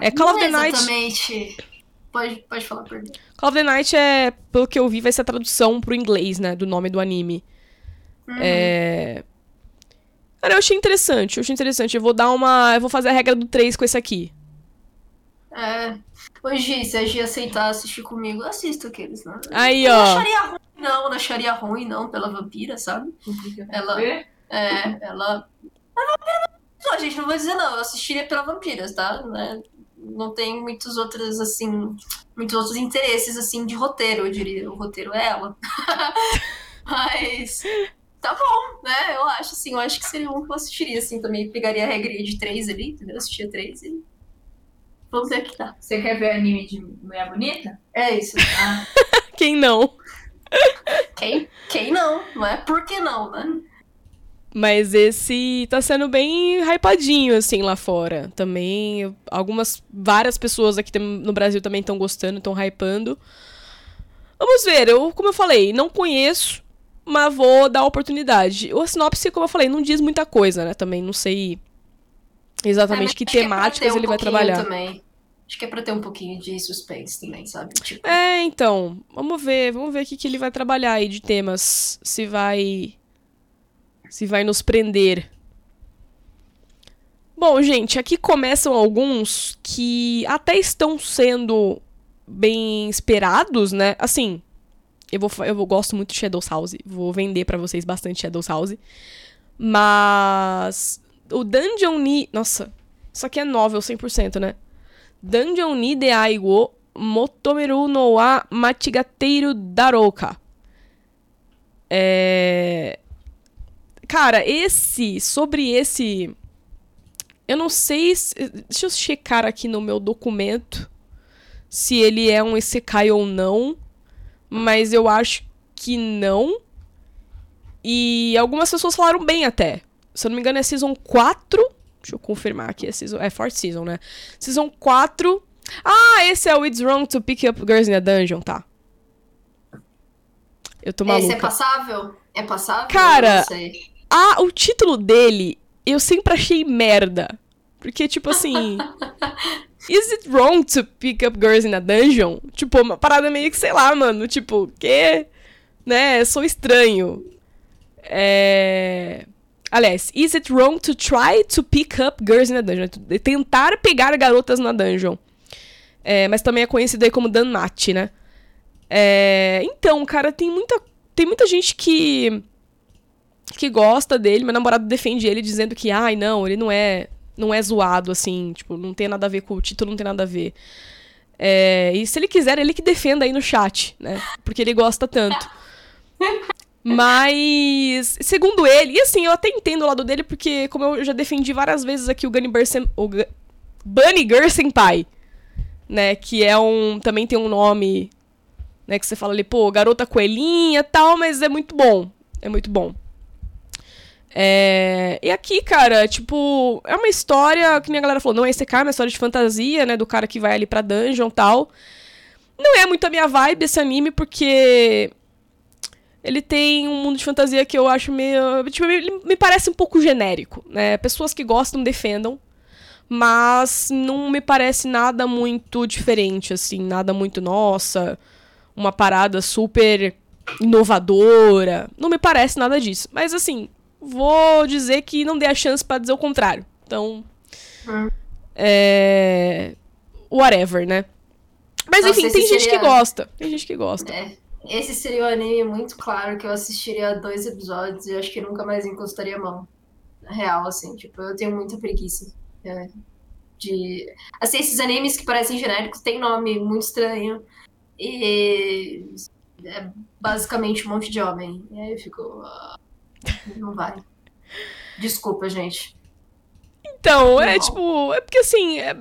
É, Call Não of the Night. Pode, pode falar por mim. Call of the Night é, pelo que eu vi, vai ser a tradução pro inglês, né? Do nome do anime. É. Cara, eu achei interessante, eu achei interessante. Eu vou dar uma. Eu vou fazer a regra do 3 com esse aqui. É. Ô, Gi, se a Gi aceitar assistir comigo, eu assisto aqueles, né? Aí, Eu não ó. acharia ruim, não. Eu não acharia ruim, não, pela vampira, sabe? Ela. É, ela. A vampira não. Não, gente, não vou dizer não. Eu assistiria pela vampira, tá? Né? Não tem muitos outros, assim. Muitos outros interesses, assim, de roteiro, eu diria. O roteiro é ela. Mas. Tá bom, né? Eu acho, assim. Eu acho que seria um que eu assistiria, assim, também. Pegaria a regrinha de três ali, entendeu? Assistia três e. Vamos ver o que dá. Você quer ver anime de mulher bonita? É isso. Ah, Quem não? Quem, quem não? Não é por que não, né? Mas esse tá sendo bem hypadinho, assim, lá fora. Também, eu- algumas, várias pessoas aqui no Brasil também estão gostando, estão hypando. Vamos ver, eu, como eu falei, não conheço, mas vou dar a oportunidade. O sinopse, como eu falei, não diz muita coisa, né? Também não sei Exatamente É, que acho que é temáticas um ele vai trabalhar. Também. Acho que é pra ter um pouquinho de suspense também, sabe? Tipo, É, então, vamos ver, vamos ver o que, que ele vai trabalhar aí de temas, se vai se vai nos prender. Bom, gente, aqui começam alguns que até estão sendo bem esperados, né? Assim, eu vou eu vou- gosto muito de Shadows House, vou vender pra vocês bastante Shadows House. Mas o Dungeon Ni, nossa, isso aqui é novel 100%, né? Dungeon ni de aigo motomeru no wa machigateiro darouka. É... Cara, esse, sobre esse... Eu não sei se... Deixa eu checar aqui no meu documento se ele é um Isekai ou não. Mas eu acho que não. E algumas pessoas falaram bem até. Se eu não me engano é Season 4. Deixa eu confirmar aqui. É, season, é Fourth Season, né? Season 4. Ah, esse é o It's Wrong to Pick Up Girls in a Dungeon, tá. Eu tô maluca. esse é passável? É passável? Cara, Eu não sei. Ah, o título dele eu sempre achei merda. Porque, tipo assim. Is it wrong to pick up girls in a dungeon? Tipo, uma parada meio que, sei lá, mano. Tipo, que? Né? Sou estranho. É. Aliás, is it wrong to try to pick up girls in a dungeon? Tentar pegar garotas na dungeon. É, mas também é conhecido aí como Danmachi, né? É, então, cara, tem muita, tem muita gente que que gosta dele, meu namorado defende ele dizendo que, ai, não, ele não é não é zoado, assim, tipo, não tem nada a ver com o título, não tem nada a ver. É, e se ele quiser, ele que defenda aí no chat, né? Porque ele gosta tanto. Mas, segundo ele, e assim, eu até entendo o lado dele, porque, como eu já defendi várias vezes aqui o Gunny Burr Sen- o Gu- Bunny né? Que é um. Também tem um nome, né? Que você fala ali, pô, garota coelhinha tal, mas é muito bom. É muito bom. É, E aqui, cara, tipo, é uma história, que nem a galera falou, não é esse cara, é uma história de fantasia, né? Do cara que vai ali pra dungeon e tal. Não é muito a minha vibe esse anime, porque ele tem um mundo de fantasia que eu acho meio. Tipo, me parece um pouco genérico, né? Pessoas que gostam defendam, mas não me parece nada muito diferente, assim, nada muito, nossa, uma parada super inovadora. Não me parece nada disso. Mas assim, vou dizer que não dei a chance pra dizer o contrário. Então. Hum. É. Whatever, né? Mas Nossa, enfim, tem gente que gosta. Tem gente que gosta. É. Esse seria um anime muito claro que eu assistiria dois episódios e acho que nunca mais encostaria a mão. Na real, assim, tipo, eu tenho muita preguiça. é, de. Assim, esses animes que parecem genéricos têm nome muito estranho. E é basicamente um monte de homem. E aí eu fico. ah, Não vai. Desculpa, gente. Então, é Não. tipo. É porque assim. é-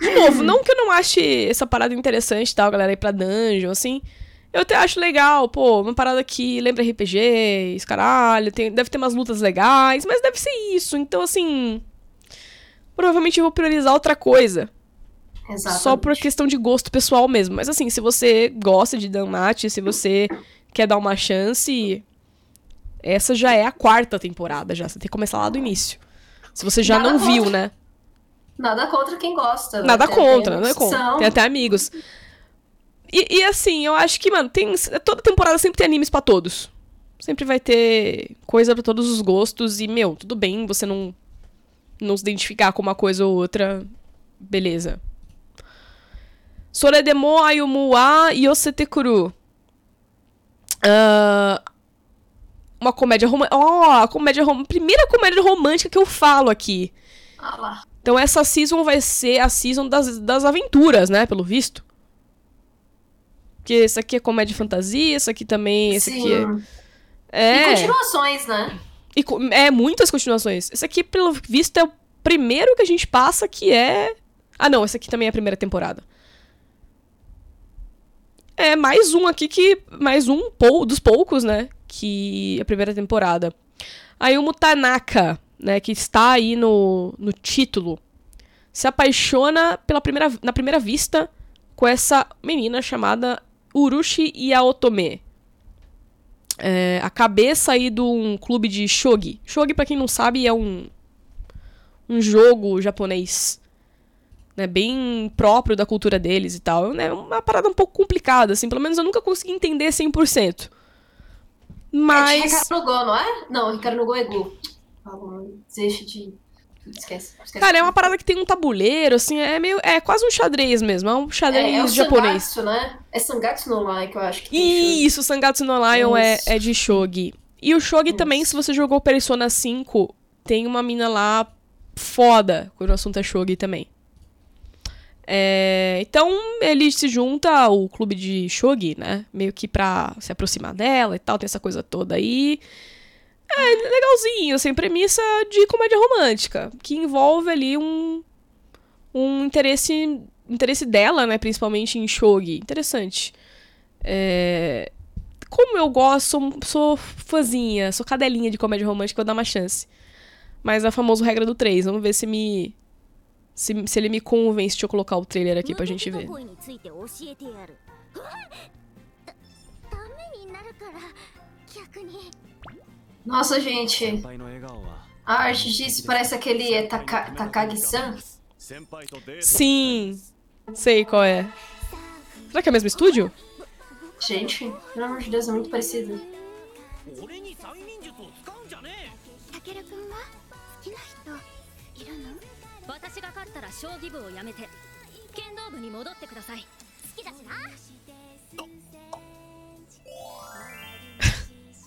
De novo, não que eu não ache essa parada interessante tal, galera, ir pra dungeon, assim. Eu até acho legal, pô, uma parada que lembra RPG, esse caralho, tem, deve ter umas lutas legais, mas deve ser isso. Então, assim. Provavelmente eu vou priorizar outra coisa. Exatamente. Só por questão de gosto pessoal mesmo. Mas assim, se você gosta de Danmate, se você quer dar uma chance, essa já é a quarta temporada já. Você tem que começar lá do início. Se você já Nada não viu, contra. né? Nada contra quem gosta. Nada contra, tem nada contra. Tem até amigos. E, e, assim, eu acho que, mano, tem. Toda temporada sempre tem animes pra todos. Sempre vai ter coisa pra todos os gostos. E, meu, tudo bem você não, não se identificar com uma coisa ou outra. Beleza. Soredemo Ayumu wa Yosetekuru. Ah, uma comédia romântica. Ó, comédia rom... Primeira comédia romântica que eu falo aqui. Ah lá. Então essa season vai ser a season das, das aventuras, né? Pelo visto. Porque esse aqui é comédia e fantasia, esse aqui também, esse aqui é... E É, continuações, né? e é muitas continuações. Esse aqui, pelo visto, é o primeiro que a gente passa que é... Ah, não, esse aqui também é a primeira temporada. É mais um aqui que... Mais um pou- dos poucos, né? Que a primeira temporada. Ayumu Tanaka, né? Que está aí no, no título. Se apaixona pela primeira, na primeira vista com essa menina chamada Urushi Yaotome. É, a cabeça aí de um clube de shogi. Shogi, pra quem não sabe, é um um jogo japonês. Né, bem próprio da cultura deles e tal. É uma parada um pouco complicada, assim. Pelo menos eu nunca consegui entender 100%. É de Mas... Ricardo no Go, não é? Não, Ricardo no Go é bom, Deixa de. Esquece. esquece. Cara, é uma parada que tem um tabuleiro, assim, é meio. É quase um xadrez mesmo. É um xadrez é, é japonês. Sangatsu, né? É Sangatsu no Lai que eu acho que tem Isso, Sangatsu no Lion é, é de Shogi. E o Shogi Isso. também, se você jogou Persona 5, tem uma mina lá foda quando o assunto é Shogi também. É, então, ele se junta ao clube de Shogi, né? Meio que pra se aproximar dela e tal, tem essa coisa toda aí. É legalzinho, assim, premissa de comédia romântica, que envolve ali um, um interesse, interesse dela, né? Principalmente em Shogi. Interessante. É, como eu gosto, sou, sou fãzinha, sou cadelinha de comédia romântica, vou dar uma chance. Mas a famosa regra do 3. Vamos ver se me. Se, se ele me convence, deixa eu colocar o trailer aqui pra gente ver. Nossa, gente. A arte disso parece aquele é, taka, Takagi-san. Sim. Sei qual é. Será que é o mesmo estúdio? Gente, pelo amor de Deus, é muito parecido. 将棋部を辞めて剣道部に戻ってください好きだしな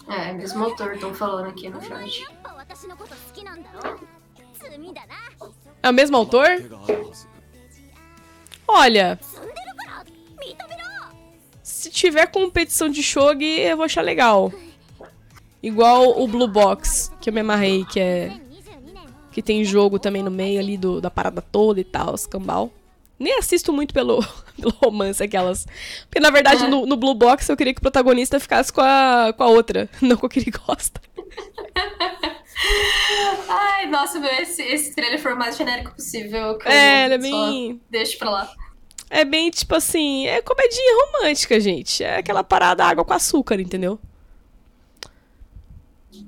É, mesmo autor, estão falando aqui no お前 chat. やっぱ私のこと好きなんだろ罪だな É o mesmo autor? 手があるはず Olha, 積んでるから認めろ se tiver competição de shogi, eu vou achar legal. Igual o Blue Box, que eu me amarrei, que é 2022年 que tem jogo também no meio ali do, da parada toda e tal, escambau. Nem assisto muito pelo, pelo romance aquelas. Porque na verdade no, no Blue Box eu queria que o protagonista ficasse com a, com a outra, não com o que ele gosta. Ai, nossa, meu, esse, esse trailer foi o mais genérico possível. Que É, ele é bem. Deixo pra lá. É bem tipo assim, é comedinha romântica, gente. É aquela parada água com açúcar, entendeu?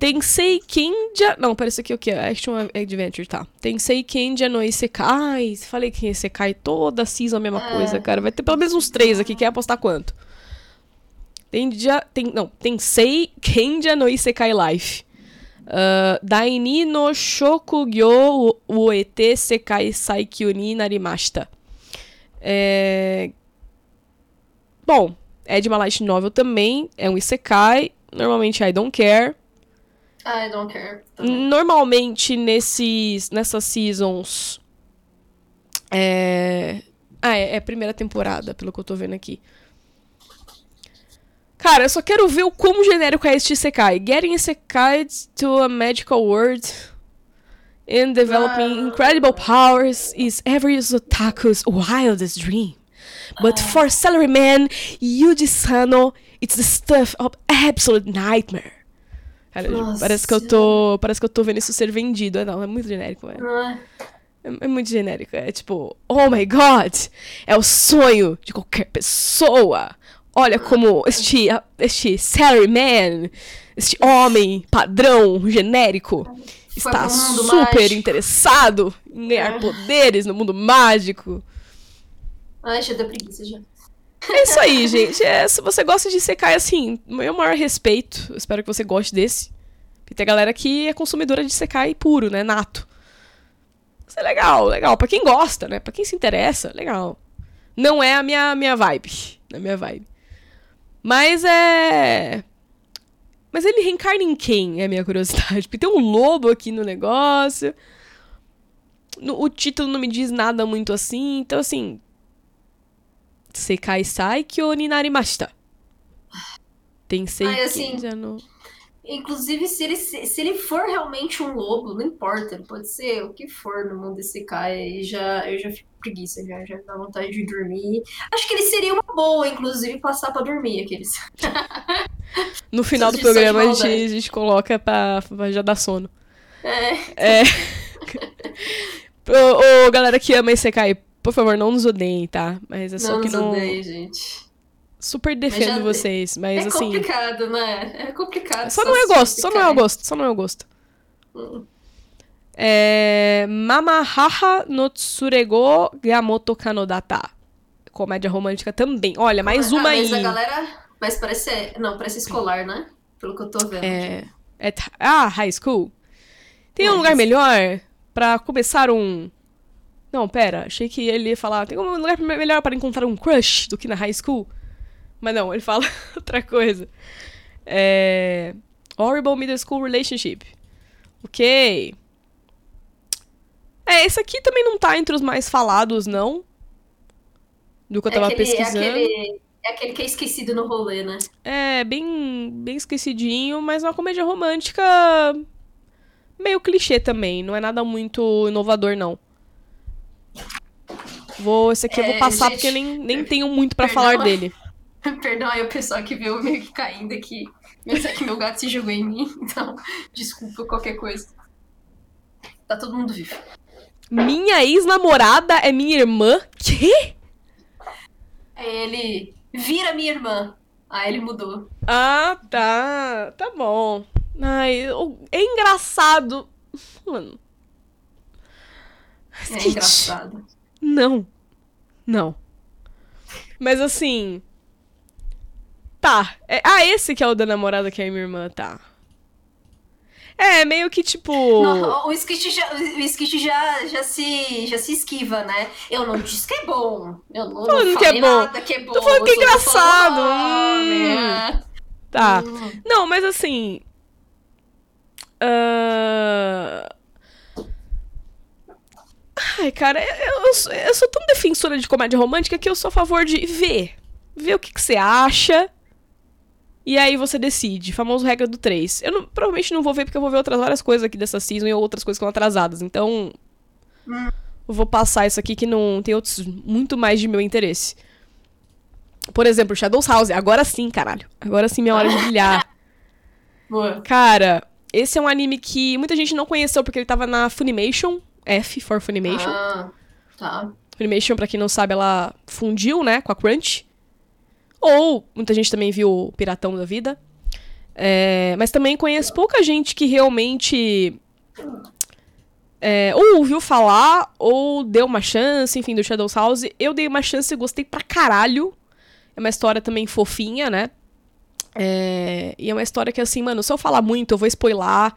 Tensei Kenja. Não, isso aqui é o que? Action Adventure, tá. Tensei Kenja no Isekai. Falei que Isekai toda season a mesma É. coisa, cara. Vai ter pelo menos uns três aqui. Quer apostar quanto? Tenja, tem, não, Tensei Kenja no Isekai Life. Ah, Daini no Shokugyo Uete Sekai Saikyu ni Narimashita. É... Bom, é de uma light novel também. É um Isekai. Normalmente I don't care. I don't care. também. Normalmente nesses, nessas seasons. É. Ah, é, é a primeira temporada, pelo que eu tô vendo aqui. Cara, eu só quero ver o quão genérico é este Isekai. Getting Isekai to a magical world and developing Ah. incredible powers is every otaku's wildest dream. But for salaryman Yuji Sano, it's the stuff of absolute nightmare. Cara, Nossa. parece que eu tô. Parece que eu tô vendo isso ser vendido. É, não, é muito genérico, é. É? É, é muito genérico. É tipo, oh my god! É o sonho de qualquer pessoa! Olha como este, este salaryman, este homem padrão genérico, está super mágico. interessado em ganhar É. poderes no mundo mágico. Ai, já deu preguiça já. É isso aí, gente. É, se você gosta de Sekai, assim, meu maior respeito. Eu espero que você goste desse. Porque tem a galera que é consumidora de Sekai puro, né? Nato. Isso é legal, legal. Pra quem gosta, né? Pra quem se interessa, legal. Não é a minha, minha vibe. Não é minha vibe. Mas é. Mas ele reencarna em quem? É a minha curiosidade. Porque tem um lobo aqui no negócio. No- o título não me diz nada muito assim. Então, assim. Sekai Saikyo ni narimashita. Tensei Ai, assim, no... Inclusive, se ele, se, ele for realmente um lobo, não importa, pode ser o que for no mundo desse cara, e já, eu já fico preguiça, já, já dá vontade de dormir. Acho que ele seria uma boa, inclusive, passar pra dormir aqueles. No final do programa a gente, maldade. a gente coloca pra, pra já dar sono. É, É. ô, ô, galera que ama Isekai, por favor, não nos odeiem, tá? Mas é só não que nos não. odeio, gente. Super defendo já- vocês, mas é assim. complicado, né? É complicado. Só não é gosto, só não é gosto, só não é gosto. Hum. É, Mamahaha no Tsurego Gamoto Kanodata. Comédia romântica também. Olha, mais Ah, uma mas aí. a galera. Mas parece. Não, parece escolar, né? Pelo que eu tô vendo. É, é ah, high school. Tem um É, lugar melhor pra começar um. Não, pera, achei que ele ia falar. Tem um lugar melhor para encontrar um crush do que na high school. Mas não, ele fala outra coisa. É. Horrible Middle School Relationship. Ok. É, esse aqui também não tá entre os mais falados, não. Do que eu É tava aquele, é, pesquisando. aquele, é aquele que é esquecido no rolê, né? É, bem, bem esquecidinho, mas é uma comédia romântica meio clichê também. Não é nada muito inovador, não. Vou, esse aqui eu vou É, passar gente, porque nem, nem tenho muito pra perdão. falar dele. Perdão aí o pessoal que viu meio que caindo aqui. Mas é que meu gato se jogou em mim, então desculpa qualquer coisa. Tá todo mundo vivo. Minha ex-namorada é minha irmã? Quê? Aí ele vira minha irmã. Aí ele mudou. Ah, tá. Tá bom. Ai, é engraçado. Mano. É engraçado. Não. Não. Mas assim. Tá. É- ah, esse que é o da namorada que é minha irmã, tá. É, meio que tipo. Não, o Skit, já, o Skit já, já, se, já se esquiva, né? Eu não disse que é bom. Eu não, Falando não que é falei bom. nada que é bom. falando que é tô falando engraçado. nome, Hum. é. Tá. Hum. Não, mas assim. ah, Ai, cara, eu, eu sou- eu sou tão defensora de comédia romântica que eu sou a favor de ver. Ver o que, que você acha. E aí você decide. Famoso regra do 3. Eu não- provavelmente não vou ver porque eu vou ver outras várias coisas aqui dessa season e outras coisas que estão atrasadas. Então. Eu vou passar isso aqui que não tem outros muito mais de meu interesse. Por exemplo, Shadows House. Agora sim, caralho. Agora sim, minha hora de brilhar. Boa. Cara, esse é um anime que muita gente não conheceu porque ele tava na Funimation. F for Funimation. Ah, tá. Funimation, pra quem não sabe, ela fundiu, né, com a Crunch. Ou muita gente também viu o Piratão da Vida. É, mas também conheço pouca gente que realmente é, ou ouviu falar, ou deu uma chance, enfim, do Shadows House. Eu dei uma chance e gostei pra caralho. É uma história também fofinha, né? É, e é uma história que, assim, mano, se eu falar muito, eu vou spoiler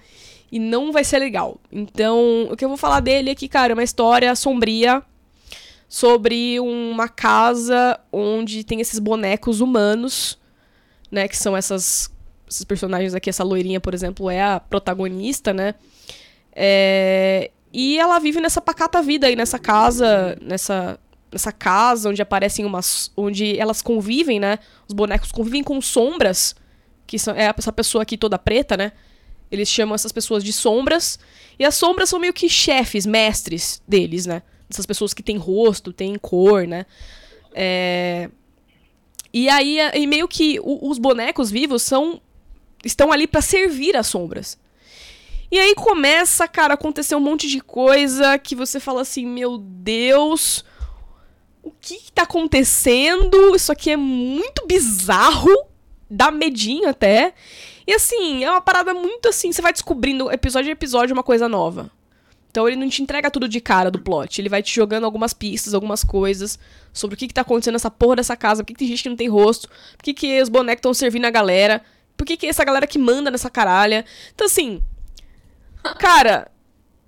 e não vai ser legal. Então, o que eu vou falar dele que, cara, é uma história sombria sobre uma casa onde tem esses bonecos humanos, né? Que são essas, esses personagens aqui. Essa loirinha, por exemplo, é a protagonista, né? É, e ela vive nessa pacata vida aí, nessa casa, nessa, nessa casa onde aparecem umas. onde elas convivem, né? Os bonecos convivem com sombras, que são, é essa pessoa aqui toda preta, né? Eles chamam essas pessoas de sombras. E as sombras são meio que chefes, mestres deles, né? Essas pessoas que têm rosto, têm cor, né? É... E aí, e meio que os bonecos vivos são estão ali pra servir as sombras. E aí começa, cara, a acontecer um monte de coisa que você fala assim, meu Deus, o que, que tá acontecendo? Isso aqui é muito bizarro, dá medinho até. E assim, é uma parada muito assim, você vai descobrindo episódio a episódio uma coisa nova. Então ele não te entrega tudo de cara do plot, ele vai te jogando algumas pistas, algumas coisas sobre o que, que tá acontecendo nessa porra dessa casa, por que, que tem gente que não tem rosto, por que, que os bonecos estão servindo a galera, por que, que é essa galera que manda nessa caralha. Então assim, cara,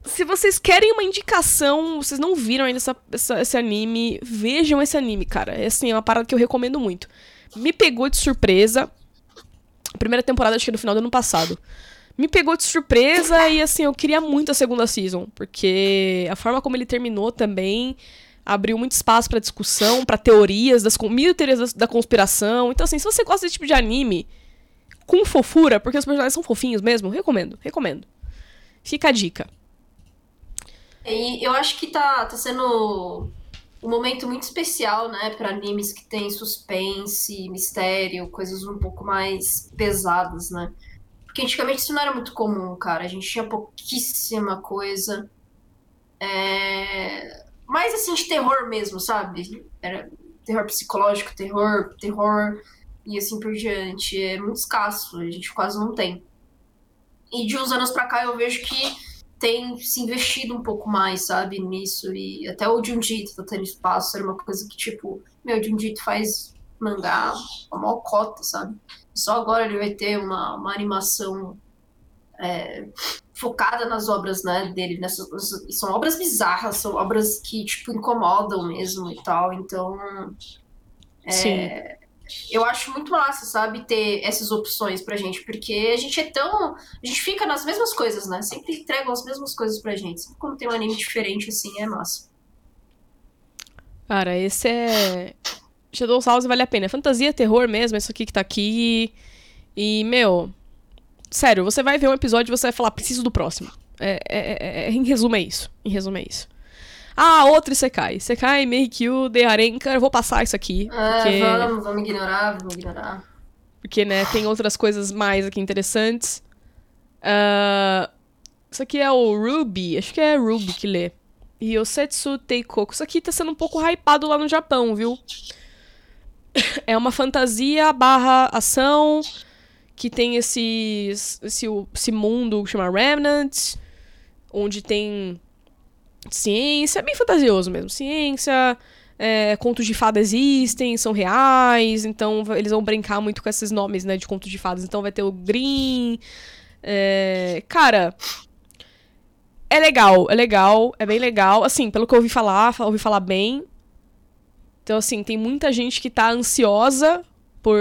se vocês querem uma indicação, vocês não viram ainda essa, essa- esse anime, vejam esse anime, cara. É assim, é uma parada que eu recomendo muito. Me pegou de surpresa. Primeira temporada, acho que no final do ano passado. Me pegou de surpresa e, assim, eu queria muito a segunda season. Porque a forma como ele terminou também abriu muito espaço pra discussão, pra teorias, das mil teorias da, da conspiração. Então, assim, se você gosta desse tipo de anime com fofura, porque os personagens são fofinhos mesmo, recomendo, recomendo. Fica a dica. E eu acho que tá, tá sendo um momento muito especial, né, para animes que tem suspense, mistério, coisas um pouco mais pesadas, né? Porque antigamente isso não era muito comum, cara. A gente tinha pouquíssima coisa. É... Mais assim de terror mesmo, sabe? Era terror psicológico, terror, terror e assim por diante. É muito escasso, a gente quase não tem. E de uns anos pra cá eu vejo que tem se investido um pouco mais, sabe, nisso. E até o Junjito tá tendo espaço, era uma coisa que, tipo, meu, o Junjito faz mangá a maior cota, sabe? Só agora ele vai ter uma, uma animação é, focada nas obras né, dele. Nessas, são obras bizarras, são obras que, tipo, incomodam mesmo e tal. Então. É, Sim. Eu acho muito massa, sabe, ter essas opções pra gente, porque a gente é tão. A gente fica nas mesmas coisas, né? Sempre entregam as mesmas coisas pra gente. Sempre quando tem um anime diferente, assim, é massa. Cara, esse é. Shadow House vale a pena. É fantasia, terror mesmo, isso aqui que tá aqui. E, meu. Sério, você vai ver um episódio e você vai falar, preciso do próximo. É, é, é, em resumo, é isso. Em resumo, é isso. Ah, outro Isekai. Isekai, Meikyu, de Harenka. Eu vou passar isso aqui. Porque, É, vamos, vamos ignorar, vamos ignorar. porque, né, tem outras coisas mais aqui interessantes. Ah, isso aqui é o Ruby. Acho que é Ruby que lê. E o Setsu Teikoku. Isso aqui tá sendo um pouco hypado lá no Japão, viu? É uma fantasia barra ação que tem esse, esse, esse mundo que chama Remnant, onde tem ciência, bem fantasioso mesmo. Ciência, é, contos de fada existem, são reais, então eles vão brincar muito com esses nomes, né, de contos de fadas. Então vai ter o Green. é, cara, é legal, é legal, é bem legal. Assim, pelo que eu ouvi falar, fa- ouvi falar bem. Então, assim, tem muita gente que tá ansiosa por,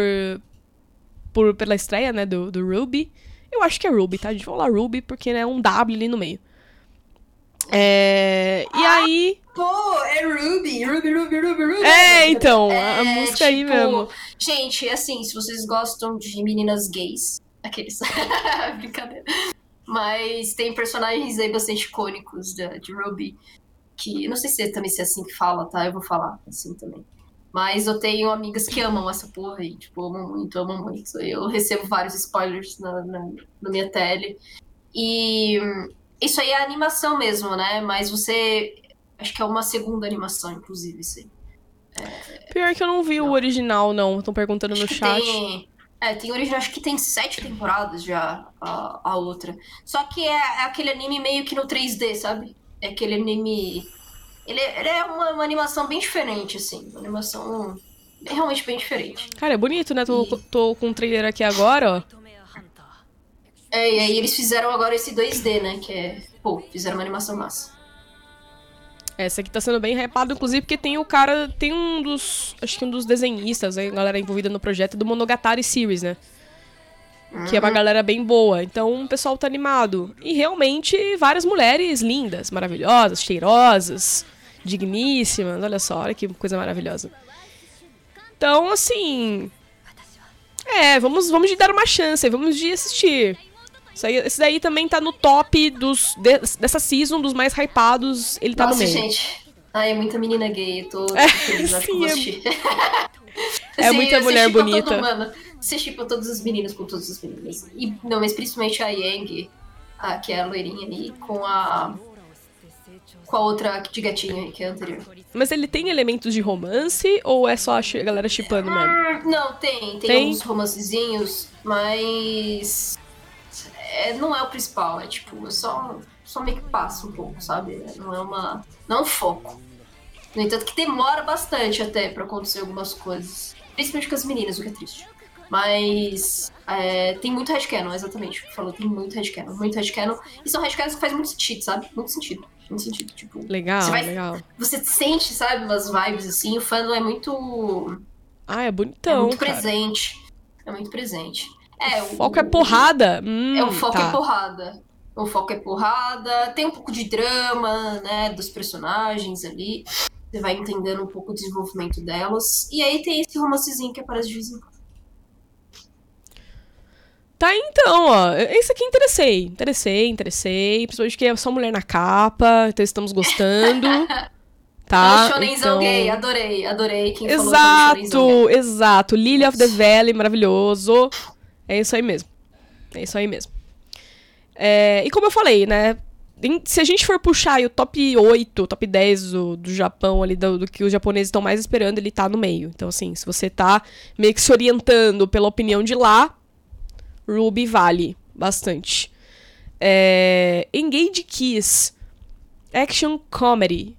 por pela estreia, né, do, do Ruby. Eu acho que é Ruby, tá? A gente vai falar Ruby porque né, é um W ali no meio. É, e aí. Pô, é Ruby, Ruby, Ruby, Ruby, Ruby. É, então, a, a É, música aí tipo, mesmo. Gente, assim, se vocês gostam de meninas gays, aqueles. Brincadeira. Mas tem personagens aí bastante icônicos da- de Ruby. Que. Não sei se é também se é assim que fala, tá? Eu vou falar assim também. Mas eu tenho amigas que amam essa porra aí, tipo, amam muito, amam muito. Eu recebo vários spoilers na, na, na minha tele. E isso aí é animação mesmo, né? Mas você. Acho que é uma segunda animação, inclusive, isso aí. Pior que eu não vi o original, não. Estão perguntando no Acho que chat. Tem, é, tem original, acho que tem sete temporadas já a, a outra. Só que é, é aquele anime meio que no 3D, sabe? É aquele anime. Ele, é- ele é uma, uma animação bem diferente, assim. Uma animação realmente bem diferente. Cara, é bonito, né? Tô, tô com o trailer aqui agora, ó. É, e aí eles fizeram agora esse 2D, né? Que é. Pô, fizeram uma animação massa. Essa aqui tá sendo bem hypado, inclusive, porque tem o cara. Tem um dos. Acho que um dos desenhistas, a galera envolvida no projeto do Monogatari Series, né? Que é uma galera bem boa. Então o pessoal tá animado. E realmente, várias mulheres lindas, maravilhosas, cheirosas, digníssimas. Olha só, olha que coisa maravilhosa. Então, assim. É, vamos, vamos de dar uma chance, vamos de assistir. Isso aí- esse daí também tá no top dos, de- dessa season, dos mais hypados. Ele tá Nossa, no meio. gente. Ai, é muita menina gay. Eu tô, tô É, feliz, eu acho que eu vou sim, assistir. é muita mulher bonita. Todo, mano, você chipa todos os meninos com todos os meninos. E, não, mas principalmente a Yang, a, que é a loirinha aí, com a. Com a outra de gatinho aí, que é a anterior. Mas ele tem elementos de romance ou é só a galera chipando mesmo? Hum, Não, tem. Tem, Tem? uns romancezinhos, mas. É, não é o principal, é tipo, é só, só meio que passa um pouco, sabe? Não é uma. Não é um foco. No entanto, que demora bastante até pra acontecer algumas coisas. Principalmente com as meninas, o que é triste. Mas. é, tem muito headcanon, exatamente. Falou, tem muito headcanon, muito headcanon. E são headcanons que fazem muito sentido, sabe? Muito sentido. Muito sentido. Tipo, Legal, Você vai- legal. você sente, sabe, umas vibes assim. O fandom é muito. Ah, é é bonitão, muito cara. presente. É muito presente. É, O foco é porrada. Hum, É, o foco tá. é porrada. O foco é porrada. Tem um pouco de drama, né? Dos personagens ali. Você vai entendendo um pouco o desenvolvimento delas. E aí tem esse romancezinho que aparece de vez em quando. Tá, então, ó. Esse aqui interessei. Interessei, interessei. Principalmente que é só mulher na capa, então estamos gostando. tá? Shonenzão então... gay, adorei, adorei. Quem falou Exato, gay. exato. Lily of the Valley, maravilhoso. É isso aí mesmo. É isso aí mesmo. É, e como eu falei, né? Se a gente for puxar o top 8, top 10 do, do Japão ali, do, do que os japoneses estão mais esperando, ele tá no meio. Então, assim, se você tá meio que se orientando pela opinião de lá, Ruby vale bastante. É... Engage Kiss. Action Comedy.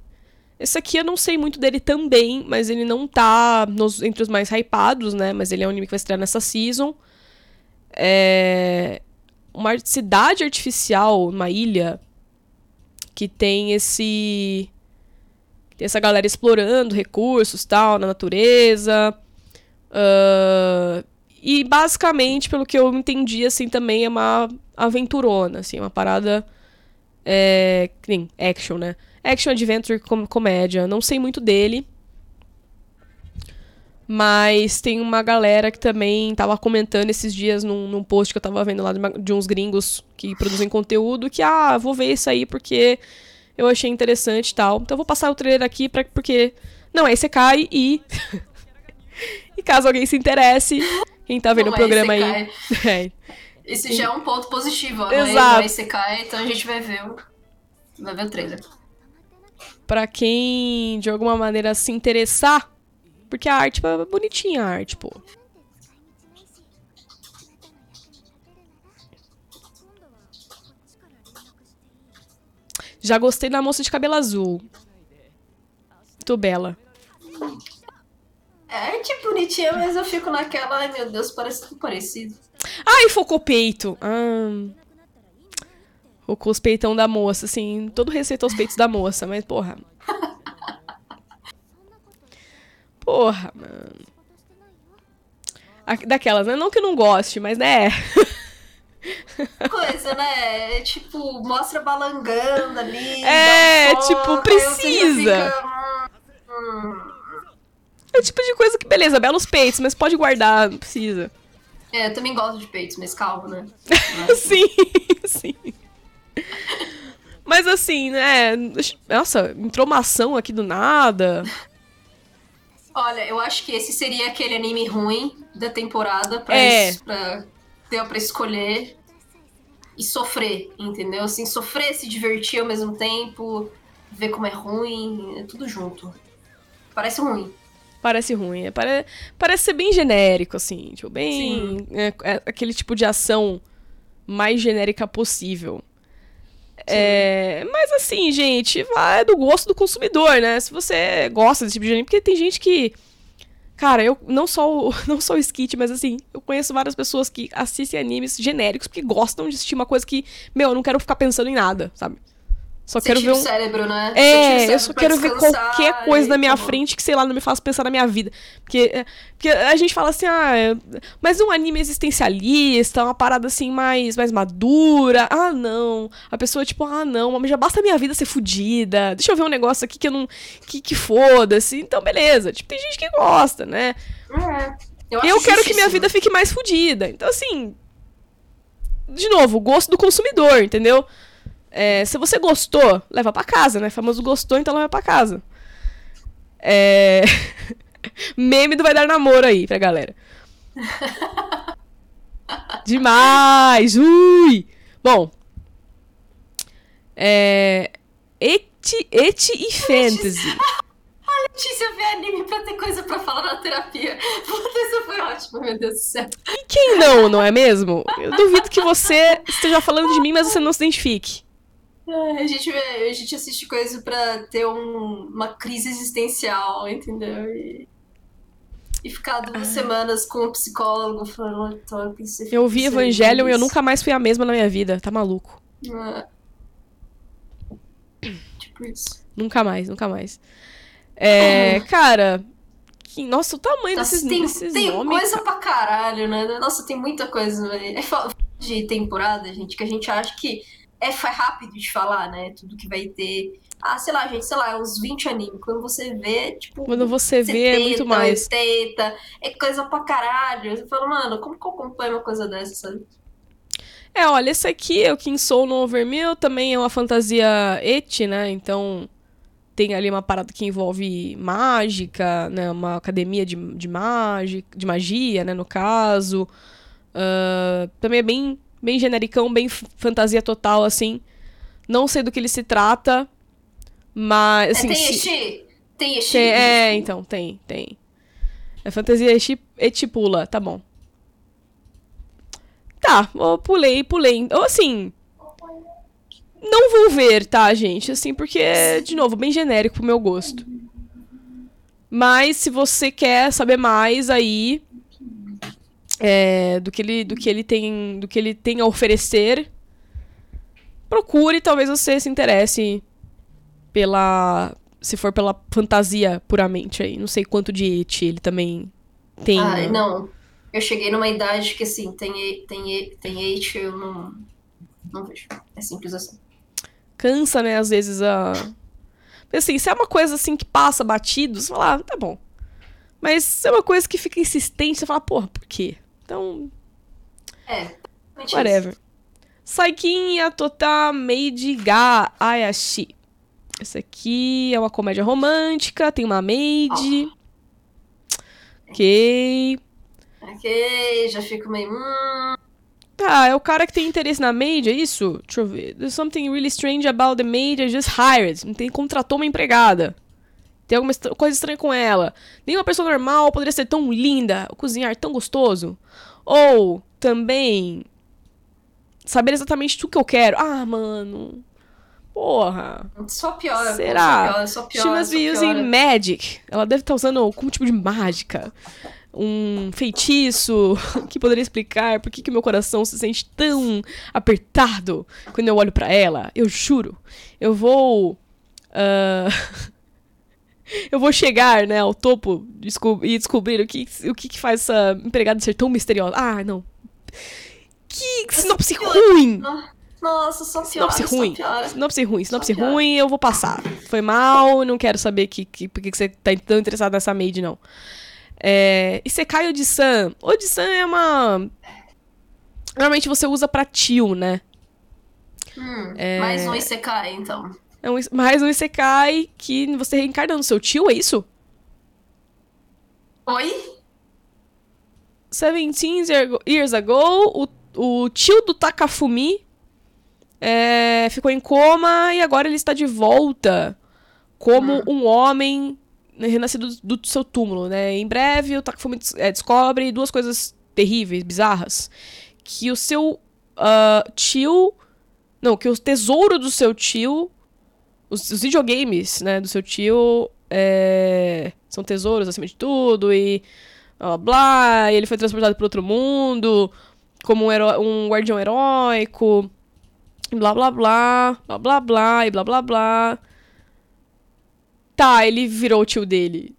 Esse aqui eu não sei muito dele também, mas ele não tá nos, entre os mais hypados, né? Mas ele é um anime que vai estrear nessa season. É uma cidade artificial, uma ilha, que tem esse. Tem essa galera explorando recursos tal, na natureza. Uh, e basicamente, pelo que eu entendi, assim, também é uma aventurona, assim, uma parada. É, action, né? Action Adventure com comédia. Não sei muito dele. Mas tem uma galera que também tava comentando esses dias num, num post que eu tava vendo lá de, uma, de, uns gringos que produzem conteúdo que, ah, vou ver isso aí porque eu achei interessante e tal. Então eu vou passar o trailer aqui pra, porque. Não, aí você cai e. e caso alguém se interesse, quem tá vendo Não o programa é aí. É. Esse já é um ponto positivo, ó. Exato. Não é aí você cai, então a gente vai ver o. Vai ver o trailer. Pra quem de alguma maneira se interessar, porque a arte é bonitinha, a arte, pô. Já gostei da moça de cabelo azul. Muito bela. É arte bonitinha, mas eu fico naquela, ai meu Deus, parece tudo parecido. Ai, focou o peito. Ah. Focou os peitão da moça, assim. Todo respeito aos peitos da moça, mas porra. Porra, mano. Daquelas, né? Não que eu não goste, mas né. Coisa, né? É, Tipo, mostra balangando ali. É, um tipo, foco, precisa. fica, hum, hum. É o tipo de coisa que, beleza, belos peitos, mas pode guardar, não precisa. É, eu também gosto de peitos, mas calma, né? sim, sim. Mas assim, né? Nossa, entrou aqui do nada. Olha, eu acho que esse seria aquele anime ruim da temporada pra, É. es- pra ter pra escolher e sofrer, entendeu? Assim, sofrer, se divertir ao mesmo tempo, ver como é ruim, é tudo junto. Parece ruim. Parece ruim. é, pare- Parece ser bem genérico, assim. Tipo, bem. É, é aquele tipo de ação mais genérica possível. É, mas assim, gente, vai do gosto do consumidor, né? Se você gosta desse tipo de anime, porque tem gente que. Cara, eu não só o, não só o Skit, mas assim, eu conheço várias pessoas que assistem animes genéricos porque gostam de assistir uma coisa que, meu, eu não quero ficar pensando em nada, sabe? Só quero ver o um. cérebro, né? O É, eu cérebro só pra quero ver qualquer coisa e na minha acabou. frente que, sei lá, não me faça pensar na minha vida. Porque, é, porque a gente fala assim, ah, mas um anime existencialista, uma parada assim mais, mais madura. Ah, não. A pessoa, tipo, ah, não, mas já basta a minha vida ser fodida. Deixa eu ver um negócio aqui que eu não. que, que foda-se. Então, beleza. Tipo, tem gente que gosta, né? É, eu Eu quero que minha vida fique mais fodida. Então, assim. De novo, o gosto do consumidor, entendeu? É, se você gostou, leva pra casa, né? Famoso gostou, então leva pra casa. É... Meme do vai dar namoro aí pra galera. Demais! Ui! Bom. É. Eti, eti e fantasy. Letícia vê anime pra ter coisa pra falar na terapia. Puta, isso foi ótimo, meu Deus do céu. E quem não, não é mesmo? Eu duvido que você esteja falando de mim, mas você não se identifique. É, A gente, vê- a gente assiste coisa pra ter um- uma crise existencial, entendeu? E, e ficar duas semanas com um psicólogo falando, "Tô, que você Eu vi Evangelion e eu feliz." nunca mais fui a mesma na minha vida. Tá maluco. É. Tipo isso. Nunca mais, nunca mais. É, cara. que- nossa, o tamanho Nossa, desses, tem, desses tem nomes. coisa pra caralho, né? Nossa, tem muita coisa. né? É de temporada, gente, que a gente acha que é rápido de falar, né? Tudo que vai ter. Ah, sei lá, gente, sei lá, uns 20 animes. Quando você vê, tipo. Quando você vê, é muito mais. 80, é coisa pra caralho. Você fala, mano, como que eu acompanho uma coisa dessa, sabe? É, olha, esse aqui é o Soul no Overmill, também é uma fantasia et, né? Então tem ali uma parada que envolve mágica, né? Uma academia de, de, magi, de magia, né? No caso. Ah, também é bem, bem genericão, bem fantasia total, assim. Não sei do que ele se trata, mas. É, Assim, tem se-? Tem tem- é, então, tem, tem. É fantasia eti, etipula, tá bom. Tá, eu pulei, pulei. Ou assim, não vou ver, tá, gente? Assim, porque é, de novo, bem genérico pro meu gosto. Mas se você quer saber mais aí é, do que ele do que ele tem do que ele tem a oferecer, procure, talvez você se interesse pela se for pela fantasia puramente aí. Não sei quanto de it ele também tem. Ah, não. Eu cheguei numa idade que, assim, tem, tem, tem hate, eu não, não vejo. É simples assim. cansa, né, às vezes a. Assim, se é uma coisa assim que passa batido, você fala, ah, tá bom. Mas se é uma coisa que fica insistente, você fala, porra, por quê? Então, É. realmente whatever. Saikin Yatota Meiji ga Ayashi. Esse aqui é uma comédia romântica, tem uma maid. Ok. isso. Ok, já fico meio. Tá, é o cara que tem interesse na maid, é isso? Deixa eu ver. There's something really strange about the maid I just hired. Não tem contratou uma empregada. Tem alguma estra- coisa estranha com ela. Nenhuma pessoa normal poderia ser tão linda, cozinhar tão gostoso. Ou também saber exatamente tudo que eu quero. Ah, mano. Porra. só piora. Será? Só piora, só She piora. must só be using piora. magic. Ela deve estar usando algum tipo de mágica. Um feitiço que poderia explicar por que, que meu coração se sente tão apertado quando eu olho pra ela. Eu juro. Eu vou. ah, eu vou chegar, né, ao topo desco- e descobrir o que, o que, que faz essa empregada ser tão misteriosa. Ah, não. Que sinopse ruim! Nossa, só piora. Sinopse ruim. piora. Sinopse ruim. Sinopse ruim, eu vou passar. Foi mal, não quero saber que, que, por que você tá tão interessado nessa maid, não. É, Isekai Odisan. Odisan é uma... Normalmente você usa pra tio, né? Hum, É. Mais um ICK, então. É um, is- mais um Isekai que você reencarna no seu tio, é isso? Oi? 17 year- years ago, o, o tio do Takafumi é, ficou em coma e agora ele está de volta como um homem renascido do, do seu túmulo, né? Em breve, o Takafumi des- é, descobre duas coisas terríveis, bizarras. Que o seu ah, tio... Não, que o tesouro do seu tio... Os, os videogames, né, do seu tio... é, são tesouros acima de tudo e blá blá e ele foi transportado para outro mundo como um, heró- um guardião heróico, blá blá blá, blá blá blá, e blá blá blá. Tá, ele virou o tio dele.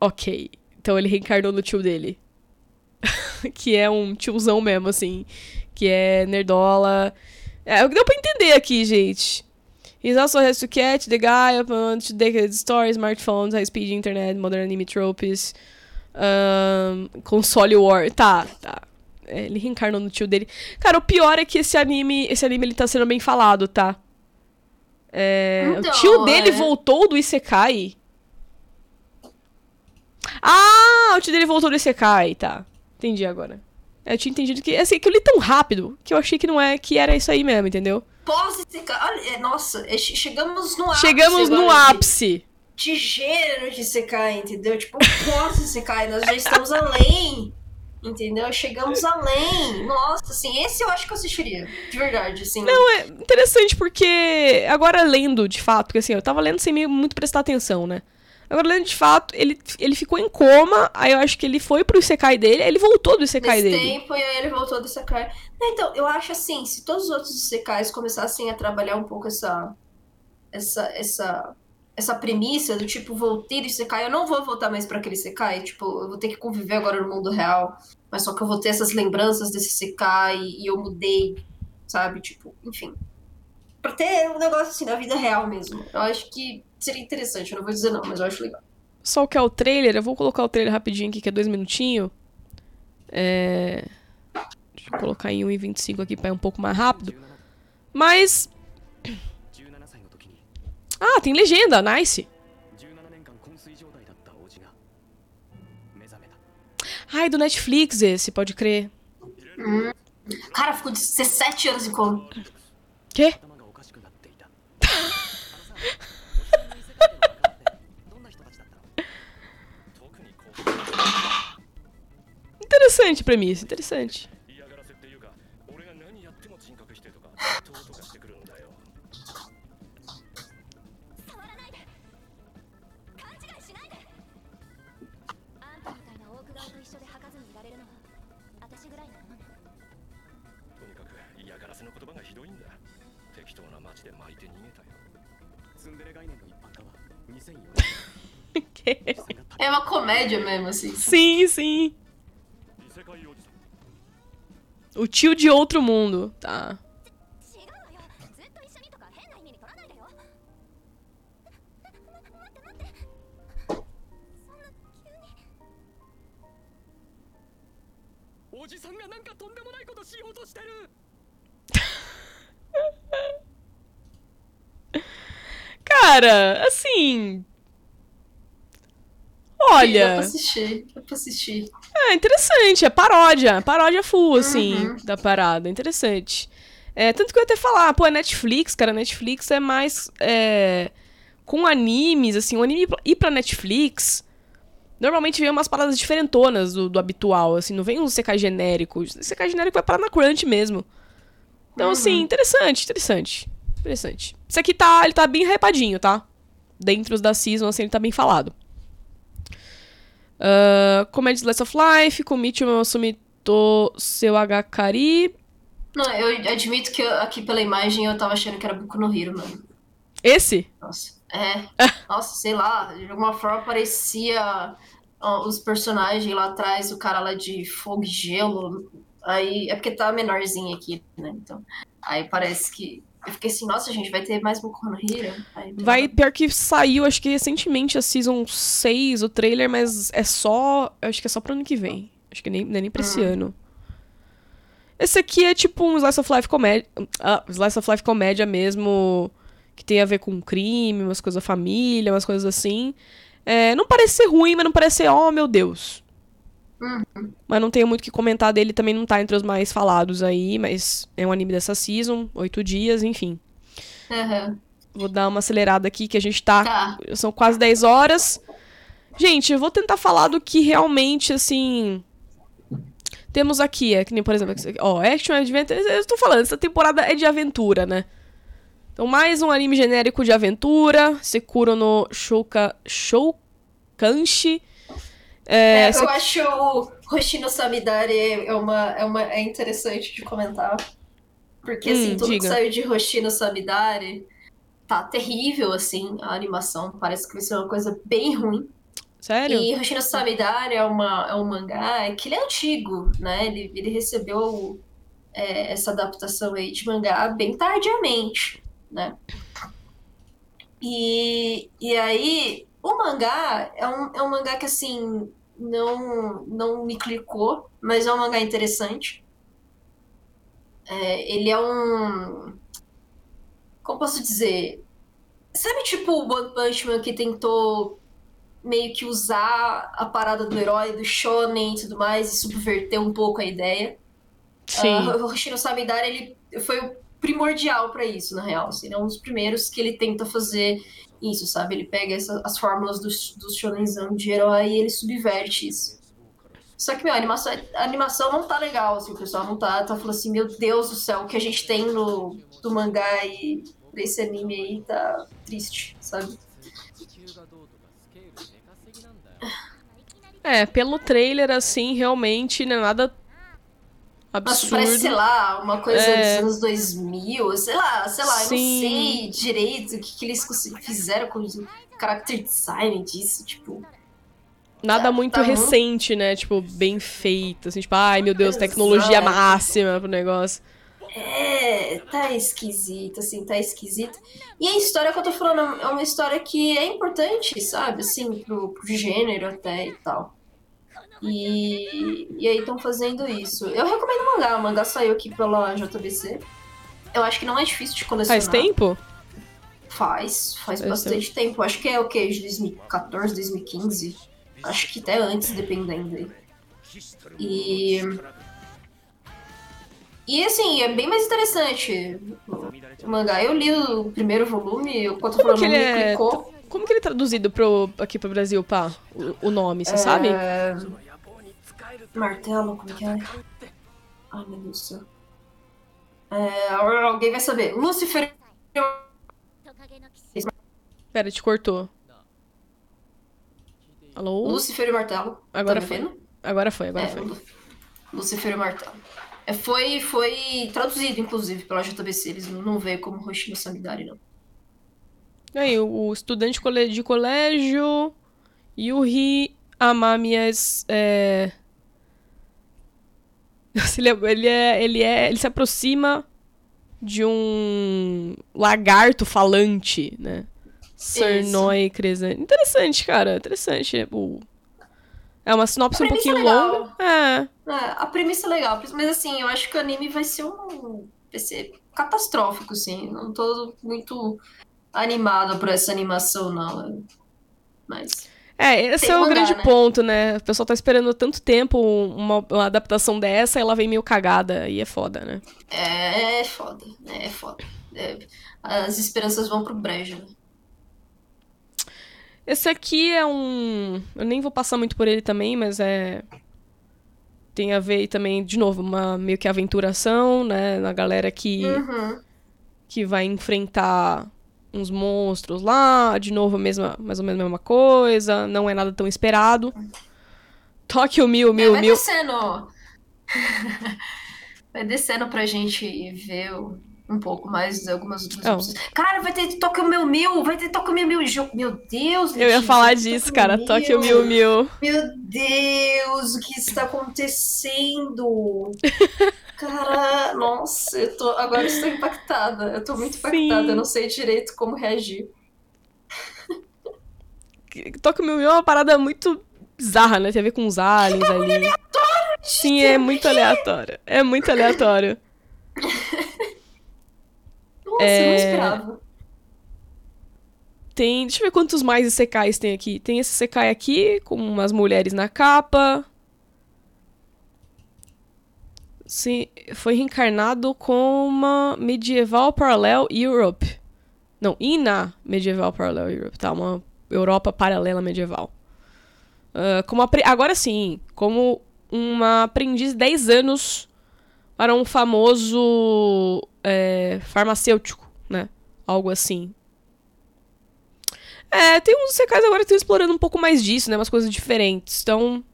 Ok. Então ele reencarnou no tio dele. que é um tiozão mesmo, assim. Que é nerdola. É o que deu pra entender aqui, gente. He's also has to catch the guy up on to decades stories, smartphones, high-speed internet, modern anime tropes, um, console war. Tá, tá. É, ele reencarnou no tio dele. Cara, o pior é que esse anime, esse anime ele tá sendo bem falado, tá? É, Então, o tio dele é. voltou do Isekai. Ah, o tio dele voltou do Isekai, tá. Entendi agora. Eu tinha entendido que, assim, que eu li tão rápido que eu achei que não é, que era isso aí mesmo, entendeu? Pós-ICK. Olha, é, nossa, é, che- chegamos no ápice. Chegamos no de- ápice. De gênero de ICK, entendeu? Tipo, pós-ICK. Nós já estamos além. Entendeu? Chegamos além. Nossa, assim, esse eu acho que eu assistiria. De verdade, assim. Não, é interessante porque agora lendo de fato, porque assim, eu tava lendo sem meio- muito prestar atenção, né? Agora lendo de fato, ele, ele ficou em coma, aí eu acho que ele foi pro Isekai dele, aí ele voltou do Isekai Nesse dele. tempo, aí ele voltou do Isekai. Então, eu acho assim, se todos os outros Isekais começassem a trabalhar um pouco essa essa essa essa premissa do tipo, voltei do Isekai, eu não vou voltar mais pra aquele Isekai, tipo, eu vou ter que conviver agora no mundo real, mas só que eu vou ter essas lembranças desse Isekai e eu mudei, sabe? Tipo, enfim. Pra ter um negócio assim na vida real mesmo. Eu acho que seria interessante. Eu não vou dizer não, mas eu acho legal. Só o que é o trailer, eu vou colocar o trailer rapidinho aqui, que é dois minutinhos. É... Deixa eu colocar em 1,25 aqui pra ir um pouco mais rápido. Mas. Ah, tem legenda, nice. Ai, do Netflix esse, pode crer. Hum. Cara, ficou 17 anos em coma. Quê? Interessante premissa, interessante. quê. É uma comédia mesmo, assim. Sim, sim. O tio de outro mundo, tá. Cara, assim. Olha. Dá pra assistir, dá pra assistir. É interessante, é paródia, paródia full, assim, uhum. da parada, interessante. É, tanto que eu ia até falar, pô, é Netflix, cara, Netflix é mais. É, com animes, assim, o um anime ir pra Netflix. Normalmente vem umas paradas diferentonas do, do habitual, assim, não vem um CK genérico. CK genérico vai parar na Crunch mesmo. Então, uhum. assim, interessante, interessante. Interessante. Isso aqui tá, ele tá bem hypadinho, tá? Dentro da season, assim, ele tá bem falado. Uh, Comédia Slice of Life, Komichi Sumito Seu Hkari. Não, eu admito que eu- aqui pela imagem eu tava achando que era Boku no Hero, mano. Esse? Nossa. É. Nossa, sei lá, de alguma forma parecia ó, os personagens lá atrás, o cara lá de fogo e gelo. Aí é porque tá menorzinho aqui, né? Então. Aí parece que. Eu fiquei assim, nossa, gente, vai ter mais Boku no Hero? Aí, Vai, pior que saiu, acho que recentemente a Season 6, o trailer, mas é só. Acho que é só pro ano que vem. Acho que nem, não é nem pra esse ano. Esse aqui é tipo um Slice of Life comédia. Ah, Slice of Life comédia mesmo. Que tem a ver com crime, umas coisas da família, umas coisas assim. É, não parece ser ruim, mas não parece ser, oh meu Deus. Mas não tenho muito o que comentar dele, também não tá entre os mais falados aí, mas é um anime dessa season, oito dias, enfim. Aham. Vou dar uma acelerada aqui que a gente tá. Tá. São quase 10 horas. Gente, eu vou tentar falar do que realmente, assim. Temos aqui, é que nem, por exemplo, ó, Action Adventure. Eu tô falando, essa temporada é de aventura, né? Então, mais um anime genérico de aventura. Sekuro no Shouka, Shoukanshi. É, É, eu acho o Hoshino Samidari é, uma, é, uma, é interessante de comentar. Porque, assim, Hum, tudo que diga. saiu de Hoshino Samidari tá terrível, assim, a animação. Parece que vai ser uma coisa bem ruim. Sério? E Hoshino Samidari é, uma, é um mangá que ele é antigo, né? Ele, ele recebeu é, essa adaptação aí de mangá bem tardiamente, né? E, e aí, o mangá é um, é um mangá que, assim, não, não me clicou, mas é um mangá interessante. É, ele é um... Como posso dizer? Sabe, tipo, o One Punch Man que tentou meio que usar a parada do herói, do shonen e tudo mais, e subverter um pouco a ideia. Sim. Ah, o Hoshino Samidari, ele foi o primordial pra isso, na real. Assim, ele é um dos primeiros que ele tenta fazer isso, sabe? Ele pega essa- as fórmulas dos do shonenzão de herói e ele subverte isso. Só que, meu, a animação, a animação não tá legal, assim, o pessoal não tá, tá falando assim, meu Deus do céu, o que a gente tem no, do mangá e desse anime aí tá triste, sabe? É, pelo trailer, assim, realmente não é nada Nossa, absurdo. parece, sei lá, uma coisa É. dos anos 2000, sei lá, sei lá, eu Sim. não sei direito o que, que eles fizeram com o character design disso, tipo. Nada Tá- muito tá muito- recente, né? Tipo, bem feito. Assim, tipo, ai meu Deus, tecnologia Exato. máxima pro negócio. É, tá esquisito, assim, tá esquisito. E a história que eu tô falando é uma história que é importante, sabe? Assim, pro, pro gênero até e tal. E, e aí estão fazendo isso. Eu recomendo o mangá. O mangá saiu aqui pela JBC. Eu acho que não é difícil de colecionar. Faz tempo? Faz, faz Faz bastante tempo. Acho que é o quê? De 2014, 2015? Acho que até antes, dependendo. E. E assim, é bem mais interessante o mangá. Eu li o primeiro volume, o quanto Como que ele é? clicou. Como que ele é traduzido pro, aqui pro Brasil, pá? O, o nome, você sabe? Martelo, como é que é? Ai, meu Deus do céu. É, alguém vai saber. Lucifer. Pera, te cortou. Alô? Lucifer e Martelo. Agora tá foi. Agora foi, agora é, foi. Lucifer e Martelo. É, foi, foi traduzido, inclusive, pela JBC. Eles não, não veem como Roshima Samidari, não. Aí, o estudante de colégio Yuri Amamias é, ele, é, ele, é, ele, é, ele se aproxima de um lagarto falante, né? Cernoi crescente. Interessante, cara, interessante. O... É uma sinopse um pouquinho é longa. É, É, a premissa é legal, mas assim, eu acho que o anime vai ser um. Vai ser catastrófico, assim. Não tô muito animado por essa animação, não. Mas. É, esse é o mangá, grande né? ponto, né? O pessoal tá esperando tanto tempo uma, uma adaptação dessa e ela vem meio cagada e é foda, né? É foda. É foda. É, as esperanças vão pro brejo. né? Esse aqui é um. Eu nem vou passar muito por ele também, mas é. Tem a ver também, de novo, uma meio que aventuração, né? Na galera que, Uhum. que vai enfrentar uns monstros lá. De novo, a mesma, mais ou menos a mesma coisa. Não é nada tão esperado. Tokyo Mil, Mil, vai Mil. descendo. vai descendo pra gente ver o- um pouco mais algumas outras Oh. opções. Cara, vai ter Tokyo Mil Mil, vai ter Tokyo Mil Mil. Meu Deus, Eu ia gente, falar Tokyo disso, cara. Tokyo Mil, Mil. Meu Deus, o que está acontecendo? Cara, nossa, eu tô, agora estou impactada. Eu tô muito impactada, Sim. eu não sei direito como reagir. Tokyo Mil Mil é uma parada muito bizarra, né? Tem a ver com os aliens ali. Sim, é muito aleatório. É muito aleatório. Nossa, É. não esperava. Tem. Deixa eu ver quantos mais Isekais tem aqui. Tem esse Isekai aqui, com umas mulheres na capa. Sim, foi reencarnado com uma Medieval Parallel Europe. Não, Ina Medieval Parallel Europe, tá? Uma Europa paralela medieval. Ah, como Agora sim, como uma aprendiz de 10 anos para um famoso é, farmacêutico, né? Algo assim. É, tem uns secais agora que estão explorando um pouco mais disso, né? Umas coisas diferentes. Então,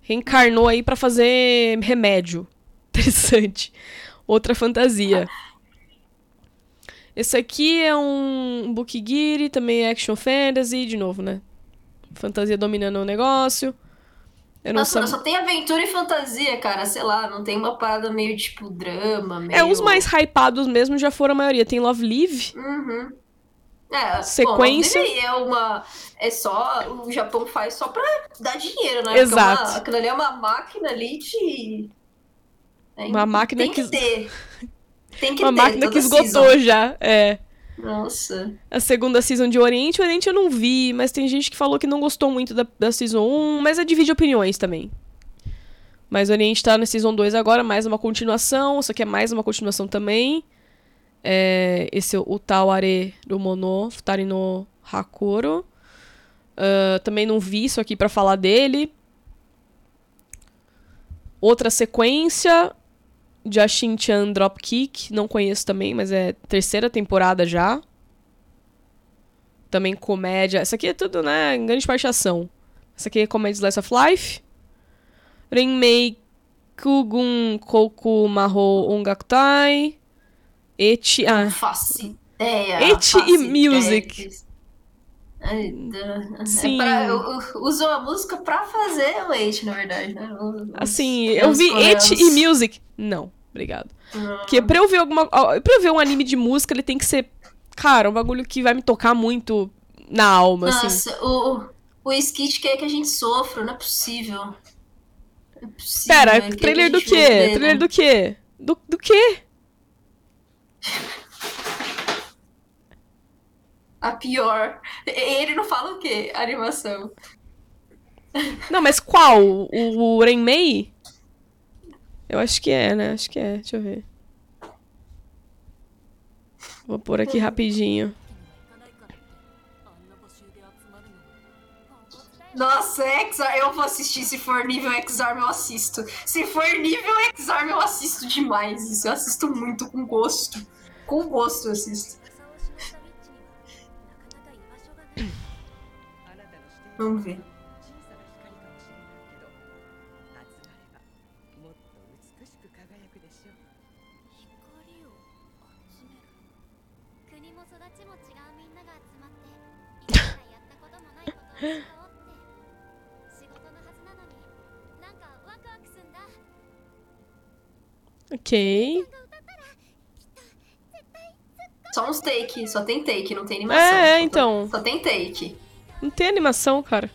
reencarnou aí pra fazer remédio. Interessante. Outra fantasia. Esse aqui é um Bukigiri, também action fantasy, de novo, né? Fantasia dominando o negócio. Eu não Nossa, sei. só tem aventura e fantasia, cara. Sei lá, não tem uma parada meio tipo drama, meio... É, os mais hypados mesmo já foram a maioria. Tem Love Live. Uhum. É, Sequência. Bom, é uma. É só. O Japão faz só pra dar dinheiro, né? Exato. Porque uma- aquilo ali é uma máquina ali de. É, Uma máquina tem que, que- ter. Tem que Uma ter. máquina que esgotou season. já. É. Nossa. a segunda season de Oriente. Oriente eu não vi, mas tem gente que falou que não gostou muito da, da season 1, mas é divide opiniões também. Mas Oriente tá na season 2 agora, mais uma continuação. Isso aqui é mais uma continuação também. É, esse é o Taware Rumono Futari no Hakoro. Ah, também não vi isso aqui pra falar dele. Outra sequência de Ashin-chan Dropkick, não conheço também, mas é terceira temporada já. Também comédia. Essa aqui é tudo, né? Em grande parte ação. Essa aqui é comédia Slice of Life. Renmei Kugun Koku Mahou Ongakutai. Eti. Ah, faço ideia. Eti e Music. Sim. É pra, eu, eu uso a música pra fazer o Eti, na verdade, né? Os- assim, eu vi coreanos. Eti e Music. Não, obrigado. Porque pra eu ver alguma. Pra eu ver um anime de música, ele tem que ser. Cara, um bagulho que vai me tocar muito na alma, assim. Nossa, o, o skit quer que a gente sofra, não é possível. É possível. Pera, ele quer trailer que do quê? né? Trailer do quê? Do, do quê? A pior. Ele não fala o quê? A animação. Não, mas qual? O, o Renmei? Eu acho que é, né? Acho que é. Deixa eu ver. Vou pôr aqui rapidinho. Nossa, Exar, eu vou assistir. Se for nível Exarm, eu assisto. Se for nível Exarm, eu assisto demais. Isso eu assisto muito com gosto. Com gosto eu assisto. Vamos ver. ok. Só uns take, só tem take, não tem animação. É, então. Só tem take. Não tem animação, cara.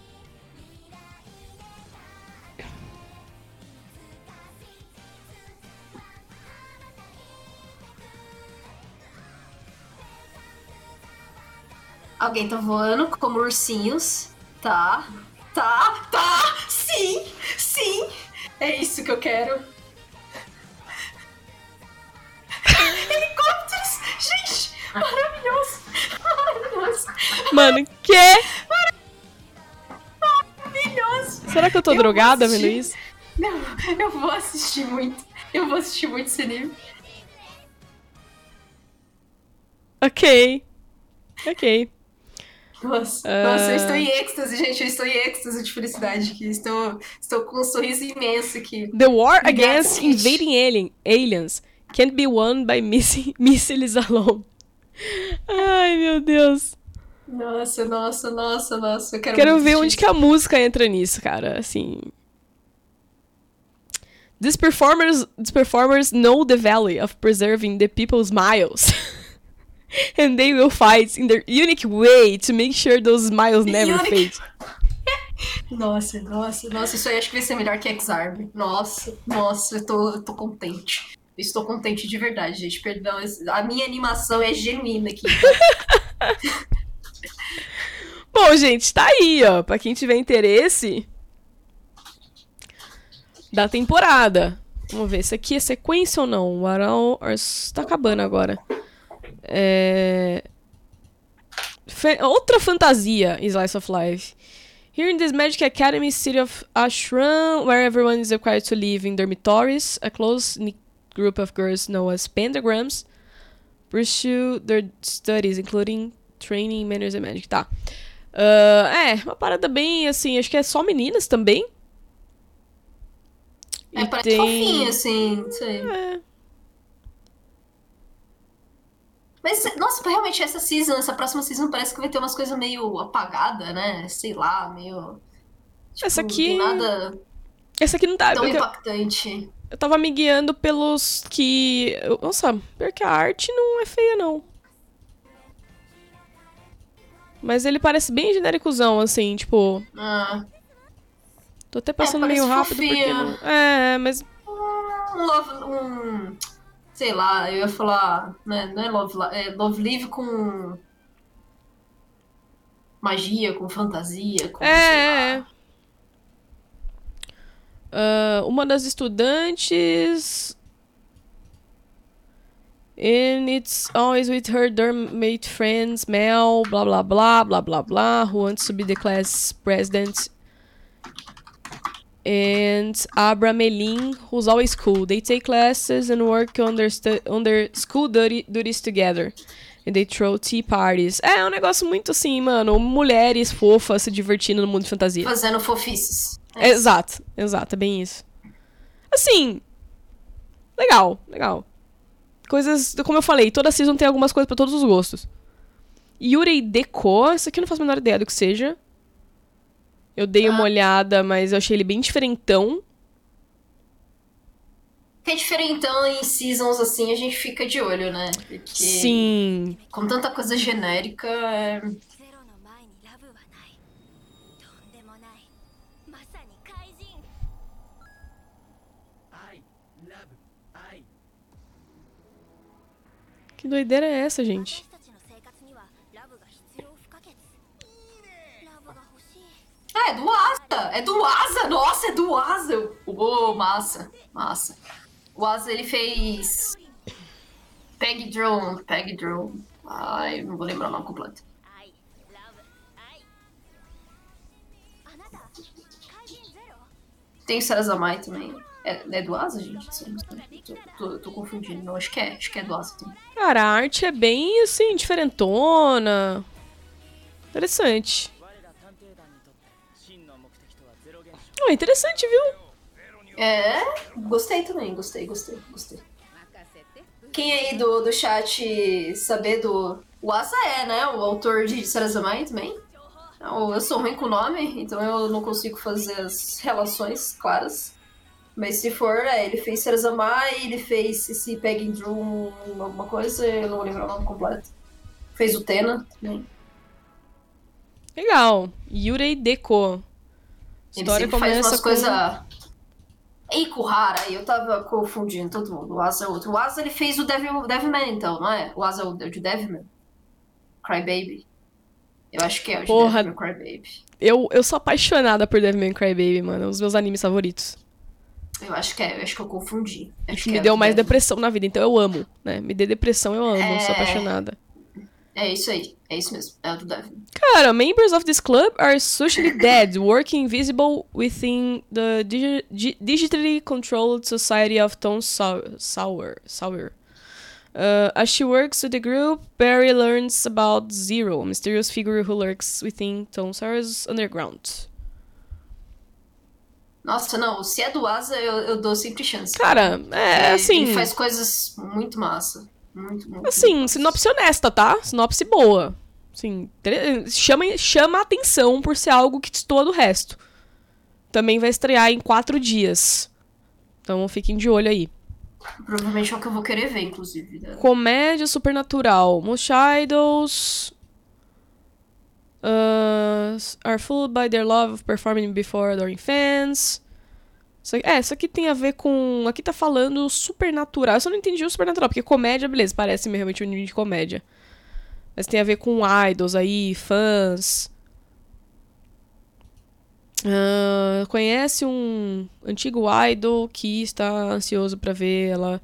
Alguém tá voando como ursinhos. Tá. Tá, tá! Sim! Sim! É isso que eu quero. Maravilhoso! Maravilhoso! Mano, que? Maravilhoso! Será que eu tô Eu drogada vendo isso? Não, eu vou assistir muito. Eu vou assistir muito esse anime. Ok. Ok. Nossa, Ah. nossa, eu estou em êxtase, gente. Eu estou em êxtase de felicidade aqui. Estou, estou com um sorriso imenso aqui. The war against invading alien, aliens can't be won by missing missiles alone. Ai, meu Deus. Nossa, nossa, nossa, nossa. Eu quero, Quero ver onde que a música entra nisso, cara. Assim. These performers, these performers know the value of preserving the people's smiles. and they will fight in their unique way to make sure those smiles never Unique- fade. Nossa, nossa, nossa. Isso aí acho que vai ser melhor que X-Arm. Nossa, nossa, eu tô, eu tô contente. Estou contente de verdade, gente. Perdão, a minha animação é genuína aqui. Bom, gente, tá aí, ó. Pra quem tiver interesse da temporada. Vamos ver, esse aqui é sequência ou não? O Aral tá acabando agora. É... Fe- Outra fantasia, Slice of Life. Here in this Magic Academy city of Ashram, where everyone is required to live in dormitories, a close-knit group of girls known as pentagrams pursue their studies, including training, manners and magic. Tá. Ah, é, uma parada bem assim, acho que é só meninas também. É, E parece tem- fofinho, assim, não sei. É. Mas, nossa, realmente, essa season, essa próxima season parece que vai ter umas coisas meio apagada, né? Sei lá, meio. Tipo, Essa não aqui- tem nada Essa aqui não tá. tão impactante. Eu tava me guiando pelos que. Nossa, pior que a arte não é feia, não. Mas ele parece bem genéricozão, assim, tipo. Ah, Tô até passando parece meio rápido porque não. É, mas. um love. Um, sei lá, eu ia falar. Né, não é love, é love live com. Magia, com fantasia, com. sei É. Ah, uma das estudantes. And it's always with her dormmate friends, Mel, blah blah blah, blah blah blah, who wants to be the class president. And Abra Melin, who's always cool. They take classes and work on their, on their school duty- duties together. And they throw tea parties. É, é um negócio muito assim, mano. Mulheres fofas se divertindo no mundo de fantasia. Fazendo fofices. É, Exato, exato, é bem isso. Assim, legal, legal. Coisas, como eu falei, toda season tem algumas coisas pra todos os gostos. Yurei Deco, isso aqui eu não faço a menor ideia do que seja. Eu dei uma olhada, mas eu achei ele bem diferentão. É diferentão em seasons assim, a gente fica de olho, né? Porque Sim. com tanta coisa genérica, Que doideira é essa, gente? Ah, é do Asa! É do Asa! Nossa, é do Asa! Uou, massa! Massa. O Asa, ele fez... Peg Drone, Peg Drone. Ai, não vou lembrar o nome completo. Tem Sarazamai também. É, é do Asa, gente? Tô, tô, tô, confundindo. Não, acho que é. Acho que é do Asa também. Cara, a arte é bem, assim, diferentona. Interessante. Oh, interessante, viu? É, gostei também. Gostei, gostei, gostei. Quem aí do, do chat saber do... O Asa é, né? O autor de Sarazamai também? Eu sou ruim com o nome, então eu não consigo fazer as relações claras. Mas se for, é, ele fez Sarazamai, ele fez esse Pegging Drum, alguma coisa, eu não vou lembrar o nome completo. Fez o Tena também. Legal. Yurei Deko. Ele História sempre faz umas com... coisas. Ikuhara, aí eu tava confundindo todo mundo. O Asa é outro. O Asa ele fez o Devil, Devilman, então, não é? O Asa é o de Devilman. Crybaby. Eu acho que é o de Porra. Devilman Crybaby. Eu, eu sou apaixonada por Devilman Crybaby, mano. É um dos meus animes favoritos. Eu acho que é, eu acho que eu confundi. Acho que me é deu de mais depressão na vida, então eu amo, né? Me dê depressão, eu amo, É. sou apaixonada. É isso aí, é isso mesmo. É o do Devilman. Cara, members of this club are socially dead, working invisible within the digi- di- digitally controlled society of Tom Sau- Sawyer. Sawyer. Uh, as she works with the group, Barry learns about Zero, a mysterious figure who lurks within Tom Sawyer's underground. Nossa, não, se é do Asa, eu, eu dou sempre chance. Cara, é Ele- assim. Ele faz coisas muito massa. Muito, muito. Assim, muito sinopse honesta, tá? Sinopse boa. Assim, chama, chama a atenção por ser algo que destoa do resto. Também vai estrear em quatro dias. Então fiquem de olho aí. Provavelmente é o que eu vou querer ver, inclusive. né? Comédia supernatural. Most idols uh, are fooled by their love of performing before adoring fans. Isso aqui, é, isso aqui tem a ver com. Aqui tá falando supernatural. Eu só não entendi o supernatural, porque comédia, beleza, parece realmente um anime de comédia. Mas tem a ver com idols aí, fãs. Ah, conhece um antigo idol que está ansioso pra ver ela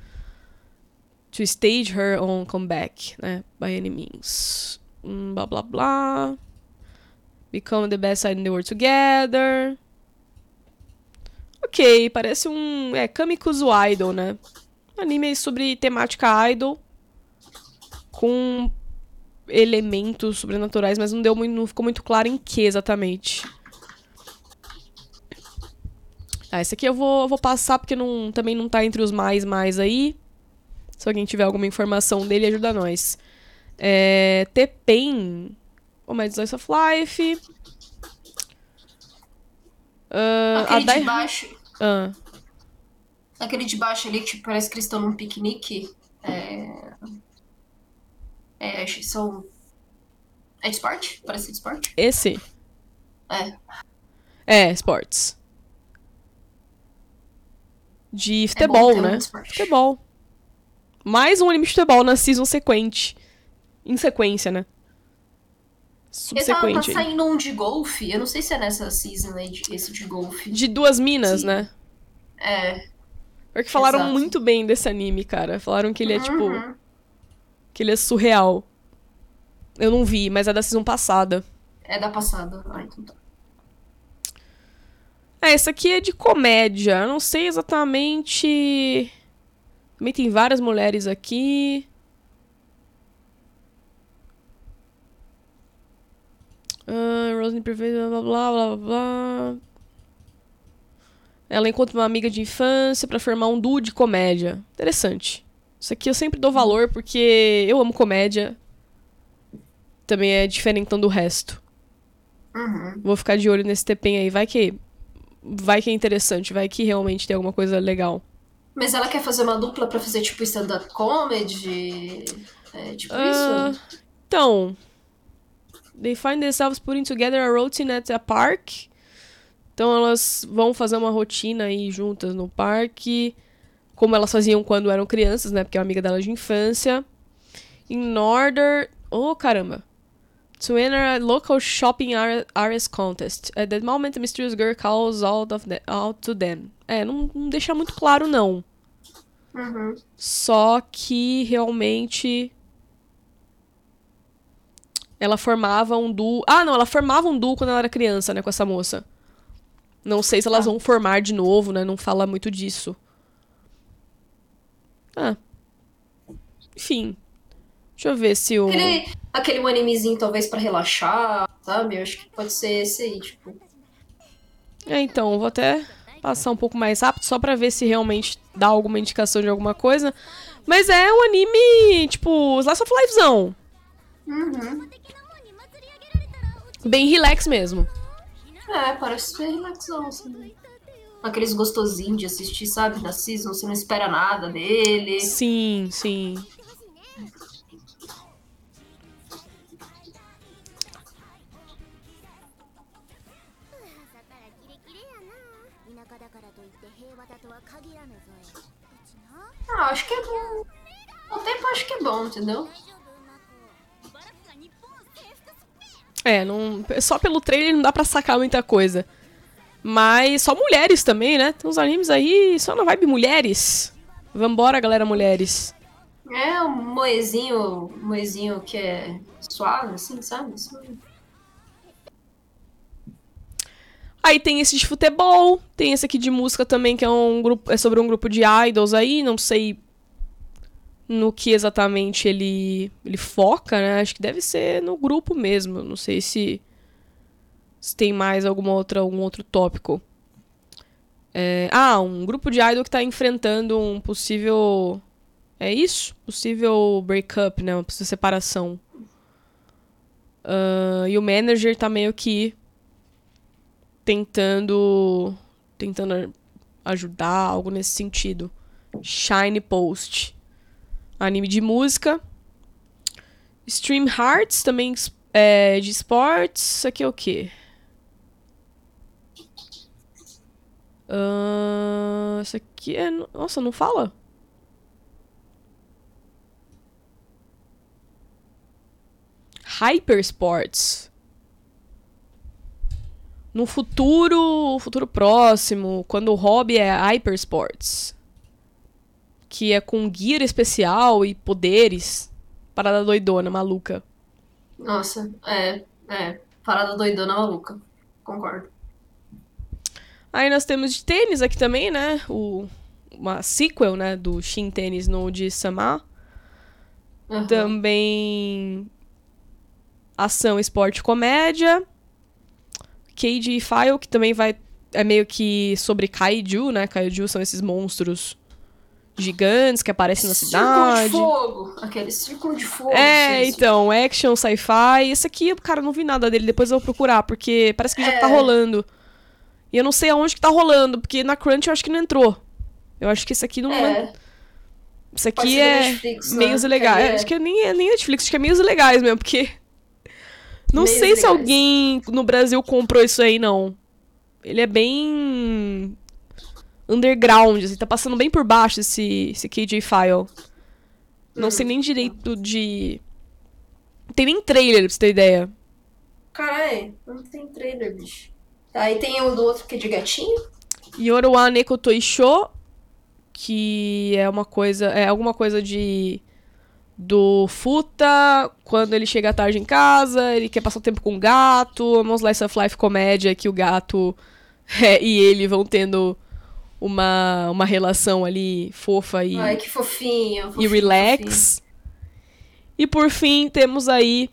to stage her own comeback, né? By any means. Hum, blá blá blá. Become the best side in the world together. Ok, parece um. É, Kamikuzu Idol, né? Um anime sobre temática idol. Com elementos sobrenaturais, mas não deu muito, não ficou muito claro em que exatamente. Ah, esse aqui eu vou, vou passar porque não, também não tá entre os mais mais aí. Se alguém tiver alguma informação dele, ajuda nós. É, Tepen. O Mad Slice of Life. A Aquele Dai- de baixo. Ah, Aquele de baixo ali, que tipo, parece que eles estão num piquenique. É. É, são. É de esporte? Parece de esporte? esse? É. É, esportes. De É futebol, bom ter um né? esporte. Futebol. Mais um anime de futebol na season sequente. Em sequência, né? Ele tá, tá Subsequente. saindo um de golfe. Eu não sei se é nessa season aí, esse de golfe. De duas minas, Sim. né? É. Porque falaram Exato. muito bem desse anime, cara. Falaram que ele é, tipo, Uhum. que ele é surreal. Eu não vi, mas é da season passada. É da passada. Ah, então tá. É, esse aqui é de comédia. Eu não sei exatamente. Também tem várias mulheres aqui. Ah, Rosny Perfeita, blá blá blá blá blá. Ela encontra uma amiga de infância pra formar um duo de comédia. Interessante. Isso aqui eu sempre dou valor porque eu amo comédia. Também é diferentão do resto. Uhum. Vou ficar de olho nesse TPM aí. Vai que. Vai que é interessante, vai que realmente tem alguma coisa legal. Mas ela quer fazer uma dupla pra fazer tipo stand-up comedy? É tipo Ah, isso? Então. They find themselves putting together a routine at a park. Então elas vão fazer uma rotina aí juntas no parque. Como elas faziam quando eram crianças, né? Porque é uma amiga delas de infância. In order. Oh, caramba. To enter a local shopping areas contest. At that moment, a mysterious girl calls out, of the, out to them. É, não, não deixa muito claro, não. Uhum. Só que realmente ela formava um duo. Ah, não, ela formava um duo quando ela era criança, né, com essa moça. Não sei se elas Tá. vão formar de novo, né? Não fala muito disso. Ah. Enfim. Deixa eu ver se o. Aquele, aquele um animezinho talvez pra relaxar, sabe? Eu acho que pode ser esse aí, tipo. É, então, eu vou até passar um pouco mais rápido só pra ver se realmente dá alguma indicação de alguma coisa. Mas é um anime, tipo, Slice of Lifezão. Uhum. Bem relax mesmo. É, parece bem relaxão, assim. Aqueles gostosinhos de assistir, sabe? Da season, você não espera nada dele. Sim, sim. Ah, acho que é bom. O tempo acho que é bom, entendeu? É, não, só pelo trailer não dá pra sacar muita coisa. Mas só mulheres também, né? Tem uns animes aí só na vibe mulheres. Vambora, galera, mulheres. É um moezinho, moezinho que é suave, assim, sabe? Aí tem esse de futebol, tem esse aqui de música também, que é um grupo, é sobre um grupo de idols aí, não sei no que exatamente ele ele foca, né? Acho que deve ser no grupo mesmo, não sei se se tem mais alguma outra algum outro tópico. É, ah, um grupo de idol que tá enfrentando um possível é isso? Possível breakup, né? Uma possível separação. Ah, e o manager tá meio que tentando tentando ajudar algo nesse sentido. Shine Post. Anime de música. Stream Hearts também é, de esportes. Isso aqui é o quê? Ahn, isso aqui é. Nossa, não fala? Hypersports. No futuro, futuro próximo, quando o hobby é Hypersports, que é com gear especial e poderes, parada doidona, maluca. Nossa, é, é. Parada doidona maluca. Concordo. Aí nós temos de tênis aqui também, né? O, uma sequel, né, do Shin Tênis no de Sama. Uhum. Também ação, esporte, comédia. Cage File, que também vai é meio que sobre kaiju, né? Kaiju são esses monstros gigantes que aparecem na Círculo cidade. de fogo. Aquele círculo de fogo. É, então, action, sci-fi. Esse aqui, cara, eu não vi nada dele, depois eu vou procurar, porque parece que já É. tá rolando. E eu não sei aonde que tá rolando, porque na Crunch eu acho que não entrou. Eu acho que esse aqui não. É, pode aqui é Netflix, né? meios Que ilegais. é- Acho que é nem, é nem Netflix, acho que é meios ilegais mesmo, porque. Não Meios sei se ilegais. alguém no Brasil comprou isso aí, não. Ele é bem. Underground, assim, tá passando bem por baixo esse, esse KJ File. Não Hum. sei nem direito de. Não tem nem trailer, pra você ter ideia. Caralho, não tem trailer, bicho. Aí tem o do outro que é de gatinho. Yoru wa Neko Toisho, que é uma coisa. É alguma coisa de. Do Futa, quando ele chega tarde em casa, ele quer passar o tempo com o gato, uma slice of life comédia que o gato é, e ele vão tendo uma, uma relação ali fofa e, Ai, que fofinho. e fofinho, relax. E por fim, temos aí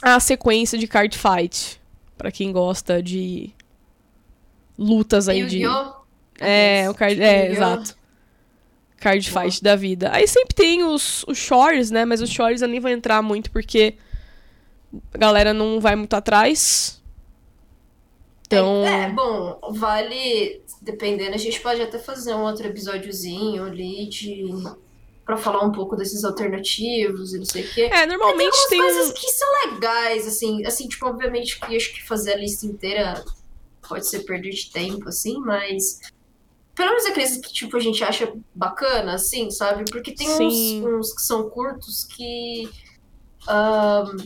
a sequência de card fight. Pra quem gosta de lutas aí fofinho. de. É, o card. É, exato. Card fight da vida. Aí sempre tem os, os shorts, né? Mas os shorts eu nem vou entrar muito porque a galera não vai muito atrás. Então. É, é, bom, vale. Dependendo, a gente pode até fazer um outro episódiozinho ali de. Pra falar um pouco desses alternativos e não sei o quê. É, normalmente Tem tem. algumas um- coisas que são legais, assim, assim, tipo, obviamente que acho que fazer a lista inteira pode ser perder de tempo, assim, mas pelo menos aqueles que, tipo, a gente acha bacana, assim, sabe? Porque tem uns, uns que são curtos que ahn,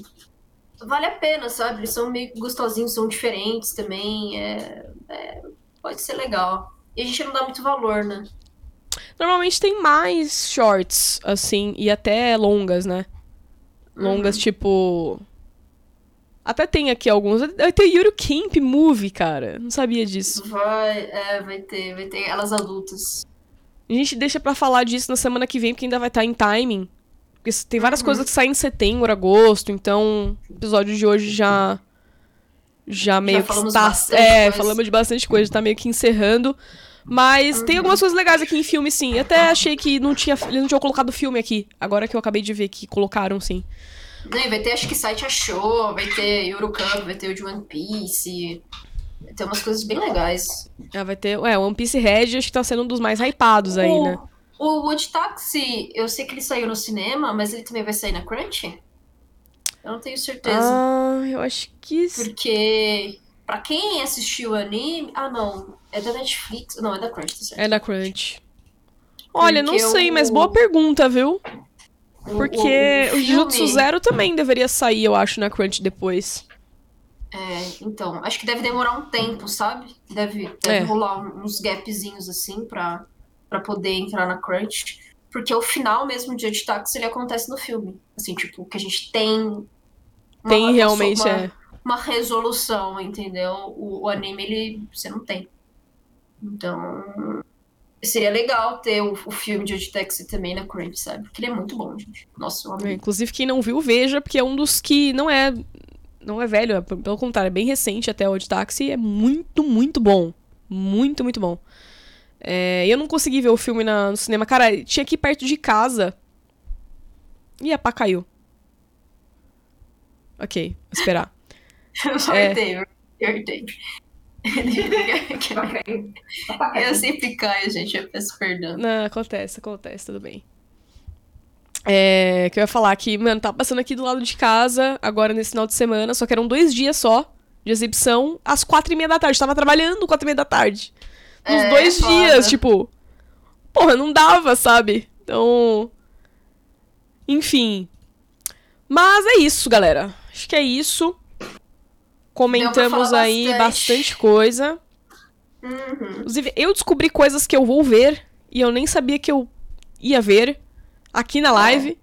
vale a pena, sabe? Eles são meio gostosinhos, são diferentes também, é, é- pode ser legal. E a gente não dá muito valor, né? Normalmente tem mais shorts, assim, e até longas, né? Uhum. Longas, tipo. Até tem aqui alguns. Vai ter Yuru Camp Movie, cara. Não sabia disso. Vai, é, vai ter, vai ter elas adultas. A gente deixa pra falar disso na semana que vem, porque ainda vai estar em timing. Porque tem várias Uhum. coisas que saem em setembro, agosto, então o episódio de hoje já. Já meio que falamos está. É, coisa. falamos de bastante coisa, tá meio que encerrando. Mas tem Uhum. algumas coisas legais aqui em filme, sim. Até achei que não tinha, eles não tinham colocado filme aqui. Agora que eu acabei de ver que colocaram, sim. Não, vai ter, acho que site achou, vai ter Eurocamp, vai ter o de One Piece. Vai ter umas coisas bem legais. Ah, vai ter. É, One Piece Red acho que tá sendo um dos mais hypados aí, o, né? O Wood Taxi, eu sei que ele saiu no cinema, mas ele também vai sair na Crunch? Eu não tenho certeza. Ah, eu acho que. Porque, pra quem assistiu o anime. Ah, não. É da Netflix. Não, é da Crunch, tá certo. É da Crunch. Olha, não Porque sei, o- mas boa pergunta, viu? O- Porque o, o Jujutsu filme- Zero também deveria sair, eu acho, na Crunch depois. É, então, acho que deve demorar um tempo, sabe? Deve, deve É. rolar uns gapzinhos assim pra, pra poder entrar na Crunch. Porque o final mesmo de Odd Taxi, ele acontece no filme. Assim, tipo, que a gente tem. uma- Tem realmente, uma, é. uma resolução, entendeu? O, o anime, ele. Você não tem. Então. Seria legal ter o, o filme de Odd Taxi também na Crunch, sabe? Porque ele é muito bom, gente. Nossa, eu amo É. Inclusive, quem não viu, veja, porque é um dos que não é. Não é velho, é, pelo contrário, é bem recente até o Odd Taxi. É muito, muito bom. Muito, muito bom. É, eu não consegui ver o filme na- no cinema. Cara, tinha ir perto de casa. Ih, a pá caiu. Ok, vou esperar. Eu É. Eu sempre caio, gente. Eu peço perdão. Não, acontece, acontece, tudo bem. É, que eu ia falar que, mano, tava passando aqui do lado de casa, agora nesse final de semana, só que eram dois dias só de exibição, às quatro e meia da tarde. Tava trabalhando quatro e meia da tarde. Nos É, dois foda. dias, tipo. Porra, não dava, sabe? Então. Enfim. Mas é isso, galera. Acho que é isso. Comentamos aí bastante. bastante coisa. Uhum. Inclusive, eu descobri coisas que eu vou ver e eu nem sabia que eu ia ver aqui na live.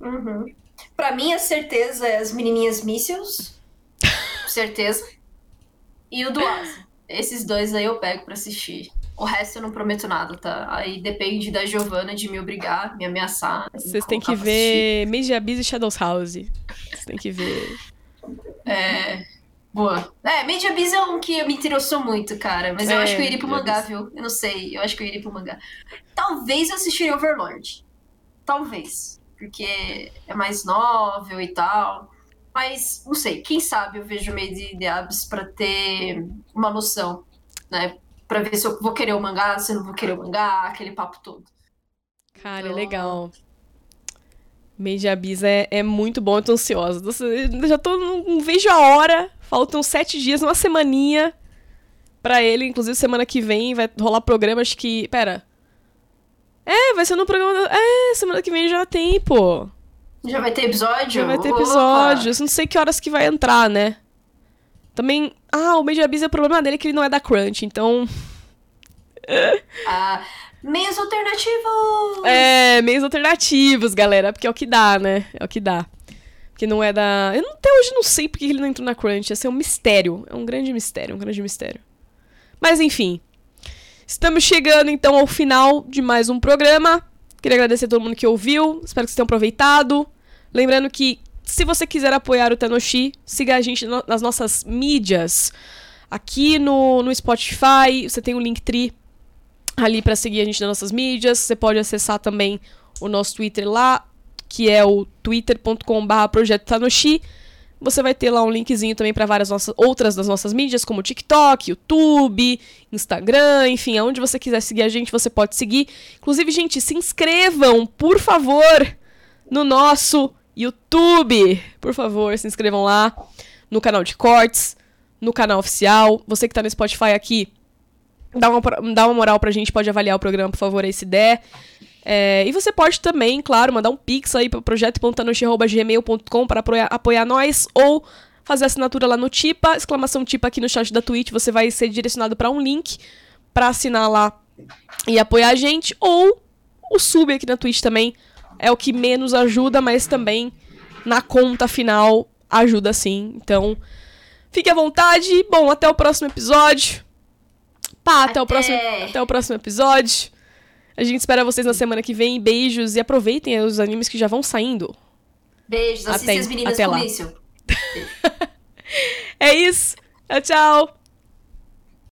Uhum. Pra mim, a certeza é as menininhas mísseis. certeza. E o do Asa. Esses dois aí eu pego pra assistir. O resto eu não prometo nada, tá? Aí depende da Giovanna de me obrigar, me ameaçar. me Vocês têm que ver Mage Abyss e Shadows House. Vocês têm que ver. É. Boa. É, Made Abyss é um que me interessou muito, cara. Mas eu É, acho que eu iria pro mangá, viu? Eu não sei. Eu acho que eu iria pro mangá. Talvez eu assistiria Overlord. Talvez. Porque é mais novel e tal. Mas, não sei. Quem sabe eu vejo Made in Abyss pra ter uma noção, né? Pra ver se eu vou querer o mangá, se eu não vou querer o mangá, aquele papo todo. Cara, é Então- legal. Mage Abyss é, é muito bom, eu tô ansiosa. Eu já tô. Não, não vejo a hora. Faltam sete dias, uma semaninha pra ele. Inclusive, semana que vem vai rolar programa, acho que. Pera. É, vai ser no programa. É, semana que vem já tem, pô. Já vai ter episódio? Já vai ter episódios. Não sei que horas que vai entrar, né? Também. Ah, o Mage Abyss, o problema dele é que ele não é da Crunch, então. Ah, meios alternativos! É, meios alternativos, galera. Porque é o que dá, né? É o que dá. Porque não é da. Eu até hoje não sei porque ele não entrou na Crunch. Esse é um mistério. É um grande mistério, um grande mistério. Mas enfim. Estamos chegando então ao final de mais um programa. Queria agradecer a todo mundo que ouviu. Espero que vocês tenham aproveitado. Lembrando que se você quiser apoiar o Tanoshi, siga a gente no- nas nossas mídias. Aqui no, no Spotify, você tem o Linktree ali pra seguir a gente nas nossas mídias. Você pode acessar também o nosso Twitter lá, que é o twitter.com.br projeto Tanoshi. Você vai ter lá um linkzinho também para várias nossas, outras das nossas mídias, como TikTok, YouTube, Instagram, enfim, aonde você quiser seguir a gente, você pode seguir. Inclusive, gente, se inscrevam, por favor, no nosso YouTube. Por favor, se inscrevam lá no canal de cortes, no canal oficial. Você que tá no Spotify aqui, dá uma, dá uma moral pra gente, pode avaliar o programa, por favor, aí se der. É, e você pode também, claro, mandar um pix aí pro projeto.tanoshi.gmail.com para apoiar, apoiar nós ou fazer assinatura lá no Tipa, exclamação Tipa aqui no chat da Twitch, você vai ser direcionado para um link para assinar lá e apoiar a gente, ou o sub aqui na Twitch também é o que menos ajuda, mas também na conta final ajuda sim. Então, fique à vontade. Bom, até o próximo episódio. Pá, até, o Até. próximo até o próximo episódio. A gente espera vocês na semana que vem. Beijos e aproveitem os animes que já vão saindo. Beijos, assistem Até- as meninas até lá. É isso. Tchau, tchau.